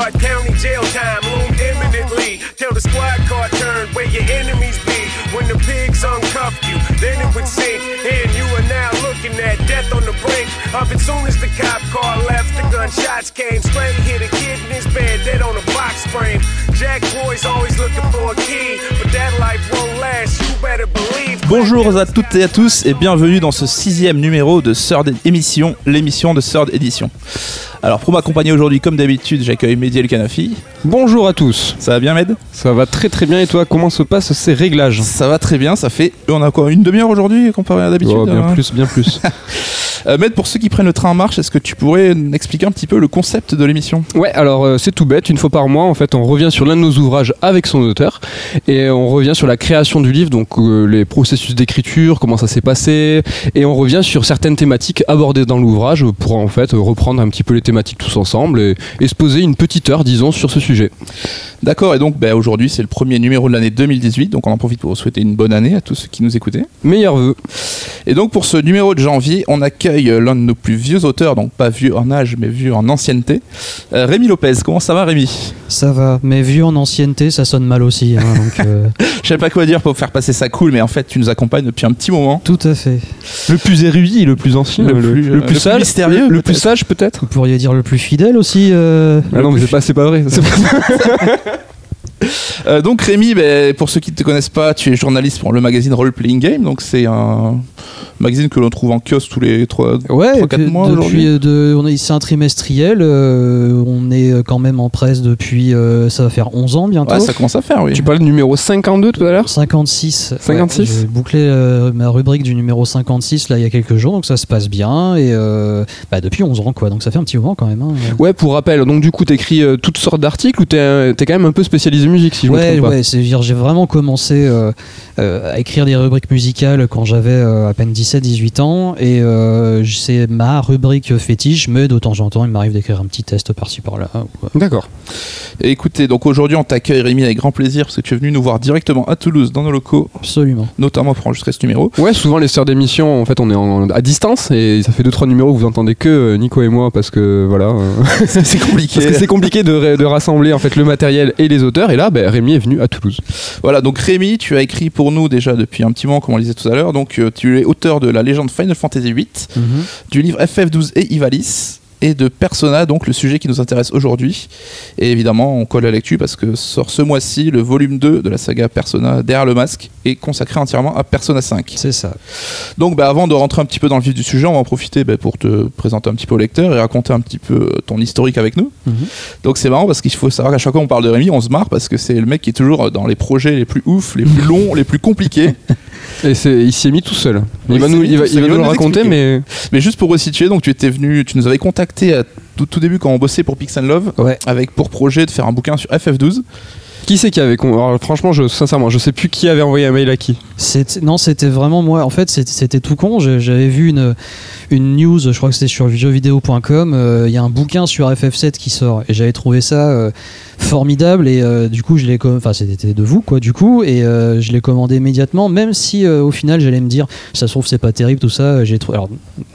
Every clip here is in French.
Stark County jail time loomed imminently. Till the squad car turned where your enemies be. When the pigs uncuffed you, then it would sink. And you are now looking at death on the brink of it. Soon as the cop car left, the gunshots came straight. Hit a kid in his bed, dead on a box frame. Jack boy's always looking for a key, but that life won't last. You better believe. Bonjour à toutes et à tous et bienvenue dans ce sixième numéro de Third Émission, l'émission de Third Edition. Alors pour m'accompagner aujourd'hui comme d'habitude j'accueille Mehdi El Kanafi. Bonjour à tous. Ça va bien Med Ça va très très bien et toi comment se passent ces réglages? Ça va très bien, ça fait... On a encore une demi-heure aujourd'hui comparé à d'habitude Oh, bien hein? plus, bien plus. Euh, pour ceux qui prennent le train en marche, est-ce que tu pourrais expliquer un petit peu le concept de l'émission ouais, alors euh, c'est tout bête. Une fois par mois, en fait, on revient sur l'un de nos ouvrages avec son auteur et on revient sur la création du livre, donc euh, les processus d'écriture, comment ça s'est passé, et on revient sur certaines thématiques abordées dans l'ouvrage pour en fait reprendre un petit peu les thématiques tous ensemble et, et se poser une petite heure, disons, sur ce sujet. D'accord, et donc bah, aujourd'hui c'est le premier numéro de l'année 2018, donc on en profite pour vous souhaiter une bonne année à tous ceux qui nous écoutaient. Meilleurs vœux. Et donc pour ce numéro de janvier, on accueille l'un de nos plus vieux auteurs, donc pas vieux en âge mais vieux en ancienneté, euh, Rémi Lopez. Comment ça va Rémi? Ça va, mais vu en ancienneté, ça sonne mal aussi. hein, donc, euh, Je sais pas quoi dire pour faire passer ça cool, mais en fait tu nous accompagnes depuis un petit moment. tout à fait. Le plus érudit, le plus ancien, Le le, plus, le euh, le plus sage, mystérieux, le, plus peut-être. sage peut-être. Vous pourriez dire le plus fidèle aussi. euh, Ah non, mais c'est pas, c'est pas vrai. Euh, donc Rémi, ben, pour ceux qui ne te connaissent pas, tu es journaliste pour le magazine Role Playing Game, donc c'est un magazine que l'on trouve en kiosque tous les 3 Ouais, 3-4 que- mois aujourd'hui. depuis euh, de, on est, c'est un trimestriel. euh, on est quand même en presse depuis, euh, ça va faire 11 ans bientôt. Ouais, ça commence à faire, oui. Tu parlais du numéro 52 tout à l'heure 56. 56? Ouais, J'ai bouclé euh, ma rubrique du numéro 56 là il y a quelques jours, donc ça se passe bien et euh, bah, depuis 11 ans quoi, donc ça fait un petit moment quand même. hein. Ouais, pour rappel, donc du coup, t'écris euh, toutes sortes d'articles ou euh, t'es quand même un peu spécialisé musique, si je me ouais, trompe pas ouais, c'est dire j'ai vraiment commencé euh, euh, à écrire des rubriques musicales quand j'avais euh, à peine 17-18 ans et euh, c'est ma rubrique fétiche, mais de temps en temps il m'arrive d'écrire un petit test par-ci par-là. D'accord. Écoutez, donc aujourd'hui on t'accueille Rémi avec grand plaisir parce que tu es venu nous voir directement à Toulouse dans nos locaux, Absolument. notamment pour enregistrer ce numéro. Ouais, souvent les sœurs d'émission, en fait, on est en- à distance et ça fait 2-3 numéros où vous entendez que Nico et moi parce que voilà. euh, c'est compliqué. parce que c'est compliqué de, de rassembler en fait le matériel et les auteurs et là, ben, Rémi est venu à Toulouse. Voilà, donc Rémi, tu as écrit pour nous déjà depuis un petit moment, comme on le disait tout à l'heure. Donc euh, tu es auteur de la légende Final Fantasy VIII, du livre FF12 et Ivalice et de Persona, donc le sujet qui nous intéresse aujourd'hui. Et évidemment, on colle à l'actu parce que sort ce mois-ci le volume 2 de la saga Persona derrière le masque est consacré entièrement à Persona 5. C'est ça. Donc bah, avant de rentrer un petit peu dans le vif du sujet, on va en profiter bah, pour te présenter un petit peu au lecteur et raconter un petit peu euh, ton historique avec nous. Mhm. Donc c'est marrant parce qu'il faut savoir qu'à chaque fois qu'on parle de Rémi, on se marre parce que c'est le mec qui est toujours dans les projets les plus ouf, les plus longs, les plus compliqués. Et il s'y est mis tout seul. Il va nous, il va, il va le raconter, mais Mais juste pour resituer, donc tu étais venu, tu nous avais contacté à tout, tout début quand on bossait pour Pix and Love Ouais. avec pour projet de faire un bouquin sur FF12. qui c'est qui avait. con- Alors, franchement, je, sincèrement, je sais plus qui avait envoyé un mail à qui. Non, c'était vraiment moi. En fait, c'était- tout con. J'avais vu une, une news, je crois que c'était sur jeuxvideo.com. euh, Il y a un bouquin sur FF7 qui sort et j'avais trouvé ça euh, formidable et euh, du coup, je l'ai, enfin, c'était de vous quoi, du coup, et euh, je l'ai commandé immédiatement. Même si euh, au final, j'allais me dire, ça se trouve, c'est pas terrible tout ça. J'ai trouvé. Alors,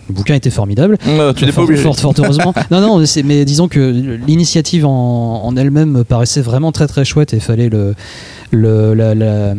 le bouquin était formidable. Euh, tu n'es pas obligé. Fort, fort heureusement. non, non, mais disons que l'initiative en, en elle-même me paraissait vraiment très très chouette et fallait le, le, la, la-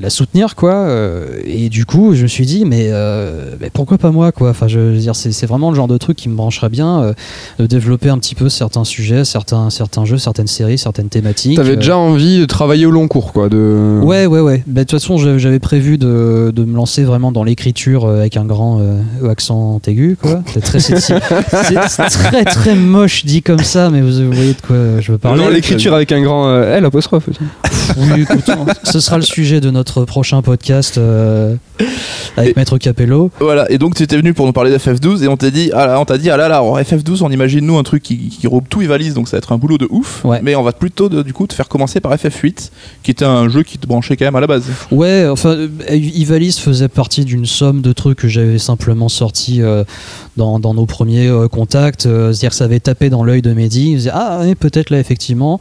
la soutenir quoi. euh, et du coup, je me suis dit, mais, euh, mais pourquoi pas moi quoi? Enfin, je veux dire, c'est vraiment le genre de truc qui me brancherait bien euh, de développer un petit peu certains sujets, certains, certains jeux, certaines séries, certaines thématiques. T'avais euh, déjà envie de travailler au long cours, quoi. De... Ouais, ouais, ouais. Bah, De toute façon, j'avais prévu de, de me lancer vraiment dans l'écriture euh, avec un grand euh, accent aigu, quoi. C'est très, c'est- très, très moche dit comme ça, mais vous, vous voyez de quoi je veux parler. Non, l'écriture avec un grand L apostrophe. aussi. Oui, écoute, ce sera le sujet de notre prochain podcast euh, avec Et- Maître Capello. Voilà, et donc tu étais venu pour nous parler de FF12 et on t'a dit, ah là, on t'a dit, ah là là, alors FF12, on imagine nous un truc qui, qui tout et valise, donc ça va être un boulot de ouf. Ouais. Mais on va plutôt de- du coup te faire commencer par FF8, qui était un jeu qui te branchait quand même à la base. Ouais, enfin, euh, Ivalice faisait partie d'une somme de trucs que j'avais simplement sortis euh, dans, dans nos premiers euh, contacts. euh, C'est-à-dire que ça avait tapé dans l'œil de Mehdi. Il disait Ah, ouais, peut-être là, effectivement.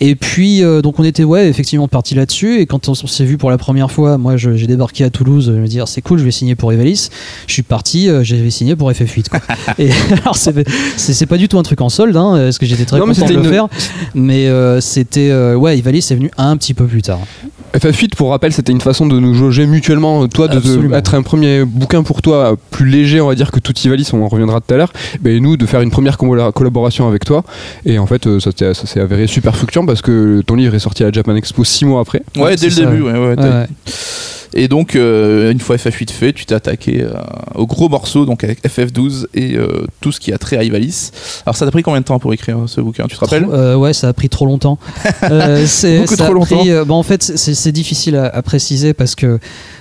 Et puis, euh, donc on était, ouais, effectivement parti là-dessus. Et quand on s'est vu pour la première fois, moi j'ai débarqué à Toulouse, je me dis Ah, C'est cool, je vais signer pour Evalis. Je suis parti, j'ai signé pour FF8. Quoi. et alors, c'est pas du tout un truc en solde, hein, parce que j'étais très Non, content de le une- faire. Mais euh, c'était. euh, ouais, Evalis est venu un petit peu plus tard. FF8, pour rappel, c'était une façon de nous jauger mutuellement. Toi, de, de être un premier bouquin pour toi, plus léger, on va dire, que tout Ivalis, on en reviendra tout à l'heure. Ben, et nous, de faire une première collaboration avec toi. Et en fait, euh, ça, s'est- ça s'est avéré super fructueux parce que ton livre est sorti à la Japan Expo six mois après. Ouais, Ouais, dès le ça, début. Ouais. Et donc, euh, une fois FF8 fait, tu t'es attaqué euh, au gros morceau, donc avec FF12 et euh, tout ce qui a trait à Ivalice. Alors, ça t'a pris combien de temps pour écrire ce bouquin Tu te rappelles? Ouais, ça a pris trop longtemps. C'est- Beaucoup ça trop a longtemps. pris, bon, en fait, c'est c'est difficile à, à préciser parce que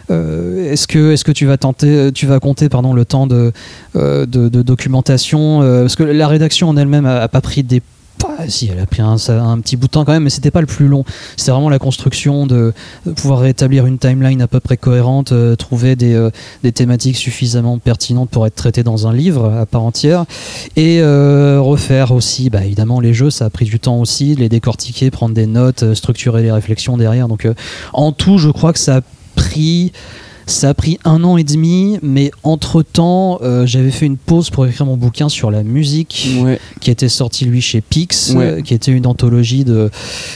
est-ce que est-ce que tu vas tenter, tu vas compter pardon le temps de de, de documentation parce que la rédaction en elle-même a, a pas pris des pas- si, elle a pris un, petit bout de temps quand même, mais c'était pas le plus long. C'était vraiment la construction de, de pouvoir rétablir une timeline à peu près cohérente, euh, trouver des, euh, des thématiques suffisamment pertinentes pour être traitées dans un livre à part entière, et euh, refaire aussi, bah, évidemment, les jeux, ça a pris du temps aussi, les décortiquer, prendre des notes, structurer les réflexions derrière. Donc, en tout, je crois que ça a pris. Ça a pris un an et demi, mais entre-temps, euh, j'avais fait une pause pour écrire mon bouquin sur la musique Ouais. qui était sorti lui chez Pix, Ouais. euh, qui était une anthologie de,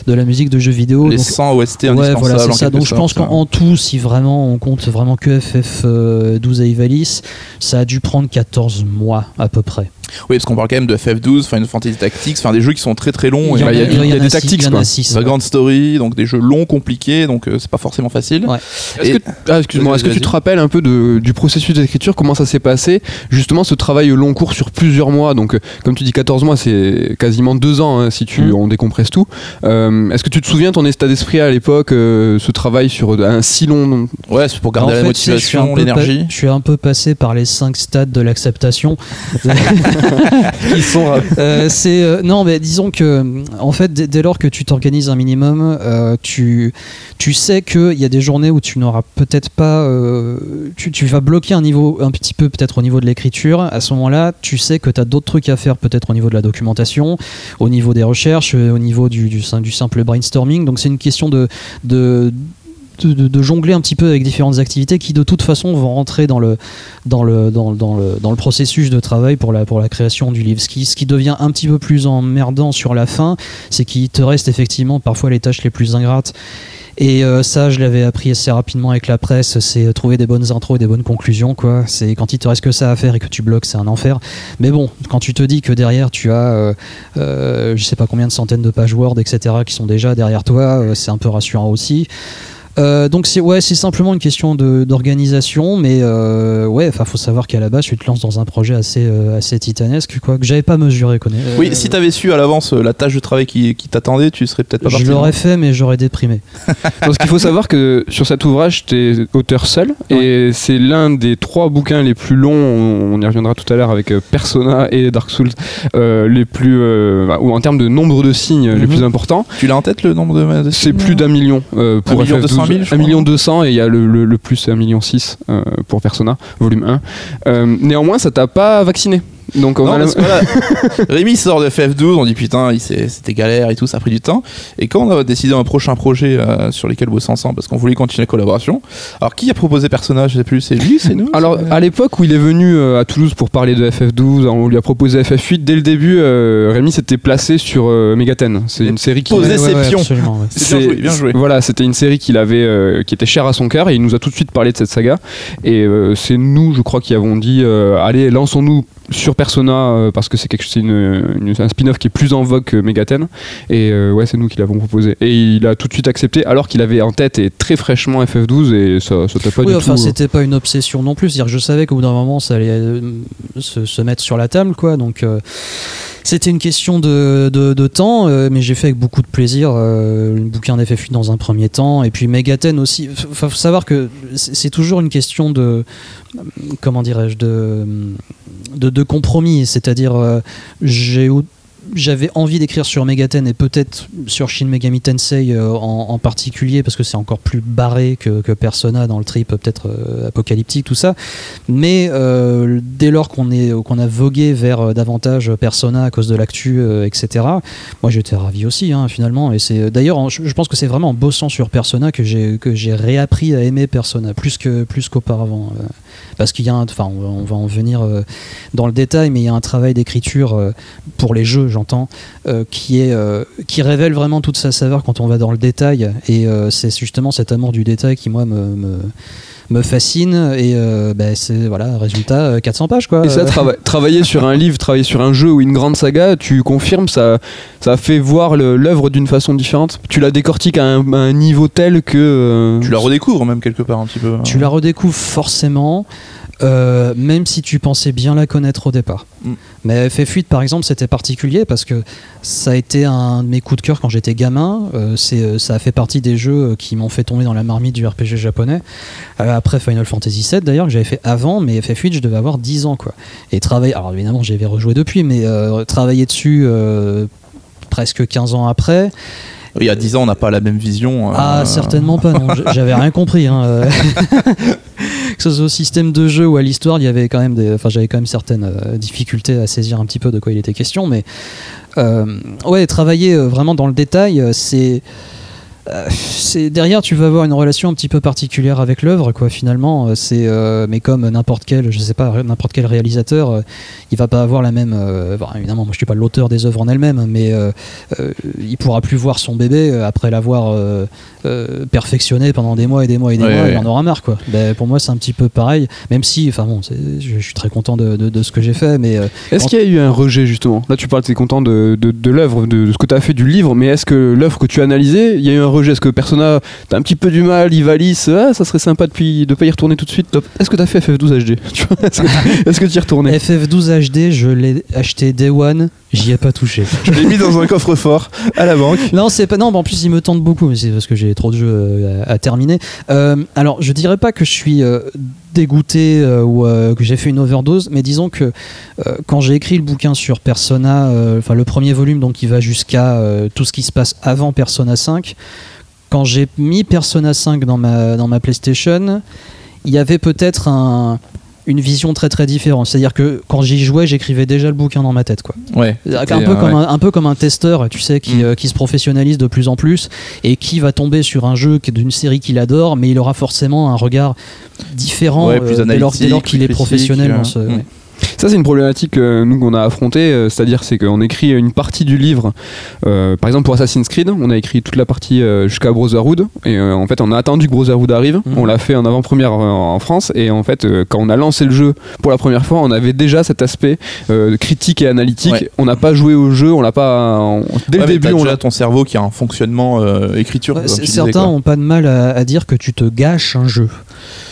de la musique de jeux vidéo. Les Donc, 100 OST ouais, voilà, c'est en ça. Donc je pense sorte. qu'en tout, si vraiment on compte vraiment que FF12 à Ivalice, ça a dû prendre 14 mois à peu près. Oui, parce qu'on parle quand même de FF12, Final Fantasy Tactics, enfin des jeux qui sont très très longs. Il y et a- il y a il y en il y a des six- tactiques, il y en a quoi. six, The. Grand Story, donc des jeux longs, compliqués, donc euh, c'est pas forcément facile. Ouais. Et- ah, excuse-moi, est-ce que tu te rappelles un peu de- du processus d'écriture, comment ça s'est passé Justement, ce travail long cours sur plusieurs mois, donc euh, comme tu dis 14 mois, c'est quasiment deux ans hein, si tu, Mm. on décompresse tout. Euh, est-ce que tu te souviens ton état d'esprit à l'époque, euh, ce travail sur un si long. Ouais, c'est pour garder En la fait, motivation, l'énergie. Je suis un peu passé par les cinq stades de l'acceptation. Ils sont. Euh, c'est euh, non, mais disons que en fait, dès, dès lors que tu t'organises un minimum, euh, tu tu sais que il y a des journées où tu n'auras peut-être pas, euh, tu, vas bloquer un niveau un petit peu peut-être au niveau de l'écriture. À ce moment-là, tu sais que tu as d'autres trucs à faire peut-être au niveau de la documentation, au niveau des recherches, euh, au niveau du, du, sim- du simple brainstorming. Donc c'est une question de de, jongler un petit peu avec différentes activités qui de toute façon vont rentrer dans le, dans le, dans, dans le, dans le processus de travail pour la, pour la création du livre. Ce qui, ce qui devient un petit peu plus emmerdant sur la fin, c'est qu'il te reste effectivement parfois les tâches les plus ingrates. Et euh, ça, je l'avais appris assez rapidement avec la presse, c'est euh, trouver des bonnes intros et des bonnes conclusions. quoi. C'est quand il te reste que ça à faire et que tu bloques, c'est un enfer. Mais bon, quand tu te dis que derrière tu as, euh, euh, je sais pas combien de centaines de pages Word, etc., qui sont déjà derrière toi, euh, c'est un peu rassurant aussi. Euh, donc c'est ouais, c'est simplement une question de- d'organisation, mais euh, ouais, enfin faut savoir qu'à la base tu te lances dans un projet assez euh, assez titanesque quoi que j'avais pas mesuré connais. Oui, si t'avais su à l'avance euh, la tâche de travail qui, qui t'attendait, tu serais peut-être pas je l'aurais fait, mais j'aurais déprimé. Parce qu'il faut savoir que sur cet ouvrage, tu es auteur seul et c'est l'un des trois bouquins les plus longs, on y reviendra tout à l'heure avec euh, Persona et Dark Souls, euh, les plus, euh, bah, ou en termes de nombre de signes les Mhm. plus importants. Tu l'as en tête le nombre de. de C'est plus d'un million euh, pour Un million FF12. deux cent mille, je 1 crois, million non 200 et il y a le, le, le plus, c'est 1 million 6 euh, pour Persona, volume 1. Euh, néanmoins, ça t'a pas vacciné. Donc on Non, a la- parce que voilà, Rémi sort de FF12, on dit putain, il s'est- c'était galère et tout, ça a pris du temps. Et quand on a décidé un prochain projet euh, sur lequel bosser ensemble, parce qu'on voulait continuer la collaboration, alors qui a proposé personnage Je sais plus, c'est lui, c'est nous Alors, c'est- à l'époque où il est venu euh, à Toulouse pour parler de FF12, on lui a proposé FF8. Dès le début, euh, Rémi s'était placé sur euh, Megaten. C'est une série qui. Ses pions. absolument, ouais. C'est bien joué, bien joué. Voilà, c'était une série qu'il avait, euh, qui était chère à son cœur et il nous a tout de suite parlé de cette saga. Et euh, c'est nous, je crois, qui avons dit euh, allez, lançons-nous sur Persona euh, parce que c'est quelque c'est une, une- un spin-off qui est plus en vogue que Megaten. Et euh, ouais, c'est nous qui l'avons proposé. Et il a tout de suite accepté alors qu'il avait en tête et très fraîchement FF12 et ça, ça t'a pas Oui, du enfin, tout. euh, c'était pas une obsession non plus. C'est-à-dire que je savais qu'au bout d'un moment, ça allait se, se mettre sur la table, quoi. Donc, euh, c'était une question de, de- de temps, euh, mais j'ai fait avec beaucoup de plaisir le bouquin d'FF8 dans un premier temps, et puis Megaten aussi. Il faut savoir que c'est toujours une question de. Comment dirais-je de, de, compromis. C'est-à-dire, euh, j'avais envie d'écrire sur Megaten et peut-être sur Shin Megami Tensei euh, en, particulier parce que c'est encore plus barré que, Persona dans le trip peut-être euh, apocalyptique tout ça mais dès lors qu'on a vogué vers davantage Persona à cause de l'actu etc moi j'étais ravi aussi hein, finalement et c'est d'ailleurs je, pense que c'est vraiment en bossant sur Persona que j'ai réappris à aimer Persona plus qu'auparavant parce qu'il y a un- enfin on, va- en venir euh, dans le détail mais il y a un travail d'écriture euh, pour les jeux j'entends euh, qui est qui révèle vraiment toute sa saveur quand on va dans le détail. Et c'est justement cet amour du détail qui moi me, me fascine et euh, bah, c'est voilà résultat euh, 400 pages quoi Et ça, Euh, trava- travailler sur un livre, travailler sur un jeu ou une grande saga, tu confirmes, ça, ça fait voir l'œuvre d'une façon différente? Tu la décortiques à un, à un niveau tel que. euh, Tu la redécouvres même quelque part un petit peu. tu la redécouvres forcément euh, même si tu pensais bien la connaître au départ. Mm. Mais FF8 par exemple c'était particulier parce que ça a été un de mes coups de cœur quand j'étais gamin. Euh, c'est, euh, ça a fait partie des jeux qui m'ont fait tomber dans la marmite du RPG japonais. Euh, après Final Fantasy VII d'ailleurs que j'avais fait avant, mais FF8 je devais avoir 10 ans quoi. Et travailler, alors évidemment j'avais rejoué depuis, mais travailler dessus presque 15 ans après. Il y a 10 ans, on n'a pas la même vision. euh, Ah, certainement pas, non. J'avais rien compris. hein, euh. que ce soit au système de jeu ou à l'histoire, il y avait quand même des. Enfin, j'avais quand même certaines euh, difficultés à saisir un petit peu de quoi il était question, mais. euh, ouais, travailler vraiment dans le détail, c'est. Euh, derrière tu vas avoir une relation un petit peu particulière avec l'œuvre quoi finalement. Euh, c'est euh, mais comme n'importe quel je sais pas n'importe quel réalisateur il va pas avoir la même évidemment moi je suis pas l'auteur des œuvres en elles-mêmes mais euh, euh, il pourra plus voir son bébé après l'avoir euh, perfectionné pendant des mois et des mois et des Ouais, mois ouais. il en aura marre quoi Ben, pour moi c'est un petit peu pareil même si enfin bon je, suis très content de, de- de ce que j'ai fait mais euh, Est-ce qu'il y a eu un rejet justement? Là, tu parles, tu es content de, l'œuvre, de, ce que tu as fait du livre, mais est-ce que l'œuvre que tu as analysée, il y a eu un rejet? Est-ce que Persona, t'as un petit peu du mal, Ivalice, ah, ça serait sympa de pas y retourner tout de suite? Top. Est-ce que tu as fait FF12 HD Est-ce que tu y retourné FF12 HD je l'ai acheté Day One j'y ai pas touché Je l'ai mis dans un coffre-fort à la banque. Non, c'est pas. Non, mais en plus, il me tente beaucoup, mais c'est parce que j'ai trop de jeux euh, à, terminer. Euh, alors, je dirais pas que je suis euh, dégoûté ou que j'ai fait une overdose, mais disons que quand j'ai écrit le bouquin sur Persona, enfin le premier volume, donc qui va jusqu'à tout ce qui se passe avant Persona 5, quand j'ai mis Persona 5 dans ma dans ma PlayStation, il y avait peut-être un une vision très très différente. C'est-à-dire que quand j'y jouais, j'écrivais déjà le bouquin dans ma tête, quoi. Ouais. Un C'était, peu, euh, comme ouais. un, un peu comme un testeur, tu sais, qui, Mm. euh, qui se professionnalise de plus en plus et qui va tomber sur un jeu qui est d'une série qu'il adore, mais il aura forcément un regard différent Ouais, plus dès lors, qu'il est professionnel. critique, dans ce- euh, ouais. Ça, c'est une problématique euh, nous qu'on a affrontée, euh, c'est-à-dire c'est qu'on écrit une partie du livre. euh, par exemple, pour Assassin's Creed, on a écrit toute la partie euh, jusqu'à Brotherhood, et euh, en fait, on a attendu que Brotherhood arrive. Mhm. On l'a fait en avant-première euh, en France, et en fait, euh, quand on a lancé le jeu pour la première fois, on avait déjà cet aspect euh, critique et analytique. Ouais. On n'a pas joué au jeu, on l'a pas. on- dès Ouais, le début, on déjà l'a. ton cerveau qui a un fonctionnement euh, écriture. Certains quoi. ont pas de mal à, à dire que tu te gâches un jeu.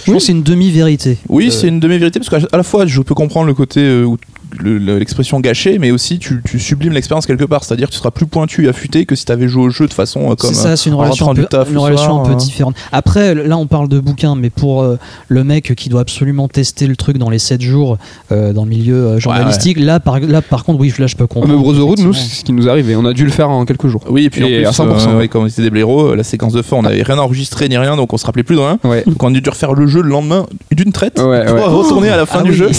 Je Oui. pense que c'est une demi-vérité. Oui, Euh, c'est une demi-vérité parce qu'à la fois je peux comprendre le côté euh, où le- le- l'expression gâchée, mais aussi tu, tu sublimes l'expérience quelque part. C'est-à-dire que tu seras plus pointu et affûté que si tu avais joué au jeu de façon euh, comme. C'est ça, c'est une en relation, un peu, du taf une le relation soir, un peu euh. différente. Après, là, on parle de bouquin, mais pour euh, le mec qui doit absolument tester le truc dans les 7 jours euh, dans le milieu euh, journalistique, Là, par, là, par contre, oui, là, je peux Ah, comprendre. mais Brotherhood, nous, c'est ce qui nous arrive, et on a dû le faire en quelques jours. Oui, et puis en Et plus, à 100%. euh, ouais, comme on était des blaireaux, la séquence de fin, on n'avait rien enregistré ni rien, donc on se rappelait plus de rien. Ouais. Donc on a dû refaire le jeu le lendemain d'une traite Ouais, pour ouais. retourner à la fin Ah du oui. jeu.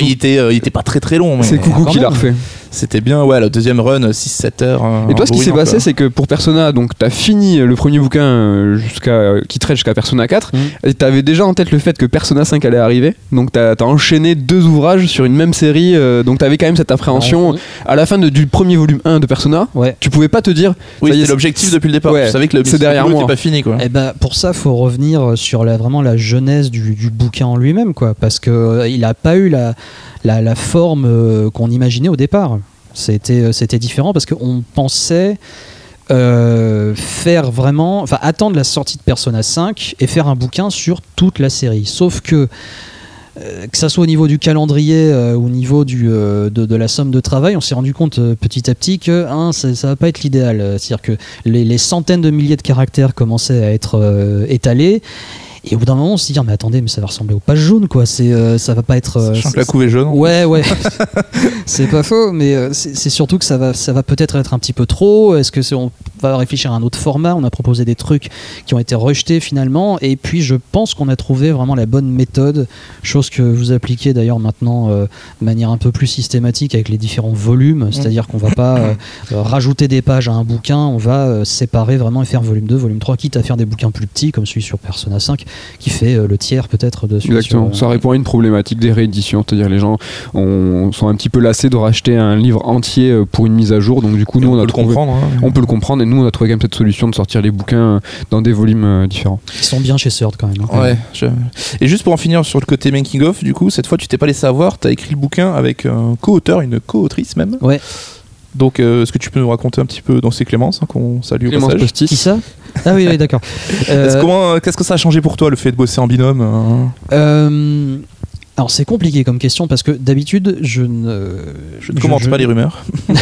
Il, était, il était pas très très long, c'est Coucou qui l'a refait. C'était bien, ouais, la deuxième run, 6-7 heures. euh, Et toi, ce qui s'est passé, c'est que pour Persona, donc t'as fini le premier bouquin euh, jusqu'à euh, qui traite jusqu'à Persona 4, Mhm. et t'avais déjà en tête le fait que Persona 5 allait arriver. Donc t'as as enchaîné deux ouvrages sur une même série, euh, donc t'avais quand même cette appréhension. Ouais. À la fin de- du premier volume 1 de Persona, Ouais. tu pouvais pas te dire. Oui, l'objectif depuis le départ. Ouais, tu savais que le c'est derrière moi. n'était pas fini, quoi. Eh ben, pour ça, faut revenir sur la, vraiment la genèse du, du bouquin en lui-même, quoi, parce que euh, il n'a pas eu la, la, la forme euh, qu'on imaginait au départ. C'était, euh, c'était différent parce qu'on pensait euh, faire vraiment, attendre la sortie de Persona 5 et faire un bouquin sur toute la série. Sauf que euh, que ça soit au niveau du calendrier euh, au niveau de, la somme de travail, on s'est rendu compte petit à petit que hein, ça, ça va pas être l'idéal. C'est-à-dire que les, centaines de milliers de caractères commençaient à être étalés. Et au bout d'un moment, on se dit, ah, mais attendez, mais ça va ressembler aux pages jaunes, quoi. C'est, euh, ça va pas être. euh, que la couve est jaune. Ouais, ouais. c'est pas faux, mais euh, c'est surtout que ça va, ça va peut-être être un petit peu trop. Est-ce que on va réfléchir à un autre format? On a proposé des trucs qui ont été rejetés finalement, et puis je pense qu'on a trouvé vraiment la bonne méthode, chose que vous appliquez d'ailleurs maintenant euh, de manière un peu plus systématique avec les différents volumes, c'est-à-dire qu'on va pas rajouter des pages à un bouquin, on va séparer vraiment et faire volume 2, volume 3, quitte à faire des bouquins plus petits comme celui sur Persona 5 qui fait euh, le tiers peut-être de Exactement. sur, Ça répond à une problématique des rééditions, c'est-à-dire les gens ont- sont un petit peu lassés de racheter un livre entier euh, pour une mise à jour. Donc du coup, Et nous, on, on a peut le trouvé. comprendre. hein. On peut le comprendre et nous on a trouvé quand même cette solution de sortir les bouquins euh, dans des volumes euh, différents. Ils sont bien chez Third quand même. hein. Ouais. je- Et juste pour en finir sur le côté making of, du coup, cette fois tu t'es pas laissé avoir, t'as écrit le bouquin avec un co-auteur, une co-autrice même. Ouais. Donc, euh, est-ce que tu peux nous raconter un petit peu dans ces Clémence, hein, qu'on salue au Clémence passage Postis. Qui ça Ah oui, oui d'accord. Euh, comment- Qu'est-ce que ça a changé pour toi le fait de bosser en binôme hein euh, alors c'est compliqué comme question parce que d'habitude je ne. Je ne commente pas les rumeurs.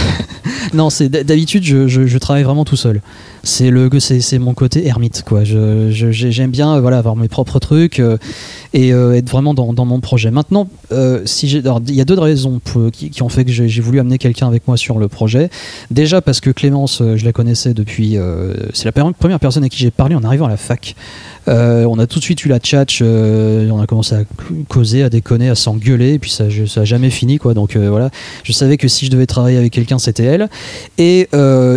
Non, c'est d'habitude je, je- je travaille vraiment tout seul. C'est le c'est mon côté ermite quoi. Je- je- j'ai- J'aime bien euh, voilà avoir mes propres trucs euh, et euh, être vraiment dans, dans mon projet. Maintenant, si j'ai il y a deux raisons qui, qui ont fait que j'ai voulu amener quelqu'un avec moi sur le projet. Déjà parce que Clémence, je la connaissais depuis. c'est la première personne à qui j'ai parlé en arrivant à la fac. On a tout de suite eu la tchatch, on a commencé à causer, à déconner, à s'engueuler, et puis ça, je- ça a jamais fini quoi. Donc voilà, je savais que si je devais travailler avec quelqu'un, c'était elle. Et,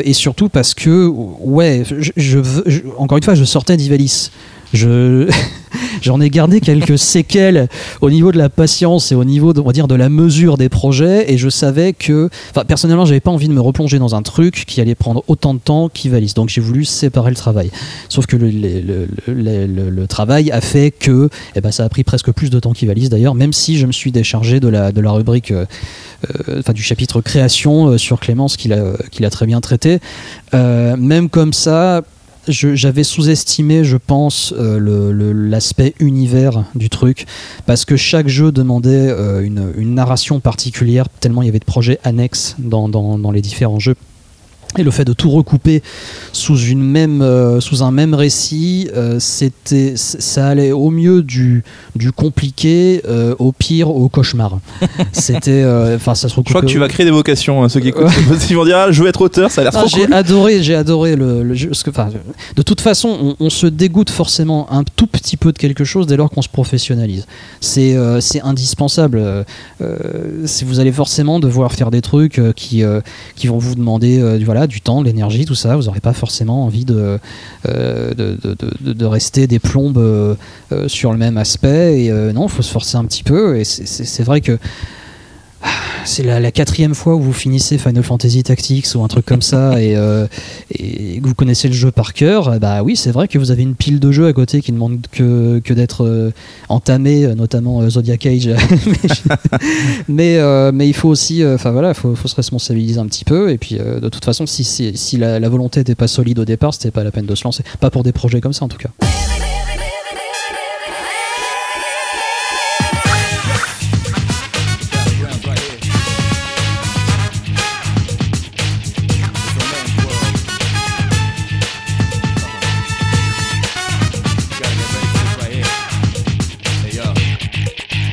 et surtout parce que, ouais, je, je encore une fois, je sortais d'Ivalice. Je, j'en ai gardé quelques séquelles au niveau de la patience et au niveau, de, on va dire, de la mesure des projets. Et je savais que, enfin, personnellement, j'avais pas envie de me replonger dans un truc qui allait prendre autant de temps qu'Ivalice. Donc, j'ai voulu séparer le travail. Sauf que le, travail a fait que, eh ben, ça a pris presque plus de temps qu'Ivalice d'ailleurs, même si je me suis déchargé de la, de la rubrique. euh, euh, du chapitre création euh, sur Clémence qu'il a, qu'il a très bien traité. Même comme ça, j'avais sous-estimé, je pense, euh, l'aspect univers du truc, parce que chaque jeu demandait euh, une, narration particulière, tellement il y avait de projets annexes dans les différents jeux. Et le fait de tout recouper sous, une même, euh, sous un même récit, euh, c'était, ça allait au mieux du, du compliqué, euh, au pire au cauchemar. C'était, euh, enfin, ça se Je crois que recoupait- tu vas créer des vocations, hein, ceux qui écoutent. Vont dire, ah, je veux être auteur, ça a l'air Ah, trop j'ai cool. adoré, j'ai adoré le, le jeu. parce que, enfin, de toute façon, on, on se dégoûte forcément un tout petit peu de quelque chose dès lors qu'on se professionnalise. C'est euh, c'est indispensable. Si vous allez forcément devoir faire des trucs euh, qui, euh, qui vont vous demander euh, du- du temps, de l'énergie, tout ça, vous n'aurez pas forcément envie de, euh, de, de- de- rester des plombes euh, sur le même aspect. Et euh, non, il faut se forcer un petit peu. Et c'est vrai que c'est la, la quatrième fois où vous finissez Final Fantasy Tactics ou un truc comme ça et, euh, que vous connaissez le jeu par cœur, euh, bah oui, c'est vrai que vous avez une pile de jeux à côté qui ne demandent que, que d'être euh, entamés, euh, notamment euh, Zodiac Age. mais mais, euh, il faut aussi, euh, enfin voilà, il faut, faut se responsabiliser un petit peu. Et puis, euh, de toute façon, si, si, si la, la volonté n'était pas solide au départ, c'était pas la peine de se lancer. Pas pour des projets comme ça, en tout cas.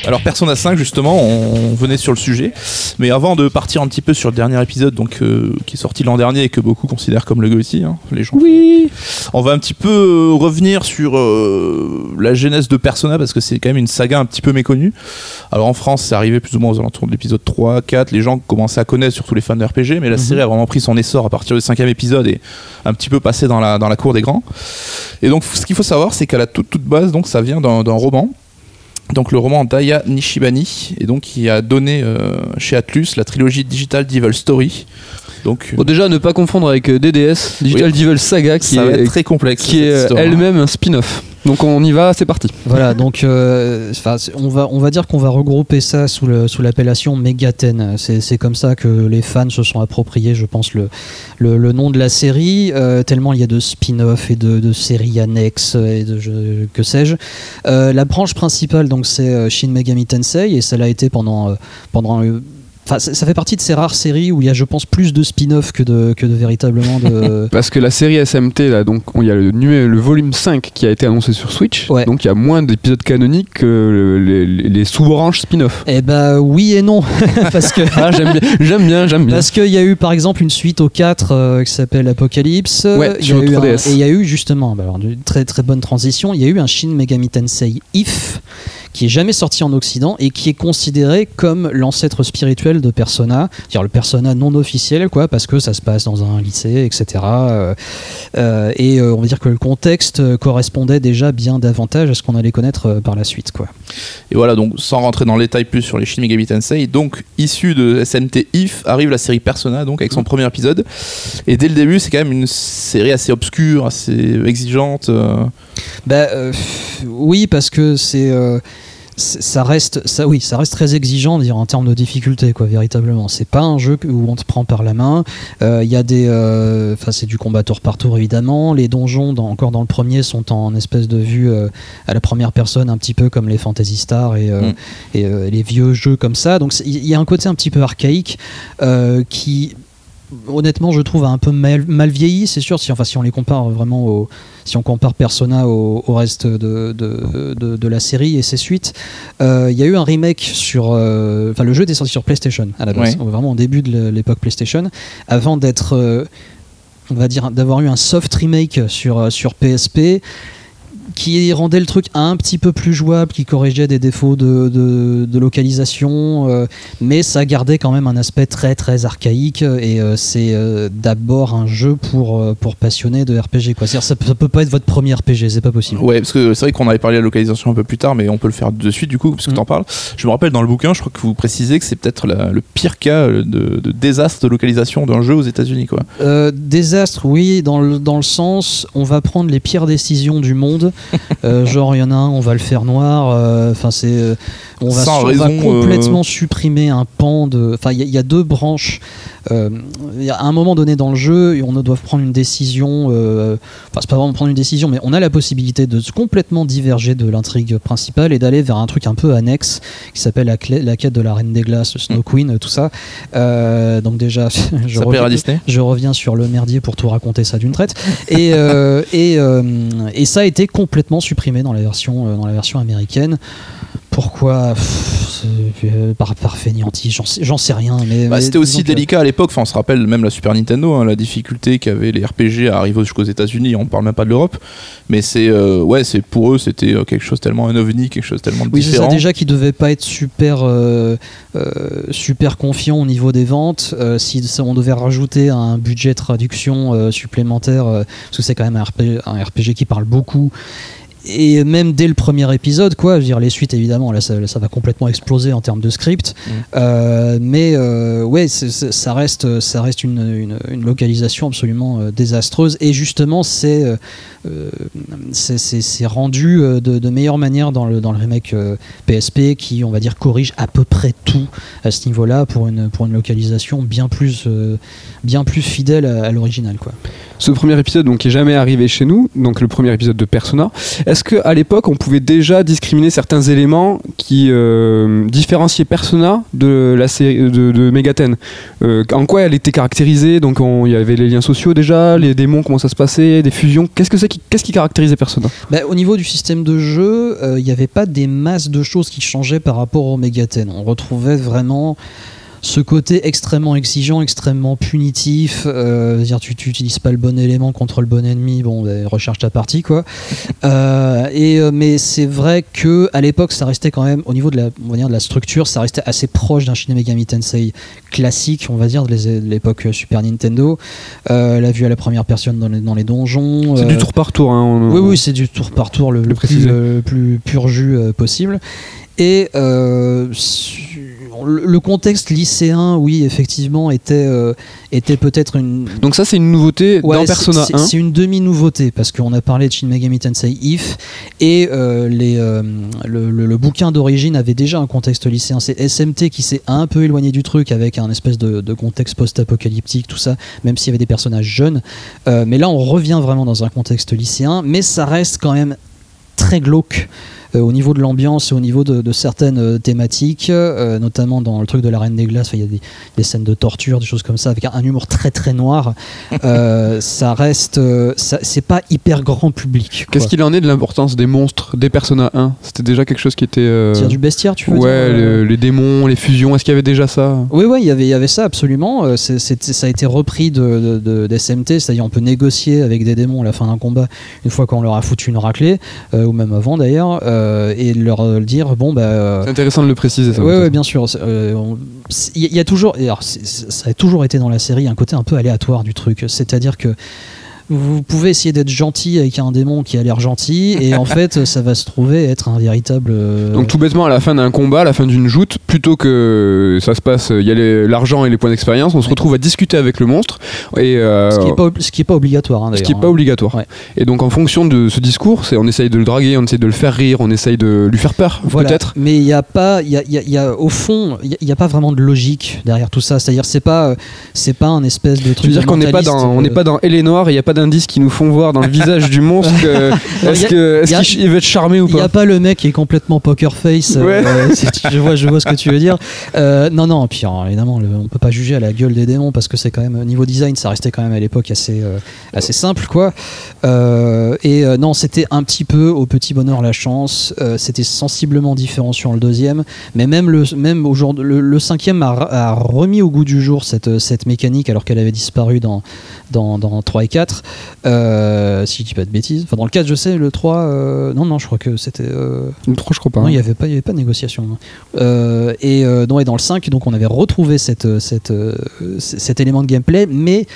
Alors Persona 5 justement, on venait sur le sujet, mais avant de partir un petit peu sur le dernier épisode, donc euh, qui est sorti l'an dernier et que beaucoup considèrent comme le Gotti, hein, les gens. Oui. On va un petit peu euh, revenir sur euh, la genèse de Persona parce que c'est quand même une saga un petit peu méconnue. Alors en France, c'est arrivé plus ou moins aux alentours de l'épisode 3, 4. Les gens commençaient à connaître, surtout les fans de RPG, mais la Mhm. série a vraiment pris son essor à partir du cinquième épisode et un petit peu passé dans la, dans la cour des grands. Et donc ce qu'il faut savoir, c'est qu'à la toute, toute base, donc ça vient d'un roman. Donc le roman d'Aya Nishibani, et donc qui a donné euh, chez Atlus la trilogie Digital Devil Story. Donc Bon, déjà, ne pas confondre avec euh, DDS, Digital Oui. Devil Saga, qui ça va est, être très complexe. qui est histoire. elle-même un spin-off. Donc on y va, c'est parti. Voilà, donc euh, on, va, on va dire qu'on va regrouper ça sous le- sous l'appellation Megaten. C'est comme ça que les fans se sont appropriés, je pense, le, le, nom de la série, euh, tellement il y a de spin-off et de, de séries annexes et de je- que sais-je. Euh, la branche principale, donc, c'est Shin Megami Tensei, et ça l'a été pendant, pendant Enfin, ça, fait partie de ces rares séries où il y a, je pense, plus de spin-off que de, que de véritablement de. Parce que la série SMT, là, donc, il y a le, le volume 5 qui a été annoncé sur Switch. Ouais. Donc il y a moins d'épisodes canoniques que le- les, sous-branches spin-off. eh bah oui et non, parce que. Ah, j'aime bien, j'aime bien, j'aime bien. Parce qu'il y a eu par exemple une suite au 4 euh, qui s'appelle Apocalypse. Ouais, y sur a eu 3DS. un- et il y a eu justement, bah alors, une très très bonne transition, il y a eu un Shin Megami Tensei If qui est jamais sorti en Occident et qui est considéré comme l'ancêtre spirituel de Persona, c'est-à-dire le Persona non officiel, quoi, parce que ça se passe dans un lycée, etc. Euh, euh, et euh, on va dire que le contexte euh, correspondait déjà bien davantage à ce qu'on allait connaître euh, par la suite, quoi. Et voilà, donc sans rentrer dans le détail plus sur les Shin Megami Tensei, donc issu de SMT If arrive la série Persona, donc avec son premier épisode. Et dès le début, c'est quand même une série assez obscure, assez exigeante. euh. Bah euh, oui parce que c'est euh, c'est- ça reste ça oui ça reste très exigeant dire en termes de difficulté quoi véritablement. C'est pas un jeu où on te prend par la main. Euh, il y a des euh, enfin c'est du combat tour par tour évidemment. Les donjons dans- encore dans le premier sont en espèce de vue euh, à la première personne un petit peu comme les Fantasy Star et, euh, Mm. et euh, les vieux jeux comme ça. Donc il y a un côté un petit peu archaïque euh, qui honnêtement je trouve un peu mal, mal vieilli c'est sûr si enfin si on les compare vraiment au si on compare Persona au, au reste de, de, de- de la série et ses suites, euh, il y a eu un remake sur. euh, Enfin, le jeu était sorti sur PlayStation à la base, Ouais. vraiment au début de l'époque PlayStation, avant d'être. euh, on va dire d'avoir eu un soft remake sur, sur PSP qui rendait le truc un petit peu plus jouable, qui corrigeait des défauts de, de- de localisation, euh, mais ça gardait quand même un aspect très très archaïque et euh, c'est euh, d'abord un jeu pour, euh, pour passionnés de RPG. quoi. Ça, ça peut pas être votre premier RPG, c'est pas possible. Ouais, parce que c'est vrai qu'on avait parlé de la localisation un peu plus tard, mais on peut le faire de suite du coup, parce que Mm. t'en parles. Je me rappelle dans le bouquin, je crois que vous précisez que c'est peut-être le pire cas de, de désastre de localisation d'un jeu aux États-Unis, quoi. Euh, désastre, oui, dans le, dans le sens, on va prendre les pires décisions du monde. Euh, genre, il y en a un, on va le faire noir. euh, Enfin, c'est, euh, on va, Sans on va raison, complètement supprimer un pan de. Enfin, il y, a- il y a deux branches. Euh, à un moment donné dans le jeu, on doit prendre une décision. euh, Enfin, c'est pas vraiment prendre une décision, mais on a la possibilité de complètement diverger de l'intrigue principale et d'aller vers un truc un peu annexe qui s'appelle la, quête de la Reine des Glaces, Snow Queen, tout ça. Euh, donc déjà, je Ça reviens- Disney je reviens sur le merdier pour tout raconter ça d'une traite. Et, euh, et, euh, et ça a été complètement supprimé dans la version, euh, dans la version américaine. Pourquoi Pff, euh, par, par j'en sais, j'en sais rien. Mais, Bah, mais c'était aussi délicat à l'époque, enfin, on se rappelle même la Super Nintendo, hein, la difficulté qu'avaient les RPG à arriver jusqu'aux États-Unis, on parle même pas de l'Europe, mais c'est euh, ouais, c'est pour eux c'était euh, quelque chose tellement un ovni, quelque chose tellement de Oui, différent. déjà qui devait pas être super, euh, super confiant au niveau des ventes. Si on devait rajouter un budget de traduction supplémentaire, parce que c'est quand même un RPG, un RPG qui parle beaucoup. Et même dès le premier épisode, quoi, je veux dire, les suites évidemment, là ça, là, ça va complètement exploser en termes de script. Mm. Euh, mais euh, ouais, ça reste, ça reste une, une- une localisation absolument euh, désastreuse. Et justement, c'est euh, c'est- rendu de, de meilleure manière dans le, dans le remake PSP qui, on va dire, corrige à peu près tout à ce niveau-là pour une, pour une localisation bien plus, bien plus fidèle à, à l'original. quoi. Ce premier épisode donc qui est jamais arrivé chez nous, donc le premier épisode de Persona. Est-ce que à l'époque on pouvait déjà discriminer certains éléments qui euh, différenciaient Persona de la Megaten Euh, En quoi elle était caractérisée? Donc on- il y avait les liens sociaux déjà, les démons, comment ça se passait, des fusions. Qu'est-ce qui, qu'est-ce caractérisait Persona? Bah, au niveau du système de jeu, euh, il n'y avait pas des masses de choses qui changeaient par rapport au Megaten. On retrouvait vraiment ce côté extrêmement exigeant, extrêmement punitif. euh, dire tu n'utilises pas le bon élément contre le bon ennemi, bon, recharge ta partie quoi. Euh, et euh, mais c'est vrai que à l'époque, ça restait quand même au niveau de la, on va dire, de la structure, ça restait assez proche d'un Shin Megami Tensei classique, on va dire de l'époque Super Nintendo. Euh, la vue à la première personne dans les, dans les donjons. C'est euh, du tour par tour. Hein, on- oui, oui, c'est du tour par tour le, le plus, euh, pur jus euh, possible. Et euh, le le contexte lycéen, oui, effectivement, était, euh, était peut-être une. Donc ça c'est une nouveauté Ouais, dans Persona c'est- 1. C'est une demi-nouveauté parce qu'on a parlé de Shin Megami Tensei If et euh, les, euh, le, le- le bouquin d'origine avait déjà un contexte lycéen. C'est SMT qui s'est un peu éloigné du truc avec un espèce de, de contexte post-apocalyptique, tout ça, même s'il y avait des personnages jeunes. Mais là, on revient vraiment dans un contexte lycéen, mais ça reste quand même très glauque. Euh, au niveau de l'ambiance et au niveau de, de certaines euh, thématiques, euh, notamment dans le truc de la Reine des Glaces, il y a des, des scènes de torture, des choses comme ça, avec un, un humour très très noir. Euh, ça reste, euh, c'est pas hyper grand public. Qu'est-ce qu'il en est de l'importance des monstres, des Persona 1 C'était déjà quelque chose qui était. euh, Dire du bestiaire, tu veux Ouais, dire, le- les démons, les fusions, est-ce qu'il y avait déjà ça? Oui, oui, il y avait, il y avait ça absolument. Ça a été repris de, de, de- d'SMT, c'est-à-dire on peut négocier avec des démons à la fin d'un combat une fois qu'on leur a foutu une raclée, euh, ou même avant d'ailleurs, euh, et leur euh, dire bon bah. euh, C'est intéressant de le préciser, ça. Ouais, ouais, bien sûr. C'est, euh, Il y, a- il y a toujours, alors, ça a toujours été dans la série un côté un peu aléatoire du truc. C'est-à-dire que vous pouvez essayer d'être gentil avec un démon qui a l'air gentil, et en fait, ça va se trouver être un véritable. euh, Donc tout bêtement, à la fin d'un combat, à la fin d'une joute, plutôt que ça se passe, il y a l'argent et les points d'expérience, on se retrouve à discuter avec le monstre et euh, ce qui n'est pas, ce qui est pas obligatoire. hein, ce qui est pas hein. obligatoire. Ouais. Et donc en fonction de ce discours, on essaye de le draguer, on essaye de le faire rire, on essaye de lui faire peur, Voilà. peut-être. Mais il y a pas, il y a, y a- y a- au fond, il y a- pas vraiment de logique derrière tout ça. C'est-à-dire, c'est pas, euh, c'est pas un espèce de truc. Tu veux dire qu'on n'est pas dans, on n'est pas dans et il n'y a pas d'indices qui nous font voir dans le visage du monstre que- est-ce qu'il il veut être charmé ou Il n'y pas a pas le mec qui est complètement poker face. euh, je, vois, je vois ce que tu veux dire. Euh, non, non, puis alors, évidemment, le- on peut pas juger à la gueule des démons parce que c'est quand même, niveau design, ça restait quand même à l'époque assez, euh, assez simple, quoi. Euh, et euh, non, c'était un petit peu au petit bonheur la chance. Euh, c'était sensiblement différent sur le deuxième. Mais même, le, même aujourd'hui, le, le cinquième a, a remis au goût du jour cette, cette mécanique alors qu'elle avait disparu dans, dans, dans 3 et 4. Euh, si je dis pas de bêtises. Enfin, dans le 4, je sais, le 3, euh, non, non, je crois que c'était. euh, Le trois, je crois pas. non, il n'y avait, pas- il y avait pas de négociation. hein. Et, non, et dans le 5, donc, on avait retrouvé cette, cette, c- cet élément de gameplay, mais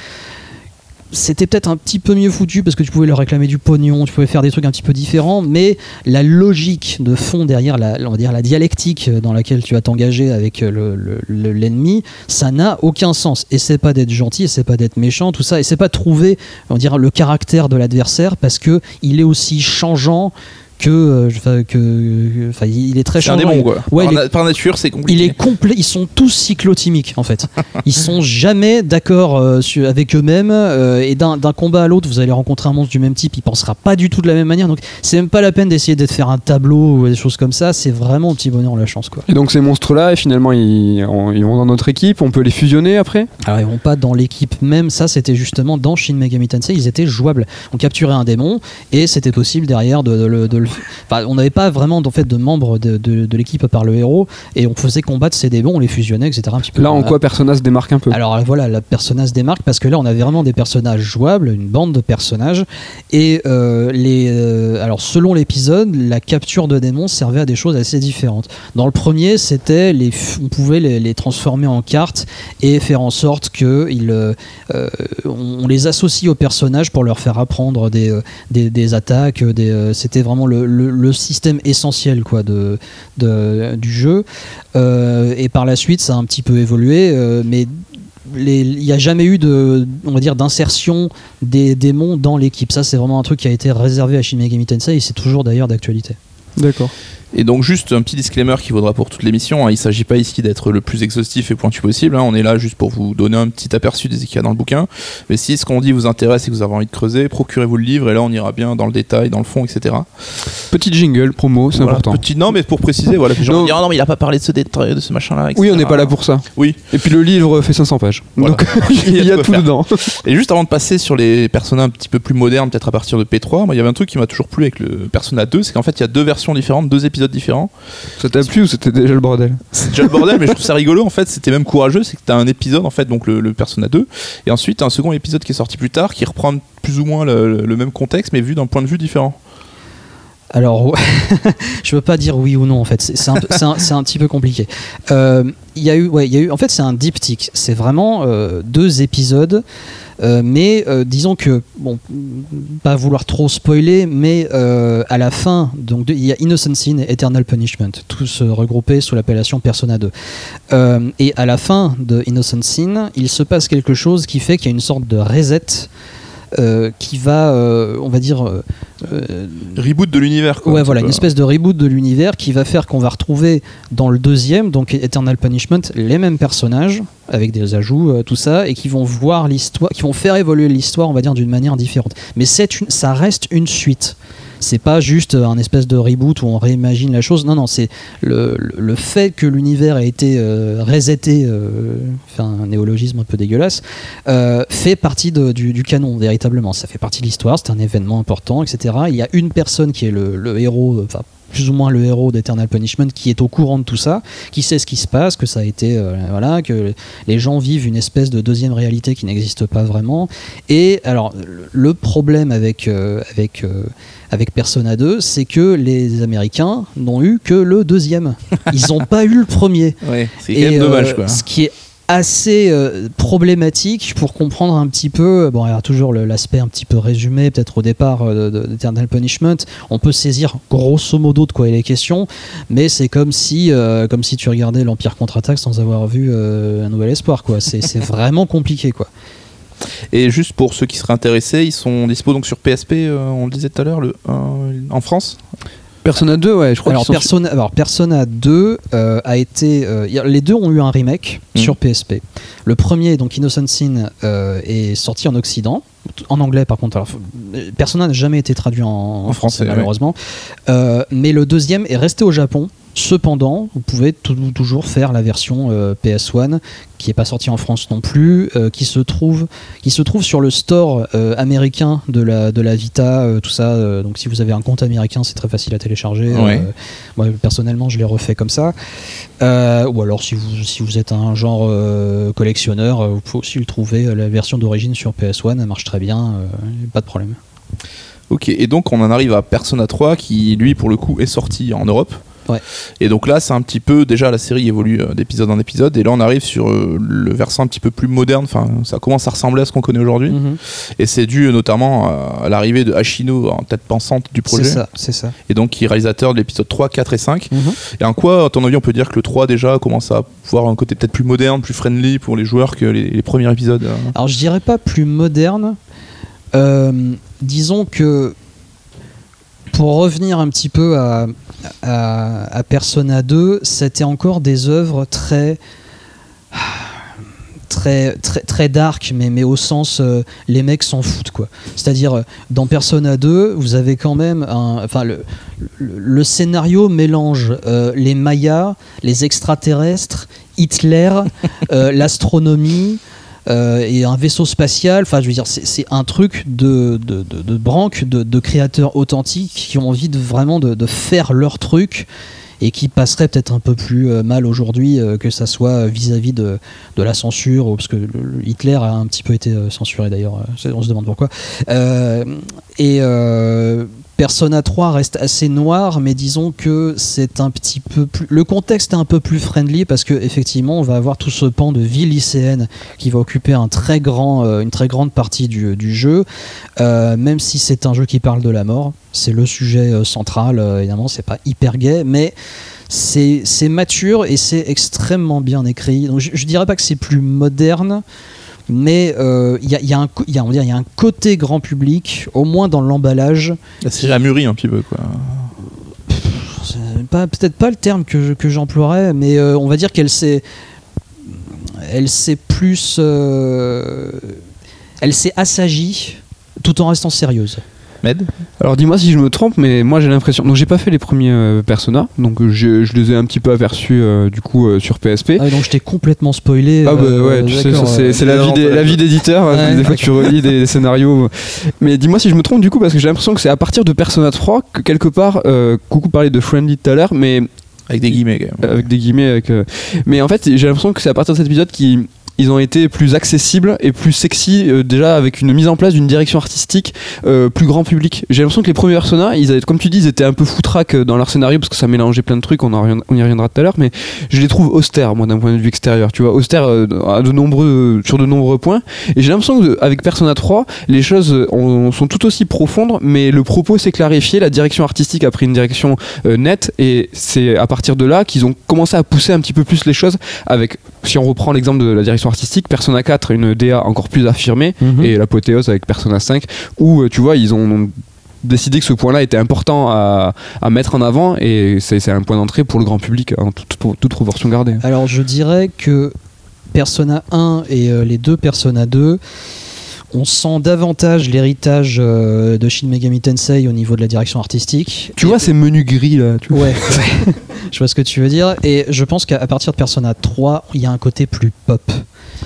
c'était peut-être un petit peu mieux foutu parce que tu pouvais leur réclamer du pognon, tu pouvais faire des trucs un petit peu différents, mais la logique de fond derrière la, on va dire, la dialectique dans laquelle tu vas t'engager avec le- l'ennemi, ça n'a aucun sens. Et c'est pas d'être gentil, et c'est pas d'être méchant, tout ça, et c'est pas trouver, on va dire, le caractère de l'adversaire parce que il est aussi changeant que, euh, enfin, que, enfin, il est très C'est un démon quoi. Ouais, par, il est- na- par nature, c'est compliqué. Il est complet, ils sont tous cyclotimiques en fait. Ils sont jamais d'accord euh, avec eux-mêmes euh, et d'un combat à l'autre, vous allez rencontrer un monstre du même type, il pensera pas du tout de la même manière. Donc c'est même pas la peine d'essayer de faire un tableau ou des choses comme ça. C'est vraiment un petit bonheur la chance quoi. Et donc ces monstres-là, finalement, ils, on- ils vont dans notre équipe, on peut les fusionner après? Alors ils vont pas dans l'équipe même, ça c'était justement dans Shin Megami Tensei, ils étaient jouables. On capturait un démon et c'était possible derrière de, de le- Enfin, on n'avait pas vraiment en fait de membres de, de- de l'équipe par le héros et on faisait combattre ces démons, on les fusionnait, etc. Un petit peu Là, en quoi Persona se démarque un peu? Alors voilà, la persona se démarque parce que là on avait vraiment des personnages jouables, une bande de personnages et euh, les euh, alors selon l'épisode, la capture de démons servait à des choses assez différentes. Dans le premier, c'était les on pouvait les, les transformer en cartes et faire en sorte que ils, euh, on, on les associe aux personnages pour leur faire apprendre des, des, des attaques, des, c'était vraiment le, le- système essentiel quoi de, du jeu. Euh, et par la suite, ça a un petit peu évolué, euh, mais il n'y a jamais eu de, on va dire, d'insertion des démons dans l'équipe. Ça, c'est vraiment un truc qui a été réservé à Shin Megami Tensei et c'est toujours d'ailleurs d'actualité. D'accord. Et donc juste un petit disclaimer qui vaudra pour toute l'émission, hein. il s'agit pas ici d'être le plus exhaustif et pointu possible, hein. on est là juste pour vous donner un petit aperçu des qu'il y a dans le bouquin, mais si ce qu'on dit vous intéresse et que vous avez envie de creuser, procurez-vous le livre et là on ira bien dans le détail, dans le fond, etc. Petit jingle, promo, c'est Voilà, important. Petit, non mais pour préciser, voilà, les gens Non. vont dire, ah non mais il a pas parlé de ce détail, de ce machin-là. Oui, on n'est pas là pour ça. Oui. Et puis le livre fait 500 pages. Voilà. Donc il y a, de quoi tout faire. dedans. Et juste avant de passer sur les personnages un petit peu plus modernes, peut-être à partir de P3, moi il y avait un truc qui m'a toujours plu avec le Persona 2, c'est qu'en fait il y a deux versions différentes, deux épisodes différents. Ça t'a plu ou c'était déjà le bordel C'est déjà le bordel, mais je trouve ça rigolo en fait, c'était même courageux, c'est que t'as un épisode en fait, donc le, le Persona 2, et ensuite un second épisode qui est sorti plus tard, qui reprend plus ou moins le, le même contexte, mais vu d'un point de vue différent. Alors, je veux pas dire oui ou non en fait. C'est un, petit peu compliqué. Euh, Il y a eu, ouais, y a eu. En fait, c'est un diptyque. C'est vraiment euh, deux épisodes. Euh, mais disons que, bon, pas vouloir trop spoiler, mais à la fin, donc il y a Innocent Sin et Eternal Punishment, tous regroupés sous l'appellation Persona 2. Euh, et à la fin de Innocent Sin, il se passe quelque chose qui fait qu'il y a une sorte de reset euh, qui va, euh, on va dire, euh, euh, Reboot de l'univers quoi. Ouais, un voilà, une peu. espèce de reboot de l'univers qui va faire qu'on va retrouver dans le deuxième, donc Eternal Punishment, les mêmes personnages avec des ajouts, tout ça, et qui vont voir l'histoire, qui vont faire évoluer l'histoire, on va dire, d'une manière différente. Mais c'est une, ça reste une suite. C'est pas juste un espèce de reboot où on réimagine la chose. Non, non, c'est le, le- fait que l'univers ait été euh, reseté, euh, un néologisme un peu dégueulasse, euh, fait partie du, canon véritablement. Ça fait partie de l'histoire. C'est un événement important, etc. Il y a une personne qui est le, le héros, enfin plus ou moins le héros d'Eternal Punishment qui est au courant de tout ça, qui sait ce qui se passe, que ça a été euh, voilà, que les gens vivent une espèce de deuxième réalité qui n'existe pas vraiment. Et alors le- problème avec euh, avec euh, avec Persona 2, c'est que les Américains n'ont eu que le deuxième. Ils n'ont pas eu le premier. Ouais, c'est quand même dommage euh, quoi. Ce qui est assez euh, problématique pour comprendre un petit peu. Bon, il y a toujours l'aspect un petit peu résumé, peut-être au départ euh, de- d'Eternal Punishment. On peut saisir grosso modo de quoi il est question, mais c'est comme si, euh, comme si tu regardais l'Empire contre-attaque sans avoir vu euh, Un Nouvel Espoir. quoi. C'est vraiment compliqué. quoi. Et juste pour ceux qui seraient intéressés, ils sont dispo donc sur PSP, euh, on le disait tout à l'heure, euh, en France? Persona 2, ouais, je crois Alors Persona, alors Persona 2 euh, a été, euh, les deux ont eu un remake Mhm. sur PSP. Le premier, donc Innocent Sin, euh, est sorti en Occident, en anglais par contre. Alors, Persona n'a jamais été traduit en, en français, malheureusement. Mais le deuxième est resté au Japon. Cependant, vous pouvez tou- toujours faire la version euh, PS1 qui n'est pas sortie en France non plus, euh, qui se trouve qui se trouve sur le store euh, américain de la de la Vita, tout ça. donc si vous avez un compte américain, c'est très facile à télécharger. Ouais. Moi personnellement, je l'ai refait comme ça. Ou alors si vous si vous êtes un genre collectionneur, vous pouvez aussi le trouver la version d'origine sur PS1, elle marche très bien, pas de problème. Ok, et donc on en arrive à Persona 3 qui lui pour le coup est sorti en Europe. Ouais. Et donc là c'est un petit peu, déjà la série évolue euh, d'épisode en épisode et là on arrive sur euh, le versant un petit peu plus moderne, enfin ça commence à ressembler à ce qu'on connaît aujourd'hui. Mhm. Et c'est dû euh, notamment à, l'arrivée de Hashino en tête pensante du C'est projet. ça, c'est ça. Et donc qui est réalisateur de l'épisode 3, 4 et 5. Mhm. Et en quoi, à ton avis, on peut dire que le 3 déjà commence à avoir un côté peut-être plus moderne, plus friendly pour les joueurs que les, les premiers épisodes Alors je dirais pas plus moderne. Euh, disons que pour revenir un petit peu à, à, à Persona 2, c'était encore des œuvres très très dark mais mais au sens euh, les mecs s'en foutent quoi. C'est-à-dire euh, dans Persona 2 vous avez quand même un enfin le, le, scénario mélange euh, les mayas les extraterrestres Hitler l'astronomie euh, et un vaisseau spatial. Enfin, je veux dire, c'est un truc de, de, de, de branque, de, créateurs authentiques qui ont envie de vraiment de, faire leur truc et qui passerait peut-être un peu plus euh, mal aujourd'hui euh, que ça soit vis-à-vis de, de la censure, parce que le- le Hitler a un petit peu été censuré d'ailleurs, on se demande pourquoi. Et Persona 3 reste assez noir, mais disons que c'est un petit peu plus. Le contexte est un peu plus friendly parce que effectivement, on va avoir tout ce pan de vie lycéenne qui va occuper euh, une très grande partie du, jeu, Euh, même si c'est un jeu qui parle de la mort. C'est le sujet euh, central, évidemment, c'est pas hyper gay, mais c'est mature et c'est extrêmement bien écrit. Je, je dirais pas que c'est plus moderne, mais euh, il y, a, il y a un co- il y a- on va dire, il y a un côté grand public, au moins dans l'emballage. La série a mûri un petit peu quoi. C'est peut-être pas le terme que, que j'emploierais, mais euh, on va dire qu'elle s'est, elle s'est plus, euh, elle s'est assagie tout en restant sérieuse. Med Alors dis-moi si je me trompe, mais moi j'ai l'impression. Donc j'ai pas fait les premiers euh, Persona, donc euh, je, je les ai un petit peu aperçus euh, du coup euh, sur PSP. Ah, donc je t'ai complètement spoilé. Ah bah euh, ouais, tu sais, c'est euh, c'est la la vie d'éditeur. hein, Ouais, des fois tu relis des scénarios. Mais dis-moi si je me trompe du coup, parce que j'ai l'impression que c'est à partir de Persona 3 que quelque part, euh, coucou parlait de Friendly tout à l'heure, mais Avec des guillemets quand même. avec des guillemets. Avec, euh, Mais en fait, j'ai l'impression que c'est à partir de cet épisode qui ils ont été plus accessibles et plus sexy euh, déjà avec une mise en place d'une direction artistique euh, plus grand public. J'ai l'impression que les premiers Persona, ils avaient, comme tu dis, ils étaient un peu foutraques dans leur scénario parce que ça mélangeait plein de trucs. On, y reviendra tout à l'heure, mais je les trouve austères moi d'un point de vue extérieur. Tu vois, austères euh, sur de nombreux points. Et j'ai l'impression qu'avec Persona 3, les choses ont- sont tout aussi profondes, mais le propos s'est clarifié, la direction artistique a pris une direction nette, et c'est à partir de là qu'ils ont commencé à pousser un petit peu plus les choses avec, si on reprend l'exemple de la direction artistique, Persona 4, une DA encore plus affirmée, Mhm. et l'apothéose avec Persona 5, où euh, tu vois, ils ont décidé que ce point-là était important à, à mettre en avant, et c'est un point d'entrée pour le grand public, en toute, toute- toute proportion gardée. Alors je dirais que Persona 1 et euh, les deux Persona 2 On sent davantage l'héritage euh, de Shin Megami Tensei au niveau de la direction artistique. Tu Et- vois ces menus gris là tu vois. Ouais. je vois ce que tu veux dire. Et je pense qu'à partir de Persona 3, il y a un côté plus pop.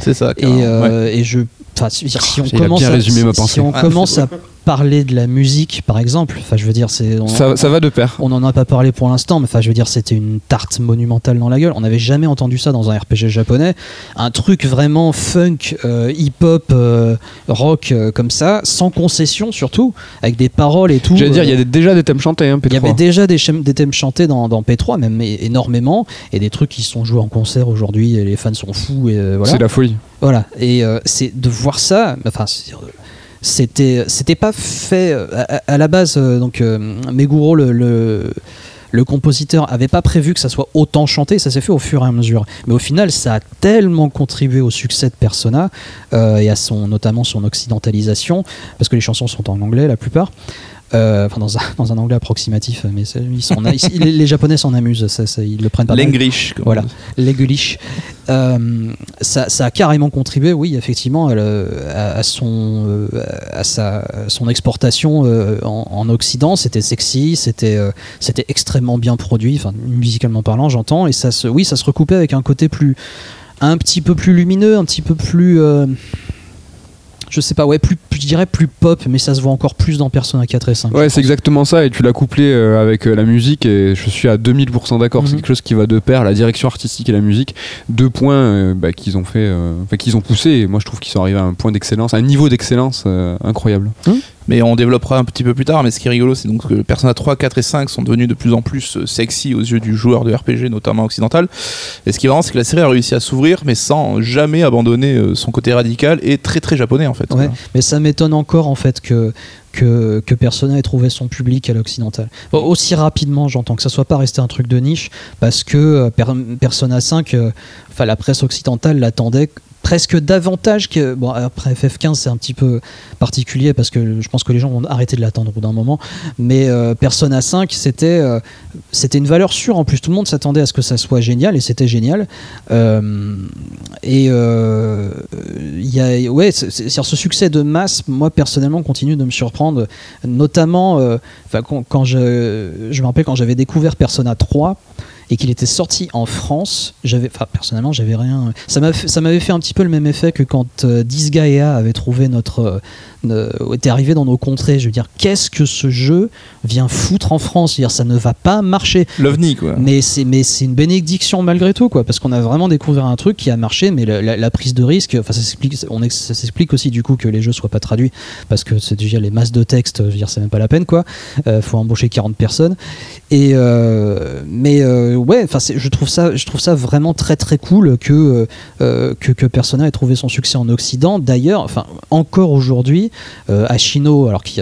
C'est ça. Et, ouais. euh, et je. Enfin, si si on commence, à, si- on Ah, commence à parler de la musique, par exemple, enfin, je veux dire, c'est. on- ça, ça va de pair On n'en a pas parlé pour l'instant, mais enfin, je veux dire, c'était une tarte monumentale dans la gueule. On n'avait jamais entendu ça dans un RPG japonais. Un truc vraiment funk, euh, hip-hop, euh, rock euh, comme ça, sans concession surtout, avec des paroles et tout. j'allais dire il y a déjà des thèmes chantés hein, il y P3 avait déjà des, thèmes chantés dans, dans P3, même énormément, et des trucs qui sont joués en concert aujourd'hui, et les fans sont fous, et voilà. c'est la folie Voilà, et c'est de voir ça, enfin, c'est- c'était c'était pas fait euh, à, la base. euh, donc euh, Meguro, le, le compositeur avait pas prévu que ça soit autant chanté, ça s'est fait au fur et à mesure. Mais au final, ça a tellement contribué au succès de Persona et à son notamment son occidentalisation, parce que les chansons sont en anglais la plupart. Euh, enfin, dans un, dans un anglais approximatif, mais ils ils- les, les Japonais s'en amusent, ça, ça, ils le prennent pas. L'English. Voilà. Gulish. Euh, ça, ça a carrément contribué, oui, effectivement, à, son, euh, à sa, son exportation en, en Occident. C'était sexy, c'était c'était extrêmement bien produit, enfin, musicalement parlant, j'entends. Et ça se, oui, ça se recoupait avec un côté plus, un petit peu plus lumineux, un petit peu plus. euh, je sais pas, ouais, plus, je dirais plus pop, mais ça se voit encore plus dans Persona 4 et 5. Ouais, c'est exactement ça, et tu l'as couplé euh, avec euh, la musique, et je suis à 2000% d'accord. C'est Mhm. quelque chose qui va de pair, la direction artistique et la musique. Deux points euh, bah, qu'ils ont fait, enfin, qu'ils ont poussé, et moi je trouve qu'ils sont arrivés à un point d'excellence, un niveau d'excellence incroyable. Mais on développera un petit peu plus tard. Mais ce qui est rigolo, c'est donc que Persona 3, 4 et 5 sont devenus de plus en plus euh, sexy aux yeux du joueur de RPG, notamment occidental. Et ce qui est marrant, c'est que la série a réussi à s'ouvrir, mais sans jamais abandonner euh, son côté radical et très très japonais en fait. Ouais, mais ça m'étonne encore en fait que, que, que Persona ait trouvé son public à l'occidental. Bon, aussi rapidement, j'entends que ça soit pas resté un truc de niche, parce que euh, Per- Persona 5, euh, enfin la presse occidentale l'attendait presque davantage que bon après FF15 c'est un petit peu particulier parce que je pense que les gens vont arrêter de l'attendre au bout d'un moment. Mais euh, Persona 5 c'était euh, c'était une valeur sûre. En plus tout le monde s'attendait à ce que ça soit génial et c'était génial. Euh, et il y a ouais ce succès de masse moi personnellement continue de me surprendre. Notamment quand, quand je je me rappelle quand j'avais découvert Persona 3 et qu'il était sorti en France, j'avais, personnellement, j'avais rien. Ça m'avait fait un petit peu le même effet que quand euh, Disgaea avait trouvé notre, euh, était arrivé dans nos contrées. Je veux dire, qu'est-ce que ce jeu vient foutre en France? C'est-à-dire, ça ne va pas marcher. L'ovni quoi. Mais c'est, mais c'est une bénédiction malgré tout, quoi, parce qu'on a vraiment découvert un truc qui a marché, mais la, la- la prise de risque, enfin, ça s'explique, on ça s'explique aussi du coup que les jeux soient pas traduits, parce que c'est déjà les masses de texte, je veux dire, c'est même pas la peine, quoi. Euh, faut embaucher 40 personnes. Et euh, mais euh, ouais, enfin, je trouve ça, je trouve ça vraiment très très cool que euh, que, que Persona ait trouvé son succès en Occident. D'ailleurs, enfin, encore aujourd'hui, euh, Ashino, alors qui,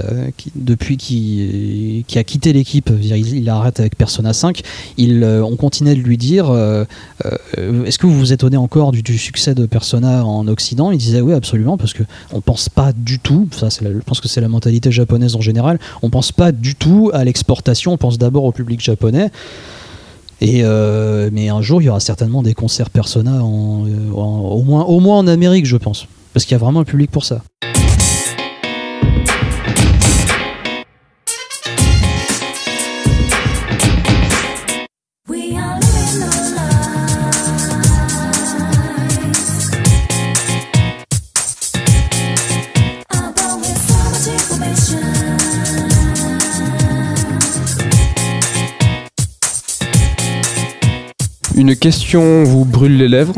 depuis qui qui a quitté l'équipe, il, arrête avec Persona 5, il, euh, on continuait de lui dire euh, euh, est-ce que vous vous étonnez encore du, succès de Persona en Occident? Il disait oui absolument parce que on pense pas du tout, ça je pense que c'est la mentalité japonaise en général, on pense pas du tout à l'exportation, on pense d'abord au public japonais. Mais un jour il y aura certainement des concerts Persona au moins en Amérique je pense parce qu'il y a vraiment un public pour ça. Une question vous brûle les lèvres.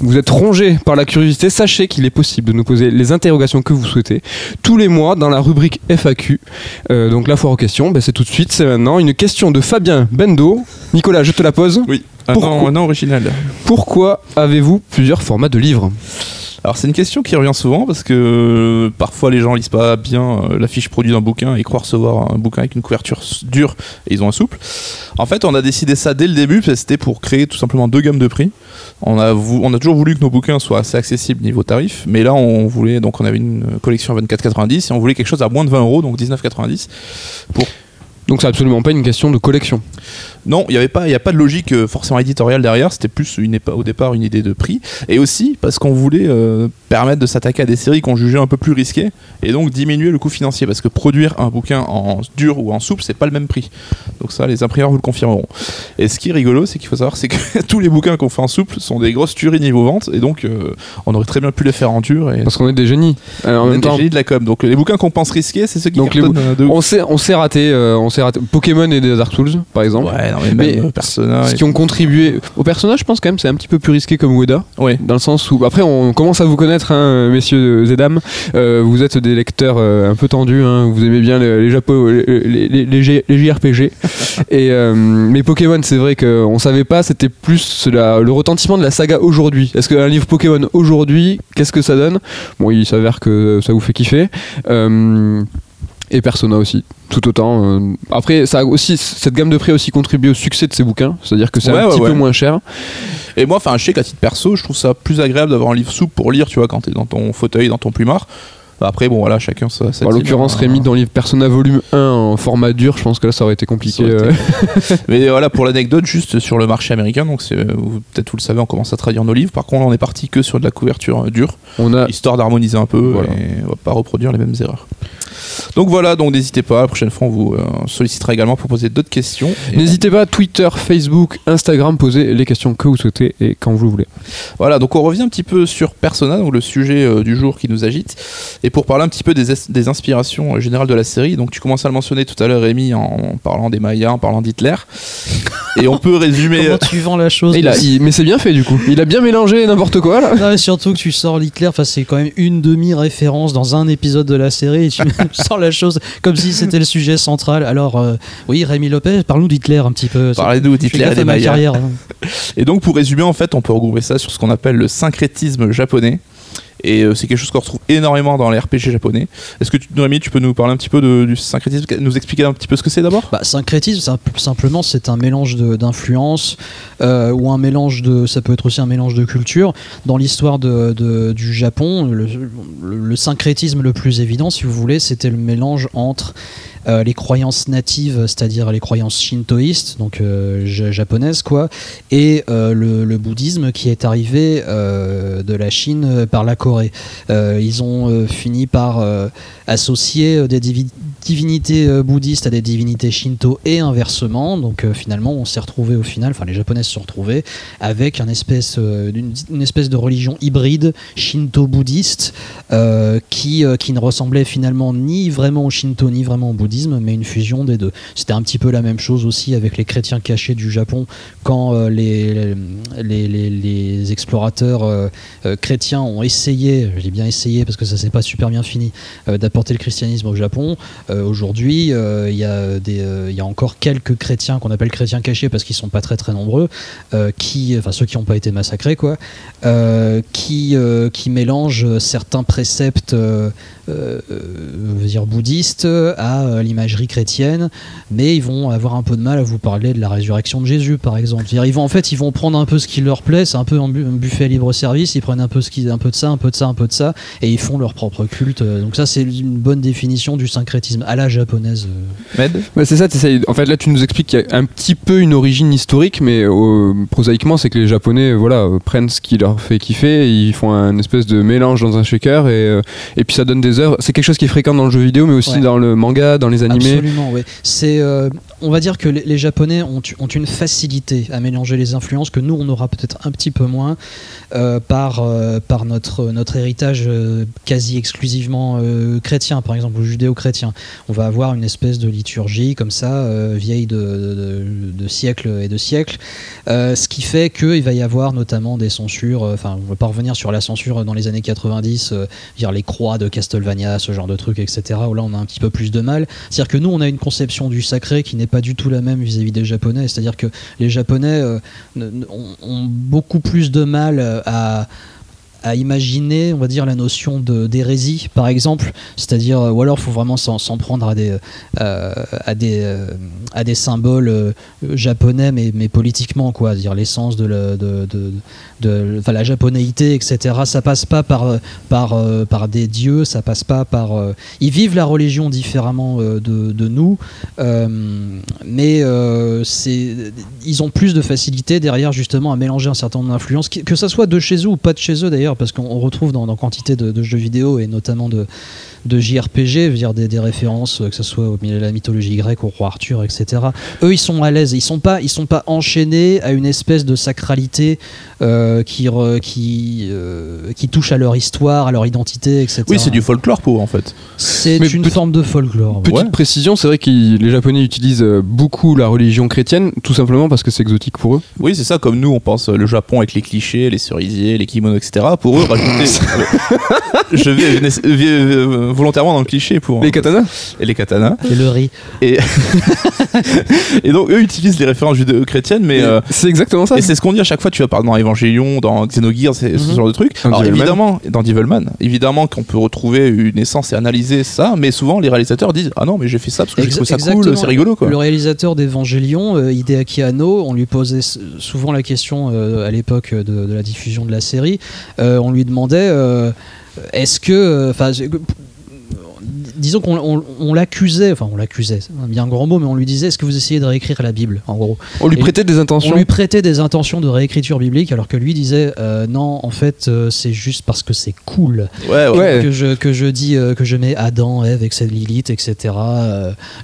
Vous êtes rongé par la curiosité, sachez qu'il est possible de nous poser les interrogations que vous souhaitez tous les mois dans la rubrique FAQ. Euh, donc la foire aux questions, ben, c'est tout de suite, c'est maintenant. Une question de Fabien Bendo. Nicolas, je te la pose. Oui. Un Pourquoi original. Pourquoi avez-vous plusieurs formats de livres? Alors c'est une question qui revient souvent parce que euh, parfois les gens lisent pas bien euh, la fiche produit d'un bouquin et croient recevoir un bouquin avec une couverture dure et ils ont un souple. En fait, on a décidé ça dès le début parce que c'était pour créer tout simplement deux gammes de prix. On a, on a toujours voulu que nos bouquins soient assez accessibles niveau tarif, mais là on voulait donc on avait une collection à 24,90 et on voulait quelque chose à moins de 20 euros donc 19,90 pour Donc c'est absolument pas une question de collection. Non, il n'y avait pas, il a pas de logique euh, forcément éditoriale derrière. C'était plus une, au départ une idée de prix, et aussi parce qu'on voulait euh, permettre de s'attaquer à des séries qu'on jugeait un peu plus risquées, et donc diminuer le coût financier, parce que produire un bouquin en dur ou en souple, c'est pas le même prix. Donc ça, les imprimeurs vous le confirmeront. Et ce qui est rigolo, c'est qu'il faut savoir, c'est que tous les bouquins qu'on fait en souple sont des grosses tueries niveau vente, et donc euh, on aurait très bien pu les faire en dur. Et Parce qu'on est des génies. En on est même des temps, génies de la com. Donc les bouquins qu'on pense risqués, c'est ceux qui Donc, les euh, de on s'est on s'est raté, on s'est raté. Pokémon et des Dark Souls, par exemple. Ouais, non, mais même euh, Persona. Ce qui ont contribué au personnage, je pense quand même, c'est un petit peu plus risqué comme Ueda. Ouais. Dans le sens où, après, on commence à vous connaître, hein, messieurs et dames. Euh, vous êtes des lecteurs euh, un peu tendus, hein, vous aimez bien les, les, Japo- les, JRPG. et, euh, mais Pokémon, c'est vrai qu'on savait pas, c'était plus la- le retentissement de la saga aujourd'hui. Est-ce qu'un livre Pokémon aujourd'hui, qu'est-ce que ça donne? Bon, il s'avère que ça vous fait kiffer. Euh, et Persona aussi, tout autant. euh. Après, ça a aussi, cette gamme de prix a aussi contribué au succès de ces bouquins, c'est-à-dire que c'est Ouais, un ouais, petit ouais. peu moins cher. Et moi, enfin, je sais qu'à titre perso, je trouve ça plus agréable d'avoir un livre souple pour lire, tu vois, quand t'es dans ton fauteuil, dans ton plumard. Après, bon, voilà, chacun sa. sa en team, l'occurrence, hein. Rémi, dans le livre Persona volume 1 en format dur, je pense que là ça aurait été compliqué. Ça aurait euh. été- Mais voilà, pour l'anecdote, juste sur le marché américain, donc vous- peut-être vous le savez, on commence à traduire nos livres. Par contre, on est parti que sur de la couverture euh, dure, On a histoire d'harmoniser un peu Voilà. et on va pas reproduire les mêmes erreurs. Donc voilà, donc n'hésitez pas, la prochaine fois on vous euh, sollicitera également pour poser d'autres questions. N'hésitez pas, Twitter, Facebook, Instagram, posez les questions que vous souhaitez et quand vous le voulez. Voilà, donc on revient un petit peu sur Persona, donc le sujet euh, du jour qui nous agite, et pour parler un petit peu des, es- des inspirations euh, générales de la série. Donc tu commences à le mentionner tout à l'heure, Rémi, en parlant des Mayas, en parlant d'Hitler, et on peut résumer. Comment tu vends la chose Et il a- il- mais c'est bien fait du coup. Il a bien mélangé n'importe quoi là. Non, mais surtout que tu sors l'Hitler, enfin, c'est quand même une demi-référence dans un épisode de la série et tu sors la chose comme si c'était le sujet central. Alors, euh, oui, Rémi Lopez, parle-nous d'Hitler un petit peu. Parlez-nous d'Hitler et des Mayas. carrière. hein. Et donc pour résumer, en fait, on peut regrouper ça sur ce qu'on appelle le syncrétisme japonais. Et euh, c'est quelque chose qu'on retrouve énormément dans les RPG japonais. Est-ce que tu, Rémi, tu peux nous parler un petit peu de- du syncrétisme, nous expliquer un petit peu ce que c'est d'abord? Bah, syncrétisme, simple- simplement, c'est un mélange d'influences euh, ou un mélange de. Ça peut être aussi un mélange de culture. Dans l'histoire de, du Japon, le, le- le syncrétisme le plus évident, si vous voulez, c'était le mélange entre euh, les croyances natives, c'est-à-dire les croyances shintoïstes, donc ja- japonaises, quoi, et le, le bouddhisme qui est arrivé de la Chine par la Corée. Euh, ils ont euh, fini par euh, associer des divi- divinités bouddhistes à des divinités shinto et inversement. Donc finalement, on s'est retrouvé au final, enfin les japonais se sont retrouvés avec un espèce, une espèce de religion hybride shinto-bouddhiste qui, qui ne ressemblait finalement ni vraiment au shinto ni vraiment au bouddhisme, mais une fusion des deux. C'était un petit peu la même chose aussi avec les chrétiens cachés du Japon quand les, les, explorateurs chrétiens ont essayé, je dis bien essayé parce que ça s'est pas super bien fini, euh, d'apporter le christianisme au Japon. Euh, Aujourd'hui, euh, il y, euh, il y a encore quelques chrétiens qu'on appelle chrétiens cachés parce qu'ils sont pas très très nombreux, qui, enfin ceux qui n'ont pas été massacrés, quoi, qui, qui mélangent certains préceptes dire bouddhistes à l'imagerie chrétienne, mais ils vont avoir un peu de mal à vous parler de la résurrection de Jésus, par exemple. Ils vont en fait, ils vont prendre un peu ce qui leur plaît, c'est un peu un, bu- un buffet libre service. Ils prennent un peu ce qui, un peu de ça, un peu de ça, un peu de ça, et ils font leur propre culte. Donc ça, c'est une bonne définition du syncrétisme à la japonaise. euh. Med Ouais, c'est ça, t'essayes- en fait là tu nous expliques qu'il y a un petit peu une origine historique, mais euh, prosaïquement c'est que les Japonais euh, voilà, euh, prennent ce qui leur fait kiffer, et ils font un espèce de mélange dans un shaker, et, euh, et puis ça donne des œuvres. C'est quelque chose qui est fréquent dans le jeu vidéo, mais aussi Ouais. dans le manga, dans les animés. Absolument, oui. C'est, euh, on va dire que les, Japonais ont, une facilité à mélanger les influences que nous, on aura peut-être un petit peu moins euh, par, euh, par notre, notre héritage euh, quasi exclusivement chrétien, par exemple, ou judéo-chrétien. On va avoir une espèce de liturgie comme ça, vieille de, de- siècles et de siècles, ce qui fait qu'il va y avoir notamment des censures, enfin, on ne va pas revenir sur la censure dans les années 90, euh, dire les croix de Castlevania, ce genre de trucs, etc., où là on a un petit peu plus de mal. C'est-à-dire que nous, on a une conception du sacré qui n'est pas du tout la même vis-à-vis des Japonais. C'est-à-dire que les Japonais euh, ont beaucoup plus de mal euh, à à imaginer, on va dire, la notion d'hérésie, par exemple, c'est-à-dire, euh, ou alors il faut vraiment s'en prendre à des, euh, à des, euh, à des symboles japonais, mais, politiquement, quoi, dire l'essence de, la- de, de, la japonéité, etc. Ça passe pas par, par, par des dieux, ça passe pas par. ils vivent la religion différemment de, nous, mais ils ont plus de facilité derrière justement à mélanger un certain nombre d'influences, qui- que ça soit de chez eux ou pas de chez eux d'ailleurs, parce qu'on on retrouve dans, dans quantité de, de jeux vidéo et notamment de, de JRPG, dire des, des références, que ce soit au milieu de la mythologie grecque, au roi Arthur, etc. Eux, ils sont à l'aise, ils sont pas, ils sont pas enchaînés à une espèce de sacralité euh, qui, re- qui, euh, qui touche à leur histoire, à leur identité, etc. Oui, c'est du folklore pour eux, en fait. C'est Mais une forme de folklore. Petite Ouais. précision, c'est vrai que les Japonais utilisent euh, beaucoup la religion chrétienne, tout simplement parce que c'est exotique pour eux. Oui, c'est ça, comme nous, on pense le Japon avec les clichés, les cerisiers, les kimonos, etc. Pour eux, rajouter. je vais, euh, volontairement dans le cliché pour. Les katanas Et les katanas. Et le riz. Et, et donc, eux utilisent les références judéo-chrétiennes, mais. euh, C'est exactement ça. et c'est ce qu'on dit à chaque fois, tu vas parler dans Evangelion, dans Xenogears, ce Mhm. genre de truc. Dans Alors Devilman. évidemment, dans Devilman, évidemment qu'on peut retrouver une essence et analyser ça, mais souvent les réalisateurs disent Ah non, mais j'ai fait ça parce que je Ex- trouve ça cool, c'est rigolo quoi. Le réalisateur d'Evangelion, euh, Hideaki Anno, on lui posait souvent la question euh, à l'époque de, de la diffusion de la série. Euh, on lui demandait euh, est-ce que. Disons qu'on on- on l'accusait, enfin on l'accusait, c'est un bien grand mot, mais on lui disait est-ce que vous essayez de réécrire la Bible, en gros? On lui Et- prêtait des On intentions. lui prêtait des intentions de réécriture biblique, alors que lui disait euh, non, en fait, euh, c'est juste parce que c'est cool Ouais, ouais. Ouais. que je, que je dis euh, que je mets Adam, Ève, cette Lilith, etc.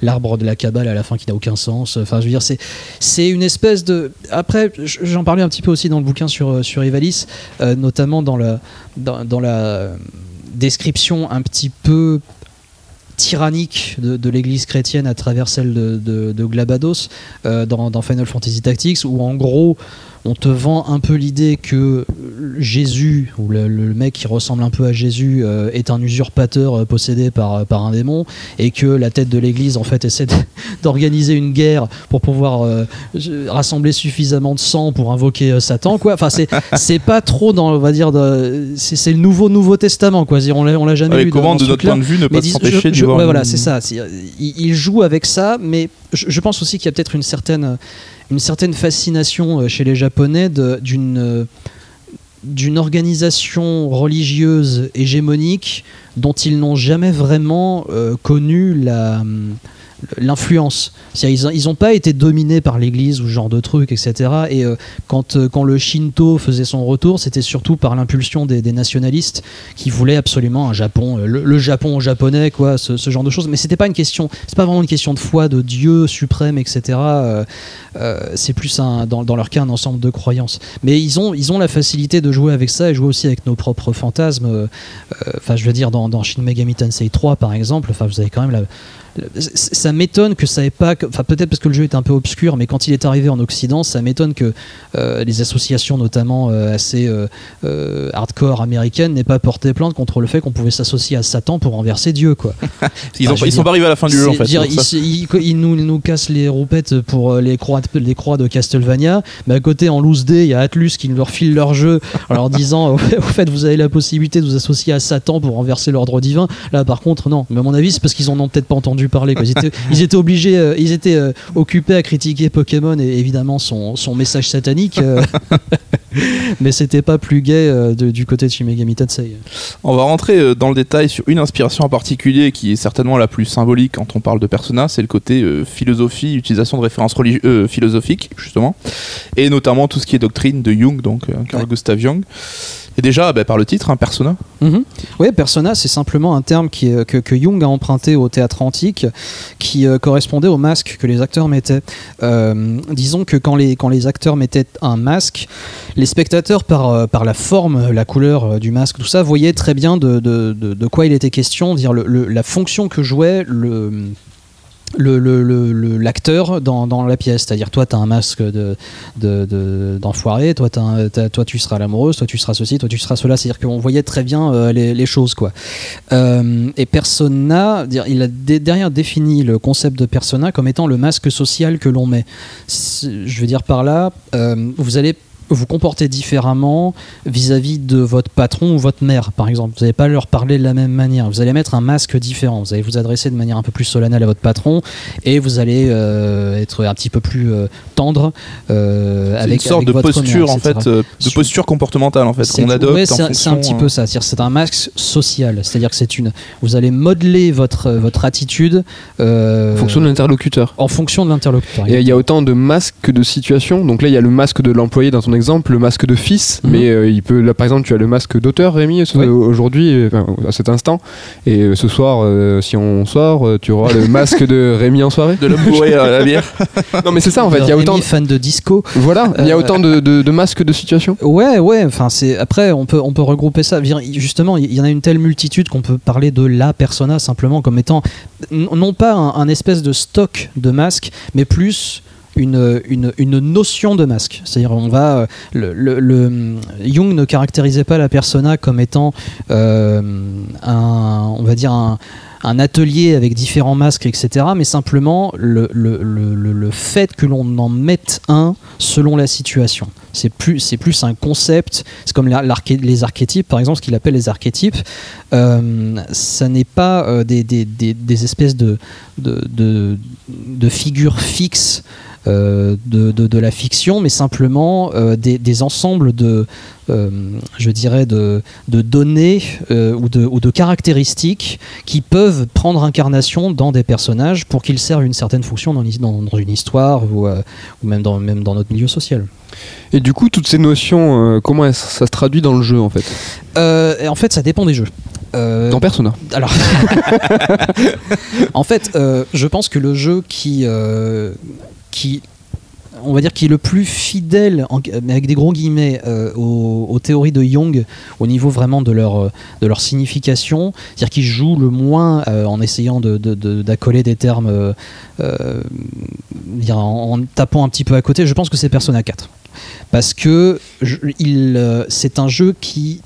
L'arbre de la cabale à la fin qui n'a aucun sens. Enfin, je veux dire, c'est c'est une espèce de. Après, j'en parlais un petit peu aussi dans le bouquin sur sur Evalis, notamment dans la dans, dans la description un petit peu tyrannique de, l'église chrétienne à travers celle de, Glabados euh, dans Final Fantasy Tactics où en gros on te vend un peu l'idée que Jésus, ou le, le mec qui ressemble un peu à Jésus, euh, est un usurpateur euh, possédé par, par un démon, et que la tête de l'Église en fait essaie de- d'organiser une guerre pour pouvoir euh, rassembler suffisamment de sang pour invoquer euh, Satan, quoi. Enfin, c'est pas trop dans, on va dire, de- c'est le nouveau Nouveau Testament, quoi. On l'a jamais Ouais, vu. comment, de notre point de vue, ne pas s'empêcher ouais, voilà, c'est ça. Il, il joue avec ça, mais je, je pense aussi qu'il y a peut-être une certaine, une certaine fascination euh, chez les Japonais d'une euh, d'une organisation religieuse hégémonique dont ils n'ont jamais vraiment euh, connu la l'influence. Ils n'ont pas été dominés par l'Église ou ce genre de trucs, etc. Et euh, quand, euh, quand le Shinto faisait son retour, c'était surtout par l'impulsion des, nationalistes qui voulaient absolument un Japon, euh, le, le Japon japonais, quoi, ce, genre de choses. Mais c'était pas une question, c'est pas vraiment une question de foi, de Dieu suprême, etc. C'est plus dans, leur cas un ensemble de croyances. Mais ils ont, ils ont la facilité de jouer avec ça et jouer aussi avec nos propres fantasmes. Enfin, je veux dire, dans, Shin Megami Tensei 3, par exemple, vous avez quand même la, ça m'étonne que ça ait pas. Enfin, peut-être parce que le jeu est un peu obscur, mais quand il est arrivé en Occident, ça m'étonne que euh, les associations, notamment euh, assez euh, hardcore américaines, n'aient pas porté plainte contre le fait qu'on pouvait s'associer à Satan pour renverser Dieu, quoi. Ils, Enfin, sont pas arrivés à la fin du jeu en fait. dire, ils, ils- ils nous, cassent les roupettes pour les croix, de- les croix de Castlevania, mais à côté en loose day, il y a Atlus qui leur file leur jeu en leur disant au fait, au fait, vous avez la possibilité de vous associer à Satan pour renverser l'ordre divin. Là, par contre, non. Mais à mon avis, c'est parce qu'ils en ont peut-être pas entendu parler. quoi. Ils, étaient, ils étaient obligés, euh, ils étaient euh, occupés à critiquer Pokémon et évidemment son, son message satanique, euh, mais c'était pas plus gay de- du côté de Shin Megami Tensei. On va rentrer dans le détail sur une inspiration en particulier qui est certainement la plus symbolique quand on parle de Persona, c'est le côté philosophie, utilisation de références philosophiques justement, et notamment tout ce qui est doctrine de Jung, donc Carl Ouais. Gustav Jung. Et déjà, bah, par le titre, hein, Persona, Mhm. Oui, persona, c'est simplement un terme est- que, que Jung a emprunté au théâtre antique, qui euh, correspondait au masque que les acteurs mettaient. Euh, disons que quand les, quand les acteurs mettaient un masque, les spectateurs, par, euh, par la forme, la couleur euh, du masque, tout ça, voyaient très bien de, de- de- quoi il était question, dire la fonction que jouait le le- le- le- l'acteur dans, la pièce. C'est-à-dire, toi, tu as un masque de, de- de- d'enfoiré, toi, tu seras l'amoureuse, toi, tu seras ceci, toi, tu seras cela. C'est-à-dire qu'on voyait très bien euh, les, choses. Quoi. Euh, et Persona, il a derrière défini le concept de Persona comme étant le masque social que l'on met. Je veux dire par là, euh, vous allez vous comporter différemment vis-à-vis de votre patron ou votre mère, par exemple. Vous n'allez pas leur parler de la même manière. Vous allez mettre un masque différent. Vous allez vous adresser de manière un peu plus solennelle à votre patron et vous allez euh, être un petit peu plus euh, tendre euh, C'est avec une sorte avec de votre posture mère, en fait, euh, de posture comportementale en fait C'est- qu'on adopte ouais, c'est un- petit euh, peu ça. C'est un masque social. C'est-à-dire que c'est une. Vous allez modeler votre votre attitude euh, En fonction de l'interlocuteur. en fonction de l'interlocuteur. Et il y a autant de masques que de situations. Donc là, il y a le masque de l'employé dans ton exemple, le masque de fils. Mhm. Mais euh, il peut, là, par exemple, tu as le masque d'auteur, Rémi, Oui. aujourd'hui, euh, enfin, à cet instant. Et euh, ce soir, euh, si on sort, euh, tu auras le masque de Rémi en soirée. de l'homme bourré à la bière. Non, mais c'est ça, en fait. Il y a Rémi, autant. fan de disco. Voilà, il y a autant de, de- de masques de situations. Ouais, ouais. Enfin, c'est après on peut on peut regrouper ça. Justement, il y en a une telle multitude qu'on peut parler de la persona simplement comme étant non pas un, un espèce de stock de masques, mais plus une, une, une notion de masque. C'est-à-dire, on va. euh, Le, le- Jung ne caractérisait pas la persona comme étant euh, un. On va dire un atelier avec différents masques, etc. Mais simplement le, le, le, le- fait que l'on en mette un selon la situation. C'est plus, c'est plus un concept. C'est comme les archétypes, par exemple, ce qu'il appelle les archétypes. Euh, ça n'est pas euh, des, des, des, des espèces de, de, de, de figures fixes. Euh, de, de, de la fiction, mais simplement euh, des, des ensembles de, euh, je dirais, de, de données ou, de, ou de caractéristiques qui peuvent prendre incarnation dans des personnages pour qu'ils servent une certaine fonction dans, dans, dans une histoire ou, ou même, dans, même dans notre milieu social. Et du coup, toutes ces notions, euh, comment ça se traduit dans le jeu, en fait? Euh, en fait, ça dépend des jeux. Euh, Dans Persona. alors, en fait, je pense que le jeu qui, qui, on va dire, qui est le plus fidèle, mais avec des gros guillemets, euh, aux, théories de Jung, au niveau vraiment de leur, euh, de leur signification, c'est-à-dire qui joue le moins euh, en essayant de- de- de- d'accoler des termes, en, en tapant un petit peu à côté, je pense que c'est Persona 4. Parce que c'est un jeu qui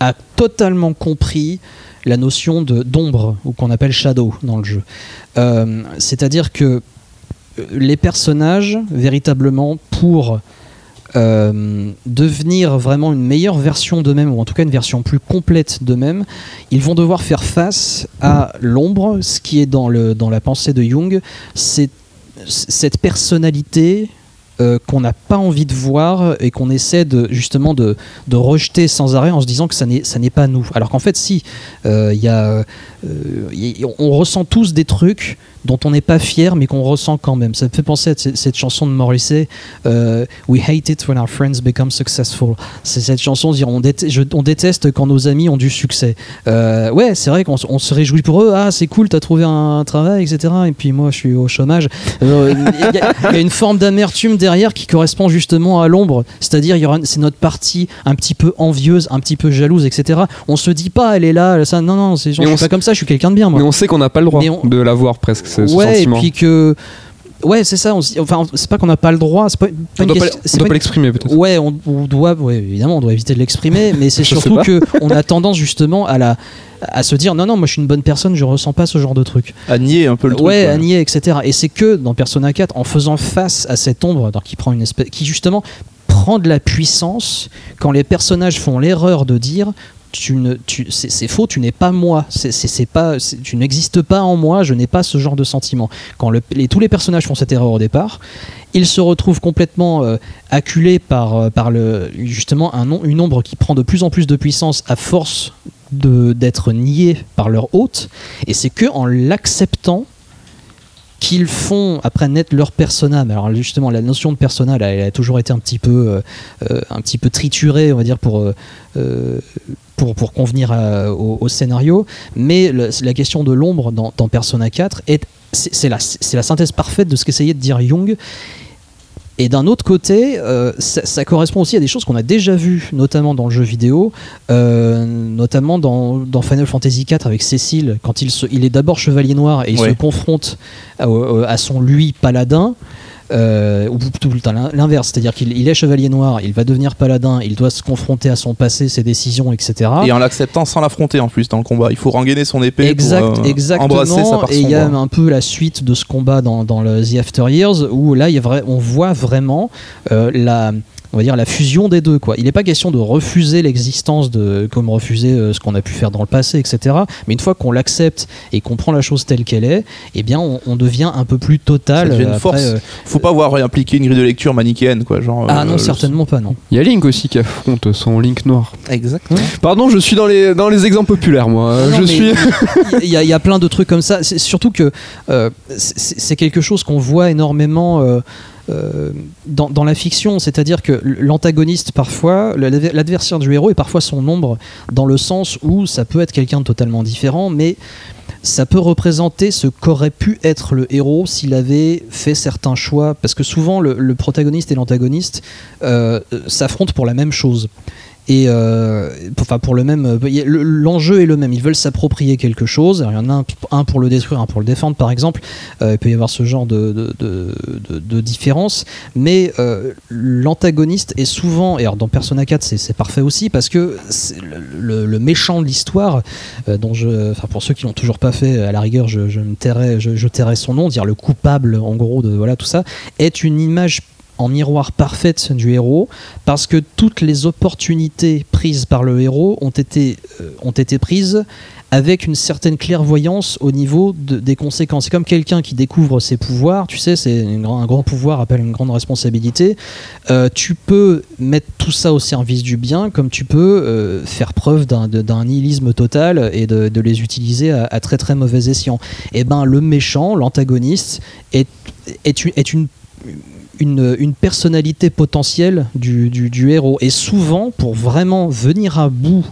a totalement compris la notion d'ombre ou qu'on appelle shadow dans le jeu. C'est-à-dire que les personnages, véritablement, pour euh, devenir vraiment une meilleure version d'eux-mêmes, ou en tout cas une version plus complète d'eux-mêmes, ils vont devoir faire face à l'ombre, ce qui est dans, le, dans la pensée de Jung, c'est cette personnalité euh, qu'on n'a pas envie de voir et qu'on essaie justement de, de rejeter sans arrêt en se disant que ça n'est pas nous. Alors qu'en fait, si, euh, y a, euh, on ressent tous des trucs dont on n'est pas fier mais qu'on ressent quand même. Ça me fait penser à cette, chanson de Morrissey, euh, We hate it when our friends become successful. C'est cette chanson, dire on, déte- je- on déteste quand nos amis ont du succès. Euh, ouais, c'est vrai qu'on se réjouit pour eux. Ah, c'est cool, t'as trouvé un travail, etc. Et puis moi, je suis au chômage. Euh, Il y, a- il y a une forme d'amertume derrière qui correspond justement à l'ombre. C'est-à-dire, c'est notre partie un petit peu envieuse, un petit peu jalouse, etc. On se dit pas, elle est là, ça. Non, non, c'est pas comme ça, je suis quelqu'un de bien, moi. Mais on sait qu'on n'a pas le droit on- de l'avoir presque, ce, ce ouais, sentiment. et puis que. Ouais, c'est ça. on enfin, c'est pas qu'on n'a pas le droit. C'est pas, pas on une doit pas, question- l'exprimer peut-être. Ouais, on, on doit, ouais, évidemment, on doit éviter de l'exprimer, mais c'est surtout que on a tendance justement à la à se dire non non moi je suis une bonne personne je ressens pas ce genre de truc À nier un peu le truc. ouais, à nier etc et c'est que dans Persona 4 en faisant face à cette ombre donc qui prend une espèce qui justement prend de la puissance quand les personnages font l'erreur de dire tu c'est, faux, tu n'es pas moi, c'est, pas, tu n'existes pas en moi, je n'ai pas ce genre de sentiment. Quand tous les personnages font cette erreur au départ, ils se retrouvent complètement euh, acculés par, euh, par le, justement une ombre qui prend de plus en plus de puissance à force d'être niés par leur hôte, et c'est que en l'acceptant qu'ils font après naître leur persona. Mais alors justement, la notion de persona, elle, a- toujours été un petit peu, euh, euh, un petit peu triturée, on va dire, pour, euh, convenir au, scénario. Mais la question de l'ombre dans, Persona 4 est c'est la, la synthèse parfaite de ce qu'essayait de dire Jung. Et d'un autre côté, euh, ça, ça correspond aussi à des choses qu'on a déjà vues, notamment dans le jeu vidéo, euh, notamment dans, dans Final Fantasy IV avec Cécile, quand il, se- il est d'abord chevalier noir et il Ouais. se confronte à, à son lui paladin. Euh, ou plutôt le temps l'in- l'inverse, c'est-à-dire qu'il il est chevalier noir, il va devenir paladin, il doit se confronter à son passé, ses décisions, etc. Et en l'acceptant sans l'affronter en plus dans le combat. Il faut rengainer son épée Exact, pour euh, exactement. embrasser sa part et il y a un peu la suite de ce combat dans, dans le The After Years où là il y a vrai, on voit vraiment euh, la on va dire la fusion des deux quoi. Il n'est pas question de refuser l'existence de comme refuser euh, ce qu'on a pu faire dans le passé etc. Mais une fois qu'on l'accepte et qu'on prend la chose telle qu'elle est, eh bien on, on devient un peu plus total. Ça devient une euh, force. euh, Faut pas avoir impliqué une grille de lecture manichéenne, quoi. Genre, ah euh, non certainement pas non. Il y a Link aussi qui affronte son Link noir. Exactement. Pardon, je suis dans les, dans les exemples populaires, moi. Ah non, je suis. Il y, a- il y a plein de trucs comme ça. C'est surtout que euh, c'est c'est quelque chose qu'on voit énormément. Euh, euh, dans, la fiction, c'est-à-dire que l'antagoniste parfois, l'adver- l'adversaire du héros est parfois son ombre, dans le sens où ça peut être quelqu'un de totalement différent, mais ça peut représenter ce qu'aurait pu être le héros s'il avait fait certains choix, parce que souvent le, protagoniste et l'antagoniste euh, s'affrontent pour la même chose. Et euh, enfin pour le même, euh, l'enjeu est le même. Ils veulent s'approprier quelque chose. Il y en a un, pour le détruire, un pour le défendre, par exemple. Euh, il peut y avoir ce genre de, de, différence. Mais l'antagoniste est souvent, et alors dans Persona 4 c'est parfait aussi parce que le, méchant de l'histoire, dont pour ceux qui l'ont toujours pas fait, à la rigueur je, je son nom, dire le coupable en gros de voilà tout ça, est une image miroir parfaite du héros parce que toutes les opportunités prises par le héros ont été, euh, ont été prises avec une certaine clairvoyance au niveau de- des conséquences. C'est comme quelqu'un qui découvre ses pouvoirs, tu sais, c'est un grand pouvoir appelle une grande responsabilité. Euh, tu peux mettre tout ça au service du bien, comme tu peux euh, faire preuve d'un nihilisme total et de, les utiliser à, très très mauvais escient. Et ben le méchant, l'antagoniste, est, est une une, personnalité potentielle du, héros. Et souvent, pour vraiment venir à bout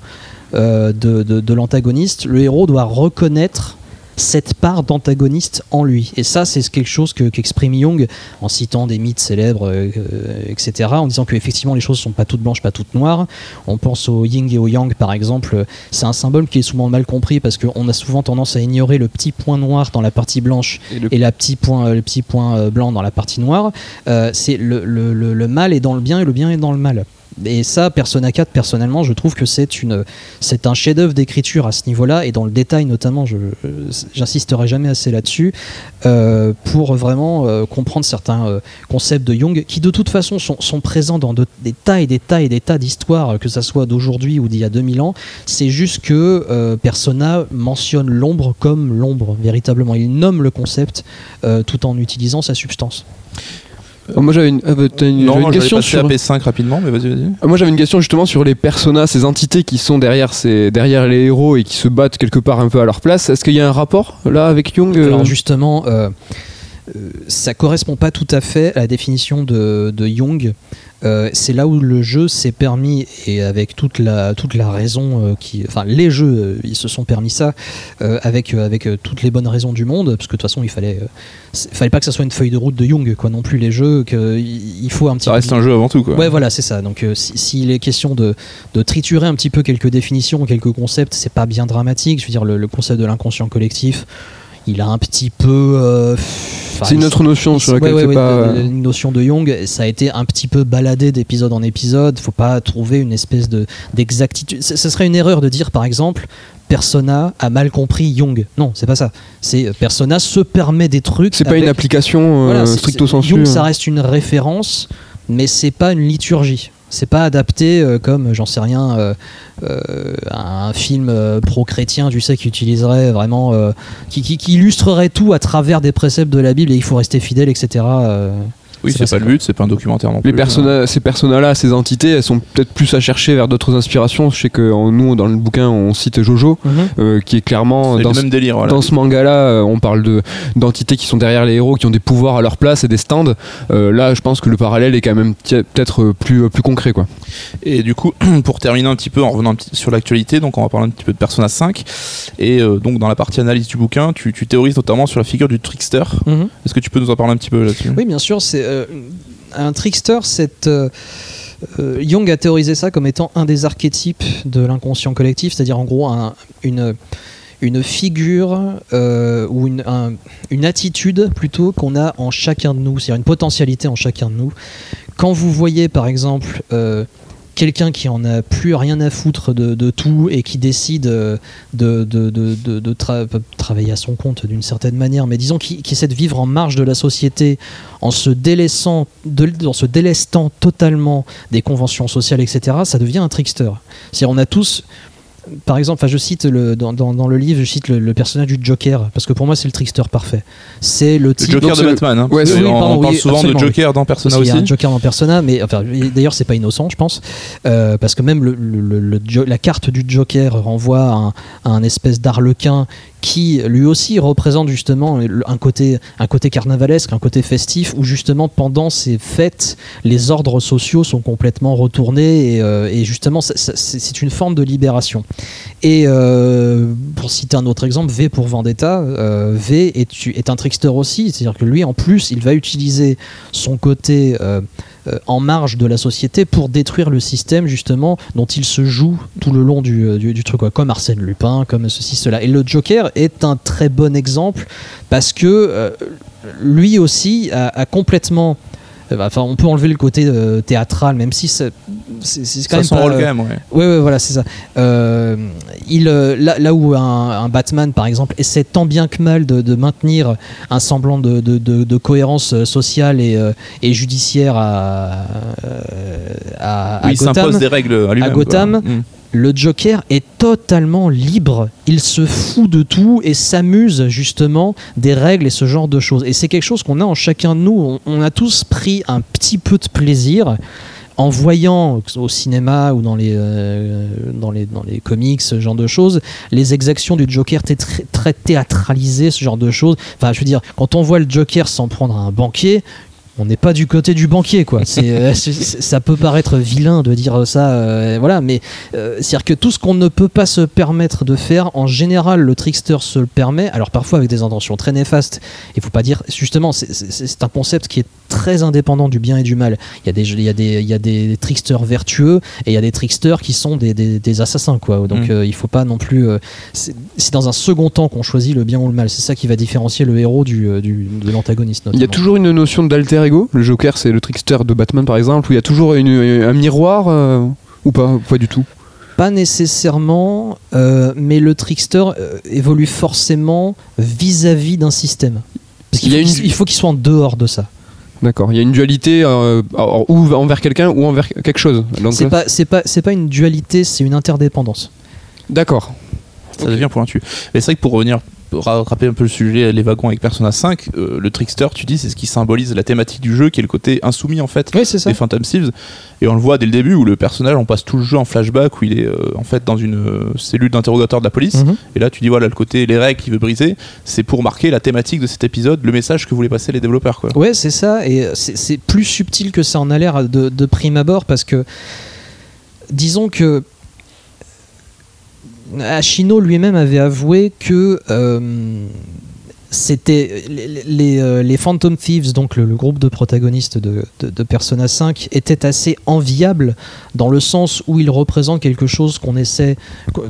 euh, de l'antagoniste, le héros doit reconnaître cette part d'antagoniste en lui. Et ça, c'est quelque chose que- qu'exprime Jung en citant des mythes célèbres, euh, etc., en disant que effectivement les choses sont pas toutes blanches, pas toutes noires. On pense au yin et au yang, par exemple. C'est un symbole qui est souvent mal compris parce qu'on a souvent tendance à ignorer le petit point noir dans la partie blanche Et le- et la petit point, le petit point euh, blanc dans la partie noire. Euh, c'est le, le- le- le mal est dans le bien et le bien est dans le mal. Et ça, Persona 4, personnellement, je trouve que c'est une, c'est un chef-d'œuvre d'écriture à ce niveau-là et dans le détail notamment. J'insisterai jamais assez là-dessus euh, pour vraiment euh, comprendre certains euh, concepts de Jung qui de toute façon sont, présents dans de- des tas et des tas et des tas d'histoires, que ça soit d'aujourd'hui ou d'il y a 2000 ans. C'est juste que Persona mentionne l'ombre comme l'ombre véritablement. Il nomme le concept tout en utilisant sa substance. Oh, moi j'avais une, ah, bah, t'as une- Non, j'avais non, une j'allais question sur. à P5 rapidement, mais vas-y, vas-y. Ah, Moi j'avais une question justement sur les personas, ces entités qui sont derrière, ces, derrière les héros et qui se battent quelque part un peu à leur place. Est-ce qu'il y a un rapport là avec Jung euh Alors justement, euh, euh, ça correspond pas tout à fait à la définition de, de Jung. Euh, c'est là où le jeu s'est permis, et avec toute la, toute la raison, euh, qui, enfin les jeux, euh, ils se sont permis ça, avec, avec toutes les bonnes raisons du monde, parce que de toute façon, il fallait, fallait pas que ça soit une feuille de route de Jung, quoi, non plus les jeux, que, il faut un petit Ça peu reste un jeu avant tout, quoi. Ouais, voilà, c'est ça. Donc, si- s'il est question de, de triturer un petit peu quelques définitions, quelques concepts, c'est pas bien dramatique. Je veux dire, le, le concept de l'inconscient collectif, il a un petit peu. euh, C'est une autre notion sur laquelle ouais, ouais, pas. de- une notion de Jung, ça a été un petit peu baladé d'épisode en épisode. Faut pas trouver une espèce de d'exactitude. Ce serait une erreur de dire, par exemple, Persona a mal compris Jung. Non, c'est pas ça. C'est euh, Persona se permet des trucs. C'est pas avec- une application euh, voilà, stricto sensu. Jung, ça reste une référence, mais c'est pas une liturgie. C'est pas adapté euh, comme, j'en sais rien, euh, euh, un film euh, pro-chrétien, tu sais, qui utiliserait vraiment. euh, qui illustrerait tout à travers des préceptes de la Bible et il faut rester fidèle, etc. Oui, C'est pas le but, c'est pas un documentaire non plus. Les personas, ces personas-là, ces entités, elles sont peut-être plus à chercher vers d'autres inspirations. Je sais que en- nous, dans le bouquin, on cite Jojo, euh, qui est clairement C'est dans le ce, même délire, voilà. dans ce manga-là, euh, on parle de d'entités qui sont derrière les héros, qui ont des pouvoirs à leur place et des stands. Euh, là, je pense que le parallèle est quand même peut-être plus plus concret, quoi. Et du coup, pour terminer un petit peu, en revenant sur l'actualité, donc on va parler un petit peu de Persona 5. Et euh, donc dans la partie analyse du bouquin, tu, tu théorises notamment sur la figure du trickster. Mhm. Est-ce que tu peux nous en parler un petit peu là-dessus? Oui, bien sûr. C'est euh, un trickster. C'est euh, euh, Jung a théorisé ça comme étant un des archétypes de l'inconscient collectif, c'est-à-dire en gros un- une figure ou une, un- une attitude plutôt qu'on a en chacun de nous, c'est-à-dire une potentialité en chacun de nous. Quand vous voyez par exemple quelqu'un qui en a plus rien à foutre de, tout et qui décide euh, de, pas travailler à son compte d'une certaine manière, mais disons qui, essaie de vivre en marge de la société en se délaissant, délestant totalement des conventions sociales, etc., ça devient un trickster. On a tous. Par exemple, je cite le, dans, dans, dans le livre, je cite le, le personnage du Joker, parce que pour moi, c'est le trickster parfait. C'est le Le type. Joker donc de Batman. Hein, Ouais, oui, on, pardon, on parle souvent de Joker dans Persona Parce qu'il y a aussi. un Joker dans Persona, mais enfin, d'ailleurs, c'est pas innocent, je pense, euh, parce que même le, le- le la carte du Joker renvoie à un, à un espèce d'arlequin qui lui aussi représente justement un côté, un côté carnavalesque, un côté festif, où justement pendant ces fêtes, les ordres sociaux sont complètement retournés et, euh, justement c'est une forme de libération. Et euh, pour citer un autre exemple, V pour Vendetta, euh, V est, est un trickster aussi, c'est-à-dire que lui en plus il va utiliser son côté en marge de la société pour détruire le système justement dont il se joue tout le long du, euh, du, truc, comme Arsène Lupin, comme ceci, cela. Et le Joker est un très bon exemple parce que euh, lui aussi a complètement... euh, Enfin, on peut enlever le côté euh, théâtral, même si c'est quand Ça même son pas, rôle euh, quand même, ouais. Ouais, ouais, voilà, c'est ça. Euh, il, là, là où un, un Batman, par exemple, essaie tant bien que mal de, de maintenir un semblant de, de- cohérence sociale et, et judiciaire à, à, à Oui, il Gotham, s'impose des règles à. Gotham, quoi. Le Joker est totalement libre. Il se fout de tout et s'amuse justement des règles et ce genre de choses. Et c'est quelque chose qu'on a en chacun de nous. On, a tous pris un petit peu de plaisir en voyant au cinéma ou dans les, euh, dans les, dans les comics, ce genre de choses, les exactions du Joker très, très théâtralisées, ce genre de choses. Enfin, je veux dire, quand on voit le Joker s'en prendre à un banquier, on n'est pas du côté du banquier, quoi. C'est, euh, ça peut paraître vilain de dire ça, euh, voilà, mais euh, c'est-à-dire que tout ce qu'on ne peut pas se permettre de faire, en général, le trickster se le permet. Alors parfois avec des intentions très néfastes. Il faut pas dire, justement, c'est- un concept qui est très indépendant du bien et du mal. Il y a des, il y a des, il y a des tricksters vertueux et il y a des tricksters qui sont des, des- des assassins, quoi. Donc Mm. euh, il faut pas non plus. c'est dans un second temps qu'on choisit le bien ou le mal. C'est ça qui va différencier le héros du, du- de l'antagoniste. Il y a toujours une notion d'alter ego. Le Joker, c'est le trickster de Batman, par exemple, où il y a toujours une- un miroir euh, ou pas Pas du tout? Pas nécessairement, euh, mais le trickster euh, évolue forcément vis-à-vis d'un système. Parce qu'il Il faut une- qu'il- il faut qu'il soit en dehors de ça. D'accord. Il y a une dualité euh, alors, ou envers quelqu'un ou envers quelque chose. Donc, C'est pas, c'est pas, c'est pas une dualité, c'est une interdépendance. D'accord. Ça devient pointu. Mais c'est vrai que pour revenir rattraper un peu le sujet, les wagons avec Persona 5, euh, le trickster, tu dis, c'est ce qui symbolise la thématique du jeu, qui est le côté insoumis en fait Oui, des Phantom Thieves. Et on le voit dès le début où le personnage, on passe tout le jeu en flashback, où il est euh, en fait dans une euh, cellule d'interrogateur de la police. Mhm. Et là, tu dis, voilà, le côté, les règles qu'il veut briser, c'est pour marquer la thématique de cet épisode, le message que voulaient passer les développeurs. Quoi. Ouais, c'est ça, et c'est c'est plus subtil que ça en a l'air de, de prime abord parce que, disons que Ashino lui-même avait avoué que euh, c'était les, les, euh, les Phantom Thieves, donc le, le groupe de protagonistes de, de- de Persona 5, étaient assez enviables dans le sens où ils représentent quelque chose qu'on essaie, qu'-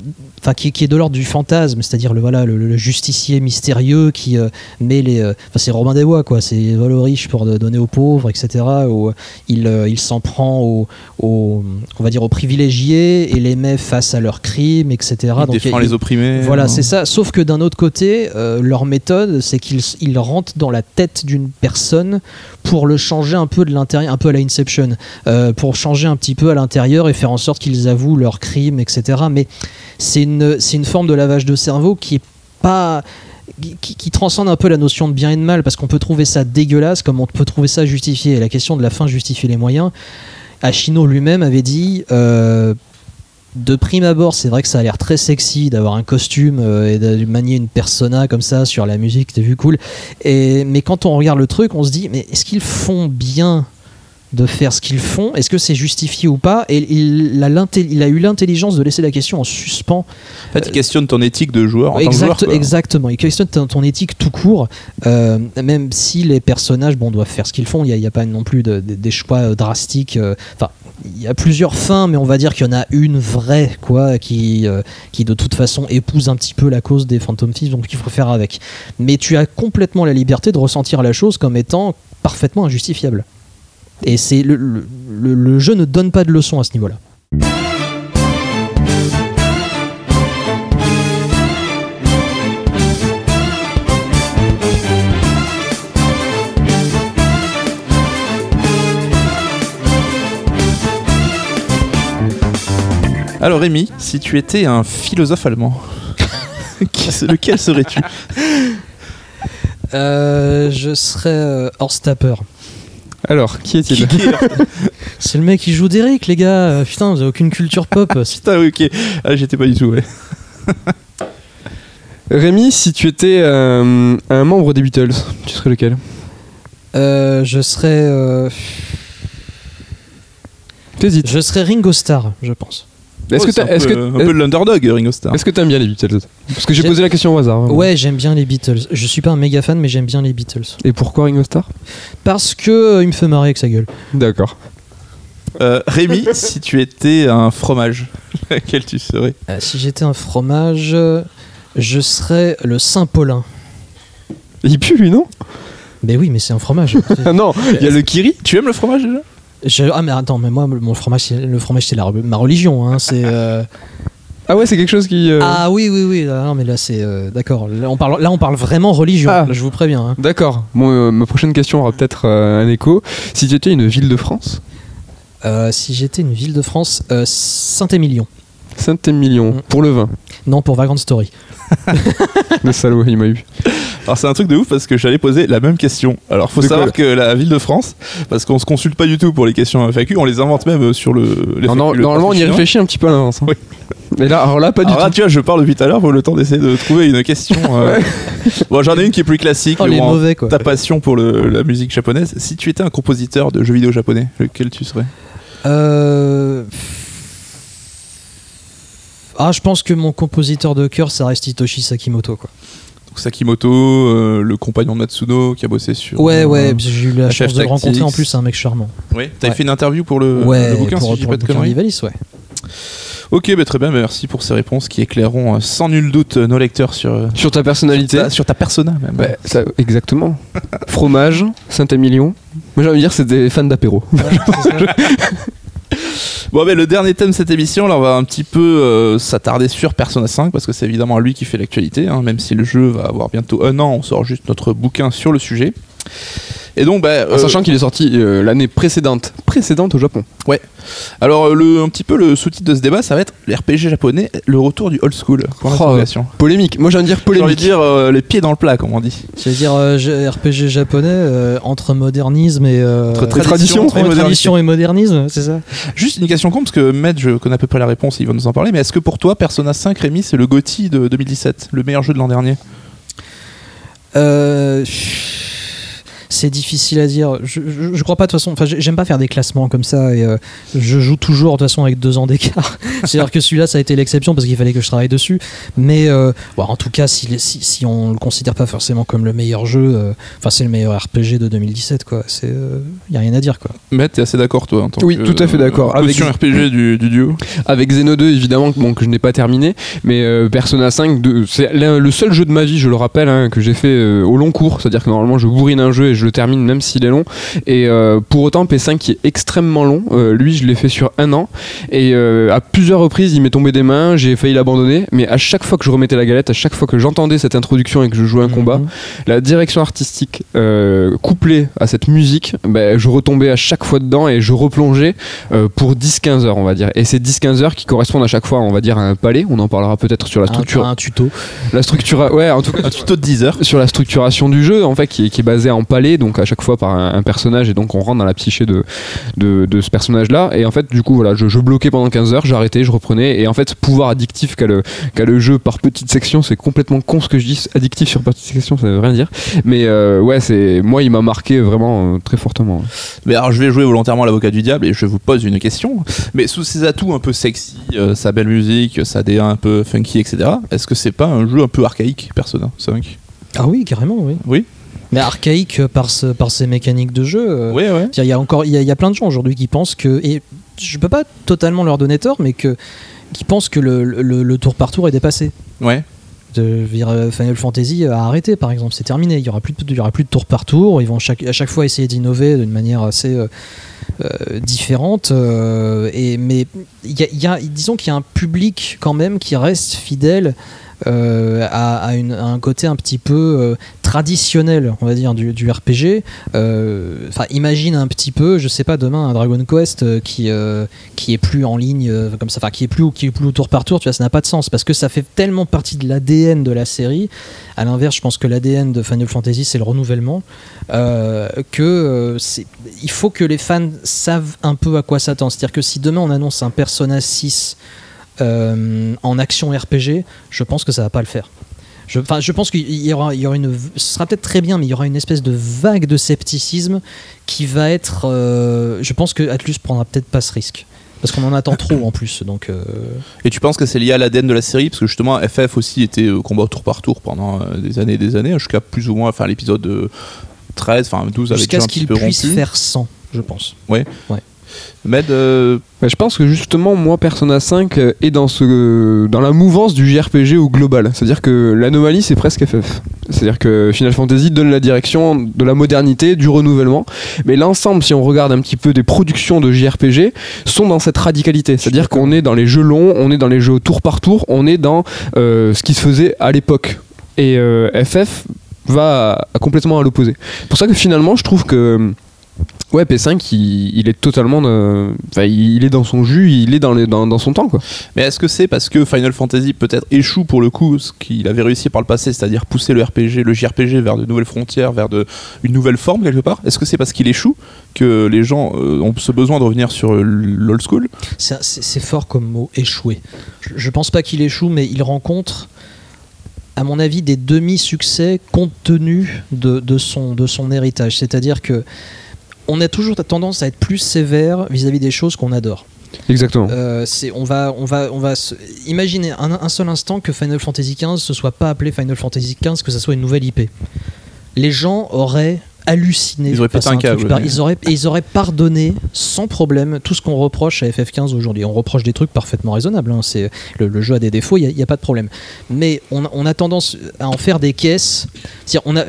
enfin qui, qui est de l'ordre du fantasme, c'est-à-dire le voilà le, le justicier mystérieux qui euh, met les, euh, enfin c'est Robin des Bois quoi, c'est il vole aux riches pour donner aux pauvres, etc. Où il, euh, il s'en prend aux, aux- on va dire aux privilégiés et les met face à leurs crimes, etc. il Donc, défend il- les opprimés. voilà, c'est ça. Sauf que d'un autre côté, euh, leur méthode, c'est qu'ils ils rentrent dans la tête d'une personne pour le changer un peu de l'intérieur, un peu à la euh, pour changer un petit peu à l'intérieur et faire en sorte qu'ils avouent leurs crimes, etc. Mais c'est une, forme de lavage de cerveau qui est pas qui, transcende un peu la notion de bien et de mal parce qu'on peut trouver ça dégueulasse comme on peut trouver ça justifié. La question de la fin justifie les moyens. Ashino lui-même avait dit euh, de prime abord, c'est vrai que ça a l'air très sexy d'avoir un costume euh, et de manier une persona comme ça sur la musique, t'as vu cool. Et, mais quand on regarde le truc, on se dit, mais est-ce qu'ils font bien de faire ce qu'ils font Est-ce que c'est justifié ou pas Et il a, l'inté- il a eu l'intelligence de laisser la question en suspens En fait, il questionne ton éthique de joueur en tant que Exact- joueur. exactement. Il questionne ton, ton éthique tout court, euh, même si les personnages bon, doivent faire ce qu'ils font. Il n'y a, pas non plus de- de- des choix euh, drastiques. euh, Enfin, il y a plusieurs fins, mais on va dire qu'il y en a une vraie, quoi, qui, euh, qui de toute façon épouse un petit peu la cause des Phantom Thieves, donc il faut faire avec. Mais tu as complètement la liberté de ressentir la chose comme étant parfaitement injustifiable. Et c'est le, le- le- le jeu ne donne pas de leçon à ce niveau-là. Alors Rémi, si tu étais un philosophe allemand, lequel serais-tu? Euh, je serais euh, Horst Tapper. Alors, qui est-il C'est le mec qui joue d'Eric, les gars. Euh, Putain, vous avez aucune culture pop. C'est- Putain, oui, ok. Ah, j'étais pas du tout, ouais. Rémi, si tu étais euh, un membre des Beatles, tu serais lequel? Euh, je serais. euh, T'hésites. je serais Ringo Starr, je pense. Est-ce Oh, que un est-ce peu- que un peu l'underdog, Ringo Starr est-ce que t'aimes bien les Beatles Parce que j'ai posé la question au hasard. vraiment. Ouais, j'aime bien les Beatles. Je suis pas un méga fan, mais j'aime bien les Beatles. Et pourquoi Ringo Starr Parce que euh, il me fait marrer avec sa gueule. D'accord. Euh, Rémi, si tu étais un fromage, lequel tu serais Euh, si j'étais un fromage, je serais le Saint-Paulin. Il pue lui, non Mais oui, mais c'est un fromage. Non, il y a le Kiri. Tu aimes le fromage déjà? Je- ah mais attends, mais moi mon fromage, le fromage c'est la- ma religion. Hein, c'est. euh, Ah ouais, c'est quelque chose qui. euh, Ah oui oui oui. ah non mais là c'est euh, d'accord. Là on parle, là on parle vraiment religion. Ah. Là, je vous préviens. hein. D'accord. Bon, euh, ma prochaine question aura peut-être un écho. Si tu étais une ville de France, Euh, si j'étais une ville de France, euh, Saint-Émilion. Saint-Émilion, Mm. pour le vin. Non pour Vagrant Story. Le salaud, il m'a eu. Alors c'est un truc de ouf parce que j'allais poser la même question. Alors faut De savoir que la ville de France, parce qu'on se consulte pas du tout pour les questions FAQ, on les invente même sur le. les Non, non, FAQ, le normalement, on y réfléchit un petit peu à l'avance. hein. Oui. Mais là, alors là, pas du là, tout. tu vois, je parle depuis tout à l'heure pour le temps d'essayer de trouver une question. euh, bon, j'en ai une qui est plus classique. Oh mais les bon, mauvais quoi. Ta passion pour le- la musique japonaise. Si tu étais un compositeur de jeux vidéo japonais, lequel tu serais? Euh... Ah je pense que mon compositeur de cœur ça reste Hitoshi Sakimoto quoi. Donc, Sakimoto, euh, le compagnon de Matsuno qui a bossé sur. Ouais euh, ouais j'ai eu la chance de le rencontrer en plus un mec charmant. Oui. T'avais Ouais. fait une interview pour le, ouais le bouquin, pour, si je dis pour pas de conneries. ouais. Ok, bah, très bien. Merci pour ces réponses qui éclaireront euh, sans nul doute euh, nos lecteurs sur. Sur ta personnalité. ta- sur ta persona même. Bah, ça- exactement. Fromage, Saint-Émilion. Moi, j'ai envie de dire, c'est des fans d'apéro. Bon, ben, le dernier thème de cette émission, là, on va un petit peu euh, s'attarder sur Persona 5 parce que c'est évidemment lui qui fait l'actualité. hein, même si le jeu va avoir bientôt un an, on sort juste notre bouquin sur le sujet. Et donc, bah, En euh, sachant qu'il est sorti euh, l'année précédente. Précédente au Japon. alors euh, le, un petit peu le sous-titre de ce débat, ça va être les RPG japonais, le retour du old school. Oh. Polémique. Moi, j'ai envie de dire J'ai envie de polémique. dire euh, les pieds dans le plat, comme on dit. Je veux dire euh, RPG japonais euh, entre modernisme et euh, Entre tradition tradition, entre et tradition et modernisme, c'est ça? Juste une question con, parce que Med, je connais à peu près la réponse, il va nous en parler, mais est-ce que pour toi, Persona 5 Rémi, c'est le GOTY de 2017, le meilleur jeu de l'an dernier? Euh, c'est difficile à dire. Je, je, je crois pas de toute façon. Enfin, j'ai- j'aime pas faire des classements comme ça et euh, je joue toujours de toute façon avec deux ans d'écart. C'est-à-dire que celui-là, ça a été l'exception parce qu'il fallait que je travaille dessus. Mais euh, bon, en tout cas, si, si, si on le considère pas forcément comme le meilleur jeu, euh, enfin, c'est le meilleur RPG de 2017, quoi. C'est, euh, y a rien à dire, quoi. Med, t'es assez d'accord, toi en tant Oui, que, tout à fait d'accord. euh, Avec- RPG du, du duo. Avec Xeno 2, évidemment, bon, que je n'ai pas terminé. Mais euh, Persona 5, de- c'est le seul jeu de ma vie, je le rappelle, hein, que j'ai fait euh, au long cours. C'est-à-dire que normalement, je bourrine un jeu et je le termine même s'il est long. Et euh, pour autant, P5 qui est extrêmement long, euh, lui, je l'ai fait sur un an. Et euh, à plusieurs reprises, il m'est tombé des mains, j'ai failli l'abandonner. Mais à chaque fois que je remettais la galette, à chaque fois que j'entendais cette introduction et que je jouais un combat, Mhm. la direction artistique couplée à cette musique, ben, je retombais à chaque fois dedans et je replongeais pour 10-15 heures, on va dire. Et ces 10-15 heures qui correspondent à chaque fois, on va dire, à un palais. On en parlera peut-être sur la structure. un tuto. La structure, ouais, en tout cas. Un tuto de 10 heures. Sur la structuration du jeu, en fait, qui est, qui est basée en palais, donc à chaque fois par un, un personnage, et donc on rentre dans la psyché de, de, de ce personnage-là. Et en fait, du coup, voilà, je, je bloquais pendant 15 heures, j'arrêtais, je reprenais. Et en fait, pouvoir addictif qu'a le, qu'a le jeu par petites sections, c'est complètement con ce que je dis. Addictif sur petites sections, ça veut rien dire. Mais euh, ouais, c'est moi, il m'a marqué vraiment euh, très fortement. Mais alors, je vais jouer volontairement l'avocat du diable et je vous pose une question. Mais sous ses atouts un peu sexy, euh, sa belle musique, sa DA un peu funky, etc., est-ce que c'est pas un jeu un peu archaïque, Persona 5 Ah oui, carrément, oui. Oui? Mais archaïque euh, par, ce, par ses mécaniques de jeu. euh, Ouais, ouais. Il y a encore, il y, a- il y a plein de gens aujourd'hui qui pensent que, et je peux pas totalement leur donner tort, mais que qui pensent que le, le- le tour par tour est dépassé. Ouais. De, dire, Final Fantasy a arrêté, par exemple, c'est terminé. Il y aura plus de, il y aura plus de tour par tour. Ils vont chaque, à chaque fois essayer d'innover d'une manière assez euh, euh, différente. euh, et mais il y a, il y a- disons qu'il y a un public quand même qui reste fidèle. Euh, à, une- un côté un petit peu euh, traditionnel, on va dire, du, RPG. Euh, Enfin, imagine un petit peu, je sais pas, demain un Dragon Quest qui qui est plus en ligne comme ça, enfin qui est plus qui est plus au tour par tour. Tu vois, ça n'a pas de sens parce que ça fait tellement partie de l'ADN de la série. À l'inverse, je pense que l'ADN de Final Fantasy c'est le renouvellement. que il faut que les fans savent un peu à quoi s'attendre. C'est-à-dire que si demain on annonce un Persona 6 euh, en action RPG, je pense que ça va pas le faire. Je, je pense qu'il y aura, il y aura une, ce sera peut-être très bien, mais il y aura une espèce de vague de scepticisme qui va être. euh, je pense que Atlus prendra peut-être pas ce risque. Parce qu'on en attend trop en plus. Donc, euh, Et tu penses que c'est lié à l'ADN de la série? Parce que justement, FF aussi était euh, combat tour par tour pendant euh, des années et des années, jusqu'à plus ou moins, enfin l'épisode euh, 13, enfin 12 avec jusqu'à ce peu puissent rompu. faire 100, je pense. Med, euh, Bah, je pense que justement, moi, Persona 5 euh, est dans, ce, dans la mouvance du JRPG au global. C'est-à-dire que l'anomalie, c'est presque FF. C'est-à-dire que Final Fantasy donne la direction de la modernité, du renouvellement. Mais l'ensemble, si on regarde un petit peu des productions de JRPG, sont dans cette radicalité. C'est-à-dire qu'on est dans les jeux longs, on est dans les jeux tour par tour, on est dans euh, ce qui se faisait à l'époque. Et euh, FF va à- à complètement à l'opposé. C'est pour ça que finalement, je trouve que Ouais, P5, il, il est totalement. euh, Enfin, il est dans son jus, il est dans, les- dans, dans son temps, quoi. Mais est-ce que c'est parce que Final Fantasy peut-être échoue pour le coup ce qu'il avait réussi par le passé, c'est-à-dire pousser le RPG, le JRPG vers de nouvelles frontières, vers de, une nouvelle forme quelque part? Est-ce que c'est parce qu'il échoue que les gens euh, ont ce besoin de revenir sur l'old school? C'est fort comme mot, échouer. Je, je pense pas qu'il échoue, mais il rencontre, à mon avis, des demi-succès compte tenu de, de son, de son héritage. C'est-à-dire que on a toujours tendance à être plus sévère vis-à-vis des choses qu'on adore. Exactement. Euh, c'est, on va, on va, on va se- imaginer un, un seul instant que Final Fantasy XV se soit pas appelé Final Fantasy XV, que ça soit une nouvelle IP. Les gens auraient halluciné. Ils auraient pété un câble. Ils auraient, et ils auraient pardonné sans problème tout ce qu'on reproche à FF15 aujourd'hui. On reproche des trucs parfaitement raisonnables. hein. C'est, le, le jeu a des défauts, il n'y a, pas de problème. Mais on, on a tendance à en faire des caisses. On a,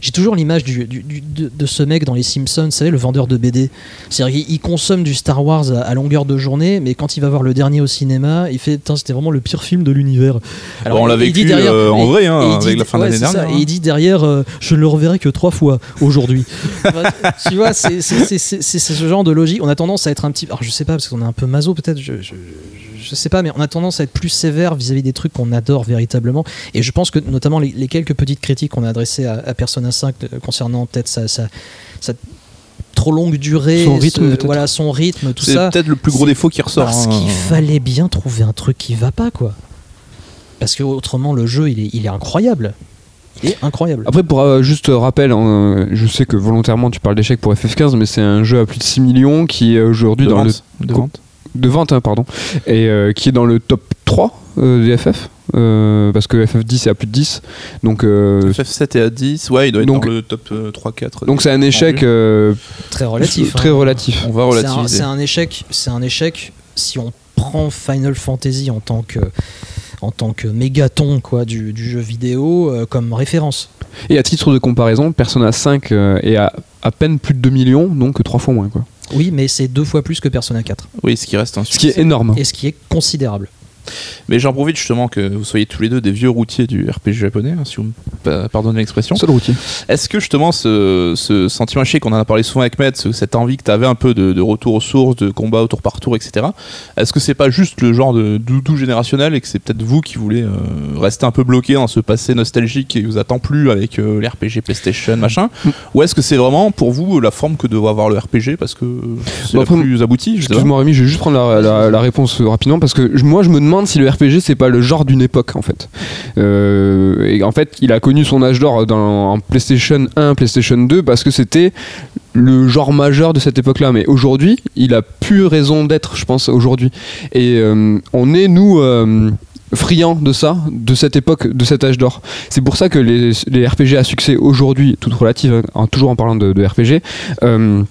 j'ai toujours l'image du, du- du- de, ce mec dans Les Simpsons, vous savez, le vendeur de BD. C'est-à-dire il consomme du Star Wars à, à longueur de journée, mais quand il va voir le dernier au cinéma, il fait c'était vraiment le pire film de l'univers. Bon, on l'a vécu, euh, en vrai, hein, et avec dit- la fin de ouais, ça. dernière, Et il dit derrière, euh, je ne le reverrai que trois fois aujourd'hui. Tu vois, c'est c'est- c'est- c'est- c'est ce genre de logique. On a tendance à être un petit. Alors, je sais pas, parce qu'on est un peu maso peut-être, je, je, sais pas, mais on a tendance à être plus sévère vis-à-vis des trucs qu'on adore véritablement. Et je pense que, notamment, les, les quelques petites critiques qu'on a adressées à, à Persona 5 euh, concernant peut-être sa, sa- sa trop longue durée, Son rythme, ce- voilà, son rythme, tout C'est ça. peut-être le plus gros c'est défaut qui ressort. Parce hein. qu'il fallait bien trouver un truc qui va pas, quoi. Parce que autrement, le jeu, il est, il est incroyable. Est incroyable. Après, pour euh, juste rappel, hein, je sais que volontairement tu parles d'échec pour FF15, mais c'est un jeu à plus de 6 millions qui est aujourd'hui dans le de vente. de vente, hein, pardon, et euh, qui est dans le top 3 euh, des FF, euh, parce que FF10 est à plus de 10. Donc, euh, FF7 est à 10, ouais, il doit être donc- dans le top euh, 3-4. donc c'est un échec euh, Très relatif. très hein. relatif. On va C'est un- relativiser. C'est un, échec. C'est un échec si on prend Final Fantasy en tant que en tant que mégaton quoi du, du jeu vidéo euh, comme référence. Et à titre de comparaison, Persona 5 euh, est à à peine plus de 2 millions, donc 3 fois moins. Quoi. Oui, mais c'est deux fois plus que Persona 4. Oui, ce qui reste un Ce qui est succès. énorme. Et ce qui est considérable. Mais j'en profite justement que vous soyez tous les deux des vieux routiers du RPG japonais, hein, si vous me pa- pardonnez l'expression. Seul routier. Est-ce que justement ce, ce sentiment, je sais qu'on en a parlé souvent avec Matt, ce- cette envie que tu avais un peu de, de retour aux sources, de combat au tour par tour, etc. Est-ce que c'est pas juste le genre de doudou générationnel et que c'est peut-être vous qui voulez euh, rester un peu bloqué dans ce passé nostalgique qui vous attend plus avec euh, les RPG PlayStation, machin Ou est-ce que c'est vraiment pour vous la forme que doit avoir le RPG parce que c'est Bon, la plus pas. Excuse-moi Rémi, je vais juste prendre la, la- la réponse rapidement parce que moi je me demande si le RPG c'est pas le genre d'une époque en fait. Euh, et en fait, il a connu son âge d'or dans PlayStation 1, PlayStation 2 parce que c'était le genre majeur de cette époque-là. Mais aujourd'hui, il a plus raison d'être, je pense, aujourd'hui. Et euh, on est nous. euh, friands de ça, de cette époque, de cet âge d'or. C'est pour ça que les, RPG à succès aujourd'hui, toute relative, hein, toujours en parlant de, de RPG, euh,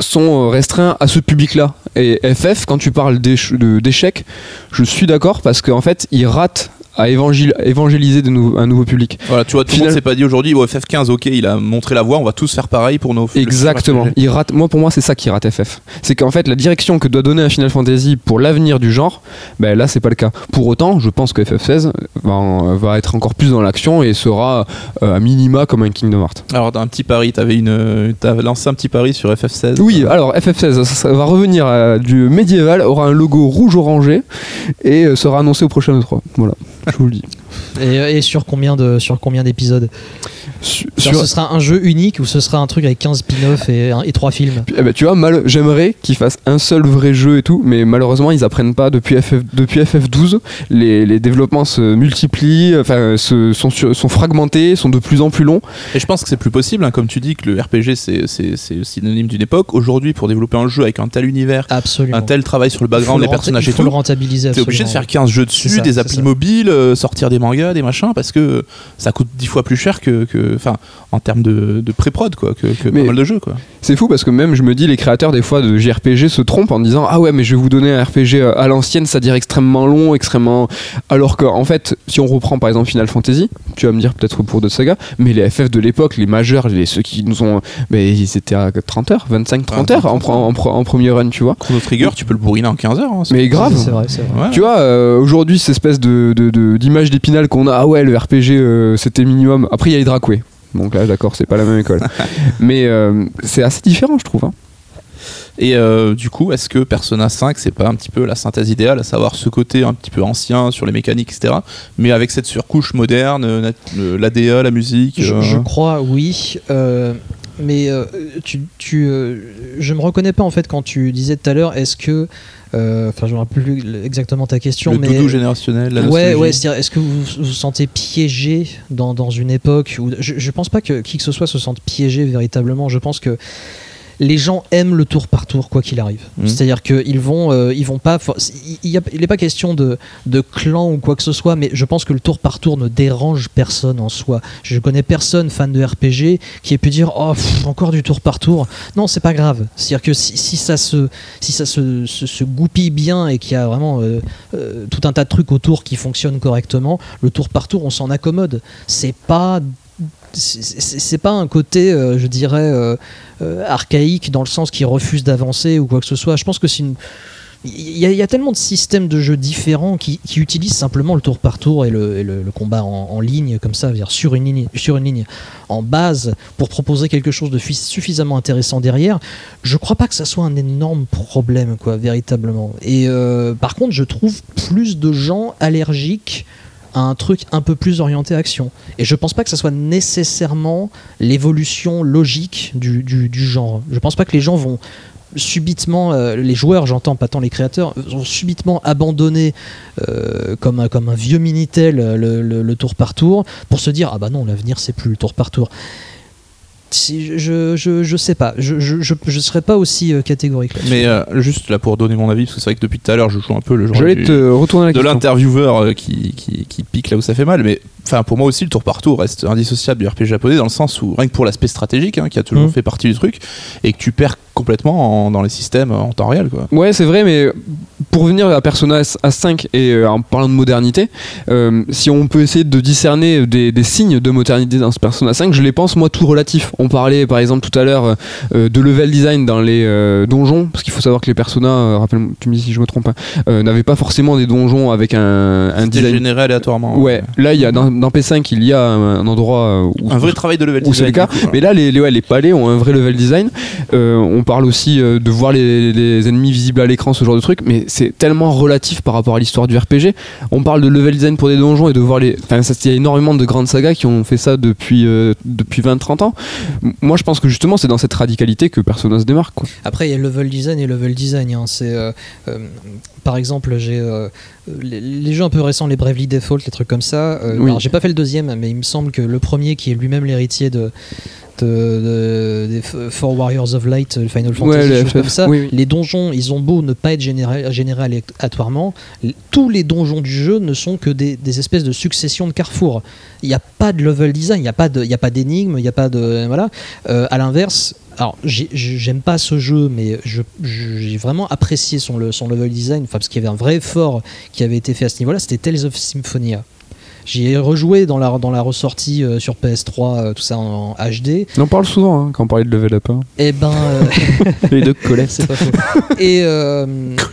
sont restreints à ce public-là. Et FF, quand tu parles d'échecs, je suis d'accord parce qu'en fait, il rate à évangil- évangéliser de nou- un nouveau public. Voilà, tu vois, tout le Final- monde s'est pas dit aujourd'hui, bon, FF15, ok, il a montré la voie, on va tous faire pareil pour nos. Exactement. Il rate, moi, pour moi, c'est ça qui rate FF. C'est qu'en fait, la direction que doit donner un Final Fantasy pour l'avenir du genre, ben là, c'est pas le cas. Pour autant, je pense que FF16 va, être encore plus dans l'action et sera euh, à minima comme un Kingdom Hearts. Alors, un petit pari, t'avais une, lancé un petit pari sur FF16. Oui, alors FF16 ça, ça va revenir à du médiéval, aura un logo rouge orangé et euh, sera annoncé au prochain E3. Voilà, je vous le dis. Et, sur combien d'épisodes? Sur- Ce sera un jeu unique ou ce sera un truc avec 15 spin-offs et, et 3 films Eh ben, tu vois, mal- j'aimerais qu'ils fassent un seul vrai jeu et tout, mais malheureusement, ils apprennent pas depuis, FF, depuis FF12. Les, les développements se multiplient, enfin, se- sont, sur- sont fragmentés, sont de plus en plus longs. Et je pense que c'est plus possible, hein, comme tu dis, que le RPG c'est, c'est, c'est synonyme d'une époque. Aujourd'hui, pour développer un jeu avec un tel univers, Absolument. un tel travail sur le background, le les renta- personnages et faut le tout, rentabiliser t'es obligé de faire 15 jeux dessus, ça, des applis ça. mobiles, euh, sortir des mangas, des machins, parce que ça coûte 10 fois plus cher que. que- Enfin, en termes de, de pré-prod, quoi, que, que pas mal de jeux, quoi. C'est fou parce que même, je me dis, les créateurs des fois de JRPG se trompent en disant Ah ouais, mais je vais vous donner un RPG à l'ancienne, c'est-à-dire extrêmement long, extrêmement. Alors qu'en en fait, si on reprend par exemple Final Fantasy, tu vas me dire peut-être pour d'autres sagas, mais les FF de l'époque, les majeurs, les, ceux qui nous ont. Mais ils étaient à 30 heures, 25-30 heures en, pre- en pre- en premier run, tu vois. Chrono Trigger, tu peux le bourriner en 15 heures. hein, Mais grave. C'est vrai, c'est vrai. Ouais. Tu vois, euh, aujourd'hui, cette espèce de, de- de- d'image d'épinal qu'on a, ah ouais, le RPG, euh, c'était minimum. Après, il y a les Dracoué. Donc là, d'accord, c'est pas la même école. Mais euh, c'est assez différent, je trouve. hein. Et euh, du coup, est-ce que Persona 5, c'est pas un petit peu la synthèse idéale, à savoir ce côté un petit peu ancien sur les mécaniques, etc., mais avec cette surcouche moderne, euh, l'ADA, la musique Je, euh, je crois, oui. euh, mais euh, tu, tu, euh, je me reconnais pas en fait quand tu disais tout à l'heure. Est-ce que, euh, enfin, je me rappelle plus exactement ta question, le mais doudou générationnel, la ouais, ouais. c'est-à-dire, est-ce que vous vous vous sentez piégé dans, dans une époque où je, je pense pas que qui que ce soit se sente piégé véritablement. Je pense que les gens aiment le tour par tour quoi qu'il arrive. Mhm. C'est-à-dire qu'ils vont, euh, ils vont pas. Il n'est pas question de, de clan ou quoi que ce soit, mais je pense que le tour par tour ne dérange personne en soi. Je connais personne fan de RPG qui ait pu dire oh pff, encore du tour par tour. Non, c'est pas grave. C'est-à-dire que si, si ça se, si ça se, se- se goupille bien et qu'il y a vraiment euh, euh, tout un tas de trucs autour qui fonctionnent correctement, le tour par tour on s'en accommode. C'est pas c'est- pas un côté, euh, je dirais, euh, euh, archaïque dans le sens qui refuse d'avancer ou quoi que ce soit. Je pense que c'est une. Il y, a, tellement de systèmes de jeux différents qui, utilisent simplement le tour par tour et le, combat en, ligne comme ça, sur une ligne, sur une ligne en base pour proposer quelque chose de fi- suffisamment intéressant derrière. Je crois pas que ça soit un énorme problème, quoi, véritablement. Et par contre, je trouve plus de gens allergiques à un truc un peu plus orienté action. Et je pense pas que ça soit nécessairement l'évolution logique du, du- genre. Je pense pas que les gens vont subitement, euh, les joueurs, j'entends pas tant les créateurs, vont subitement abandonner euh, comme, un, comme un vieux Minitel euh, le, le- le tour par tour pour se dire ah bah non l'avenir c'est plus le tour par tour. Si, je, je, je sais pas, je, je, je, je serais pas aussi euh, catégorique. Mais euh, juste là pour donner mon avis, parce que c'est vrai que depuis tout à l'heure je joue un peu le genre J'allais du- te retourner la de l'intervieweur euh, qui, qui, qui pique là où ça fait mal. Mais enfin, pour moi aussi, le tour par tour reste indissociable du RPG japonais dans le sens où rien que pour l'aspect stratégique, hein, qui a toujours Mhm. fait partie du truc, et que tu perds complètement en- dans les systèmes en temps réel. Quoi. Ouais, c'est vrai, mais pour revenir à Persona A5 et euh, en parlant de modernité, euh, si on peut essayer de discerner des, des signes de modernité dans ce Persona 5, je les pense moi tout relatif. On parlait par exemple tout à l'heure euh, de level design dans les donjons, parce qu'il faut savoir que les Persona, rappelle tu me dis si je me trompe, hein, n'avaient pas forcément des donjons avec un, un design. généré aléatoirement. Ouais, là il y a dans, dans P5 il y a un, un endroit euh, où Un vrai travail de level Ou c'est design. le cas. du coup, voilà. mais là, les, les, ouais, les palais ont un vrai level design. Euh, on parle aussi euh, de voir les, les ennemis visibles à l'écran, ce genre de truc, mais c'est tellement relatif par rapport à l'histoire du RPG. On parle de level design pour des donjons et de voir les. Enfin, il y a énormément de grandes sagas qui ont fait ça depuis, euh, depuis 20-30 ans. Moi, je pense que justement, c'est dans cette radicalité que Persona se démarque. Quoi. Après, il y a level design et level design. hein. C'est, euh, euh, par exemple, j'ai euh, les, les jeux un peu récents, les Bravely Default, les trucs comme ça. euh, Oui. alors, j'ai pas fait le deuxième, mais il me semble que le premier, qui est lui-même l'héritier de, de- de- des Four Warriors of Light, le Final Fantasy, Ouais, choses comme ça. oui, oui. Les donjons, ils ont beau ne pas être générés, générés aléatoirement, tous les donjons du jeu ne sont que des, des espèces de successions de carrefours. Il n'y a pas de level design, il n'y a pas de- il n'y a pas de voilà. Euh, à l'inverse, alors j'ai- j'ai- j'aime pas ce jeu, mais je- je- j'ai vraiment apprécié son, le- son level design, enfin, parce qu'il y avait un vrai effort qui avait été fait à ce niveau-là. C'était Tales of Symphonia. J'y ai rejoué dans la, dans la ressortie euh, sur PS3, euh, tout ça en, en HD. On en parle souvent hein, quand on parlait de level up. hein. Et ben. euh, Les deux collègues. c'est pas faux. Et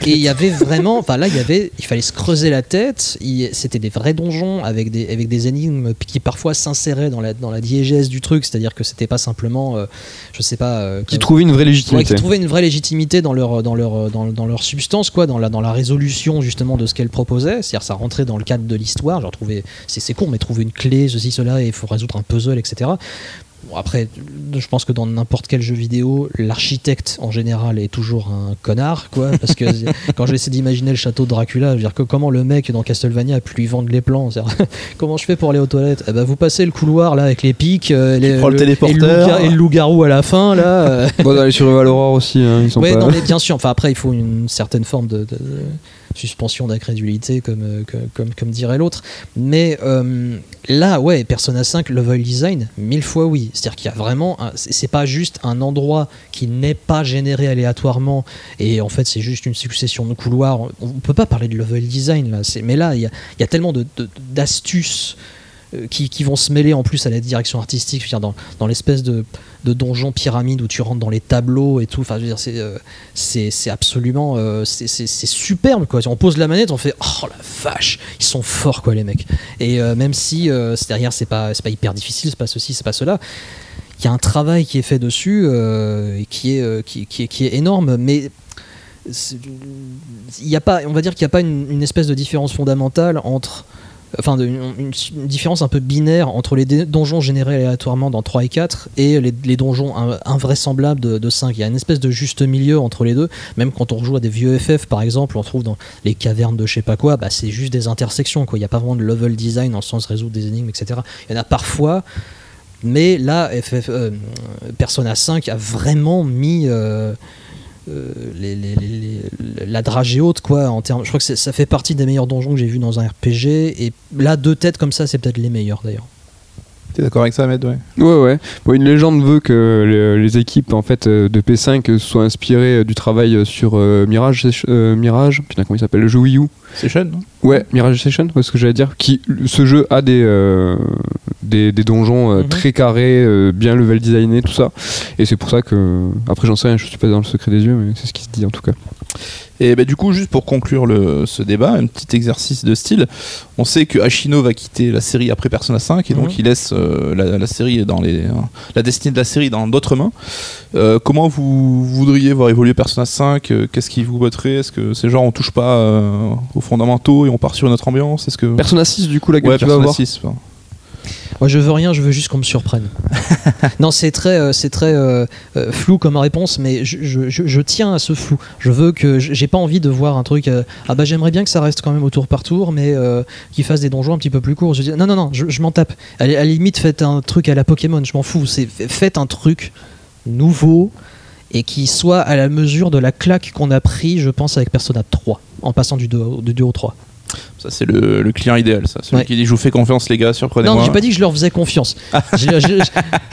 il y avait vraiment, enfin là il y avait, il fallait se creuser la tête. C'était des vrais donjons avec des avec des énigmes qui parfois s'inséraient dans la dans la diégèse du truc, c'est-à-dire que c'était pas simplement, je sais pas, Qui trouvait une vraie Ouais, légitimité. qui trouvaient une vraie légitimité dans leur, dans leur, dans, dans leur substance, quoi, dans la, dans la résolution justement de ce qu'elle proposait. C'est-à-dire, ça rentrait dans le cadre de l'histoire. Genre, trouver, c'est, c'est court, mais trouver une clé, ceci, cela, et il faut résoudre un puzzle, etc. Bon, après, je pense que dans n'importe quel jeu vidéo, l'architecte en général est toujours un connard, quoi. Parce que quand j'essaie d'imaginer le château de Dracula, je veux dire que comment le mec dans Castlevania a pu lui vendre les plans Comment je fais pour aller aux toilettes? Eh ben, Vous passez le couloir là avec les pics, euh, les, le et téléporteur. et le loup-garou à la fin, là. euh, Bon, dans les Survival Horror aussi, hein, ils sont Ouais, pas. non, mais bien sûr. Enfin, après, il faut une certaine forme de, de- de suspension d'incrédulité, comme, euh, comme, comme dirait l'autre. Mais euh, là, ouais, Persona 5, level design, mille fois oui. C'est-à-dire qu'il y a vraiment. C'est pas juste un endroit qui n'est pas généré aléatoirement et en fait, c'est juste une succession de couloirs. On, peut pas parler de level design là. Mais là, il y a, tellement de- de- d'astuces. euh, Qui, qui vont se mêler en plus à la direction artistique, je veux dire, dans, dans l'espèce de, de donjon pyramide où tu rentres dans les tableaux et tout. Enfin, euh, c'est absolument euh, c'est- superbe quoi. On pose la manette, on fait oh la vache, ils sont forts quoi les mecs. Et euh, même si euh, c'est- derrière c'est pas c'est pas hyper difficile, c'est pas ceci, c'est pas cela. Il y a un travail qui est fait dessus qui est, qui, est qui est énorme, mais il y a pas, on va dire qu'il n'y a pas une espèce de différence fondamentale entre enfin une, différence un peu binaire entre les donjons générés aléatoirement dans 3 et 4 et les, donjons in- invraisemblables de, de 5. Il y a une espèce de juste milieu entre les deux, même quand on rejoue à des vieux FF par exemple, on trouve dans les cavernes de je sais pas quoi, bah, c'est juste des intersections, il n'y a pas vraiment de level design dans le sens résoudre des énigmes, etc. Il y en a parfois, mais là, FF, euh, Persona 5 a vraiment mis... euh, les- les- les- les- la dragée haute quoi en termes je crois que c'est- ça fait partie des meilleurs donjons que j'ai vu dans un RPG et là deux têtes comme ça c'est peut-être les meilleurs d'ailleurs T'es d'accord avec ça, Ahmed ouais? Ouais, ouais. Bon, une légende veut que les, les équipes en fait euh, de P5 soient inspirées euh, du travail euh, sur euh, Mirage, Session- euh, Mirage, putain comment il s'appelle, le jeu Wii U? C'est non? Ouais, Mirage Session, ouais, ce que j'allais dire. Qui, ce jeu a des, euh, des, des donjons euh, Mhm. très carrés, euh, bien level designés, tout ça. Et c'est pour ça que. Après, j'en sais rien, je suis pas dans le secret des yeux, mais c'est ce qui se dit en tout cas. Et bah, du coup, juste pour conclure le, ce débat, un petit exercice de style. On sait que Ashino va quitter la série après Persona 5 et donc Mhm. il laisse euh, la, la série dans les, euh, la destinée de la série dans d'autres mains. Euh, comment vous voudriez voir évoluer Persona 5 Euh, Qu'est-ce qui vous botterait Est-ce que c'est genre on touche pas euh, aux fondamentaux et on part sur une autre ambiance? Est-ce que Persona 6, du coup, la gueule ouais, tu vas Persona avoir. 6. enfin. Moi je veux rien je veux juste qu'on me surprenne. Non c'est très euh, c'est très euh, euh, flou comme réponse mais je, je- je- je tiens à ce flou. Je veux que j'ai pas envie de voir un truc ah bah j'aimerais bien que ça reste quand même au tour par tour mais euh, qu'il fasse des donjons un petit peu plus courts. Je dis non non non je, m'en tape. À, la à la limite faites un truc à la Pokémon je m'en fous. C'est faites un truc nouveau et qui soit à la mesure de la claque qu'on a pris, je pense, avec Persona 3, en passant du 2 au, du 2 au 3. Ça, c'est le, le client idéal, ça. Celui Ouais. qui dit Je vous fais confiance, les gars, surprenez-moi. Non, j'ai pas dit que je leur faisais confiance.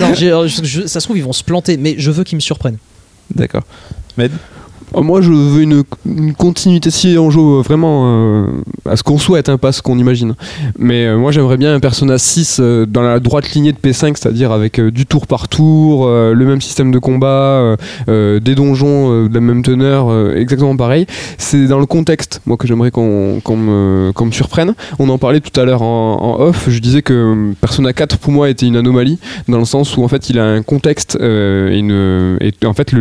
Non, je- ça se trouve, ils vont se planter, mais je veux qu'ils me surprennent. D'accord. Med? Euh, Moi, je veux une, continuité si on joue vraiment euh, à ce qu'on souhaite, hein, pas ce qu'on imagine. Mais euh, moi, j'aimerais bien un Persona 6 euh, dans la droite lignée de P5, c'est-à-dire avec euh, du tour par tour, euh, le même système de combat, euh, euh, des donjons euh, de la même teneur, euh, exactement pareil. C'est dans le contexte, moi, que j'aimerais qu'on me, surprenne. On en parlait tout à l'heure en, off. Je disais que euh, Persona 4 pour moi était une anomalie dans le sens où en fait il a un contexte euh, et, en fait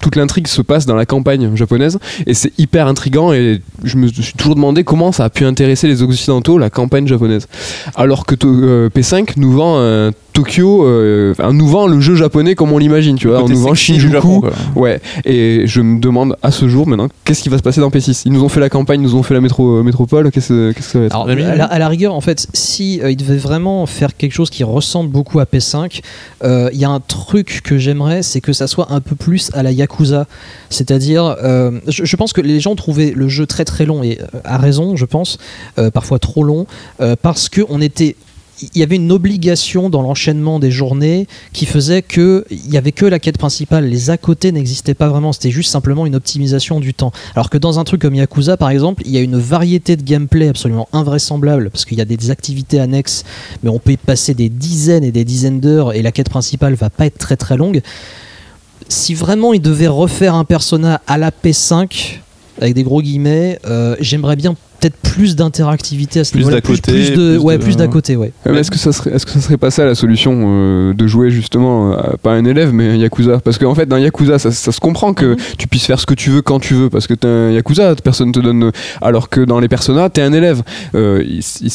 toute l'intrigue se passe dans la campagne japonaise. Et c'est hyper intrigant et je me suis toujours demandé comment ça a pu intéresser les occidentaux la campagne japonaise. Alors que euh, P5 nous vend un Tokyo euh, enfin, nous vend le jeu japonais comme on l'imagine tu vois on nous vend sexy du Shinjuku Japon. Ouais, et je me demande à ce jour maintenant, qu'est-ce qui va se passer dans P6 Ils nous ont fait la campagne, ils nous ont fait la métro, euh, métropole, qu'est-ce que qu'est-ce que ça va être? Alors, à, la, à la rigueur, en fait, si euh, il devait vraiment faire quelque chose qui ressemble beaucoup à P5, euh, il y a un truc que j'aimerais, c'est que ça soit un peu plus à la Yakuza. C'est-à-dire, euh, je, je pense que les gens trouvaient le jeu très très long, et euh, à raison, je pense, euh, parfois trop long, euh, parce qu'on était il y avait une obligation dans l'enchaînement des journées qui faisait que il y avait que la quête principale, les à côté n'existaient pas vraiment, c'était juste simplement une optimisation du temps. Alors que dans un truc comme Yakuza par exemple, il y a une variété de gameplay absolument invraisemblable parce qu'il y a des activités annexes, mais on peut y passer des dizaines et des dizaines d'heures et la quête principale va pas être très très longue. Si vraiment il devait refaire un persona à la P5 avec des gros guillemets, euh, j'aimerais bien peut-être plus d'interactivité à ce Plus niveau-là, plus, côté, plus de, plus ouais, de- plus d'à côté, ouais. Euh, mais Est-ce que ça serait, est-ce que ça serait pas ça la solution euh, de jouer justement euh, pas un élève mais un yakuza? Parce qu'en fait dans yakuza ça, ça se comprend que tu puisses faire ce que tu veux quand tu veux parce que t'es un yakuza, personne te donne. Alors que dans les personas t'es un élève. Euh,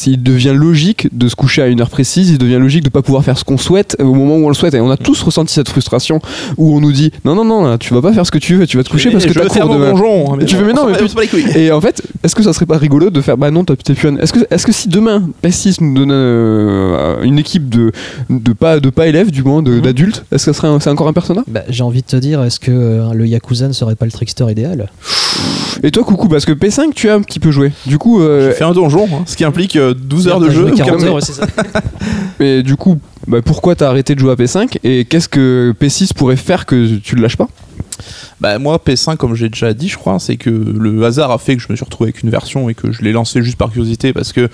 il, devient logique de se coucher à une heure précise, il devient logique de pas pouvoir faire ce qu'on souhaite au moment où on le souhaite. Et on a tous ressenti cette frustration où on nous dit non non non là, tu vas pas faire ce que tu veux, tu vas te coucher parce que t'as cours demain. donjon. hein, Tu bon, veux- mais non, on mais s'en plus- bat pas les couilles. Et en fait, est-ce que ça serait pas rigolo de faire bah non, t'as- t'es plus un. Est-ce que, est-ce que si demain PS6 nous donne euh, une équipe de, de pas de pas élèves du moins Mhm. d'adultes, est-ce que ça serait encore un persona? Bah, J'ai envie de te dire, est-ce que euh, le Yakuza ne serait pas le trickster idéal? Et toi, coucou, parce que P5 tu as un petit peu joué. Du coup, euh, J'ai fait un donjon, hein, ce qui implique euh, 12 heures de jeu. joué 40 quand même. heures, ouais, c'est ça. mais du coup, bah, pourquoi t'as arrêté de jouer à P5 et qu'est-ce que P6 pourrait faire que tu le lâches pas? Bah moi P5 comme j'ai déjà dit je crois c'est que le hasard a fait que je me suis retrouvé avec une version et que je l'ai lancé juste par curiosité parce que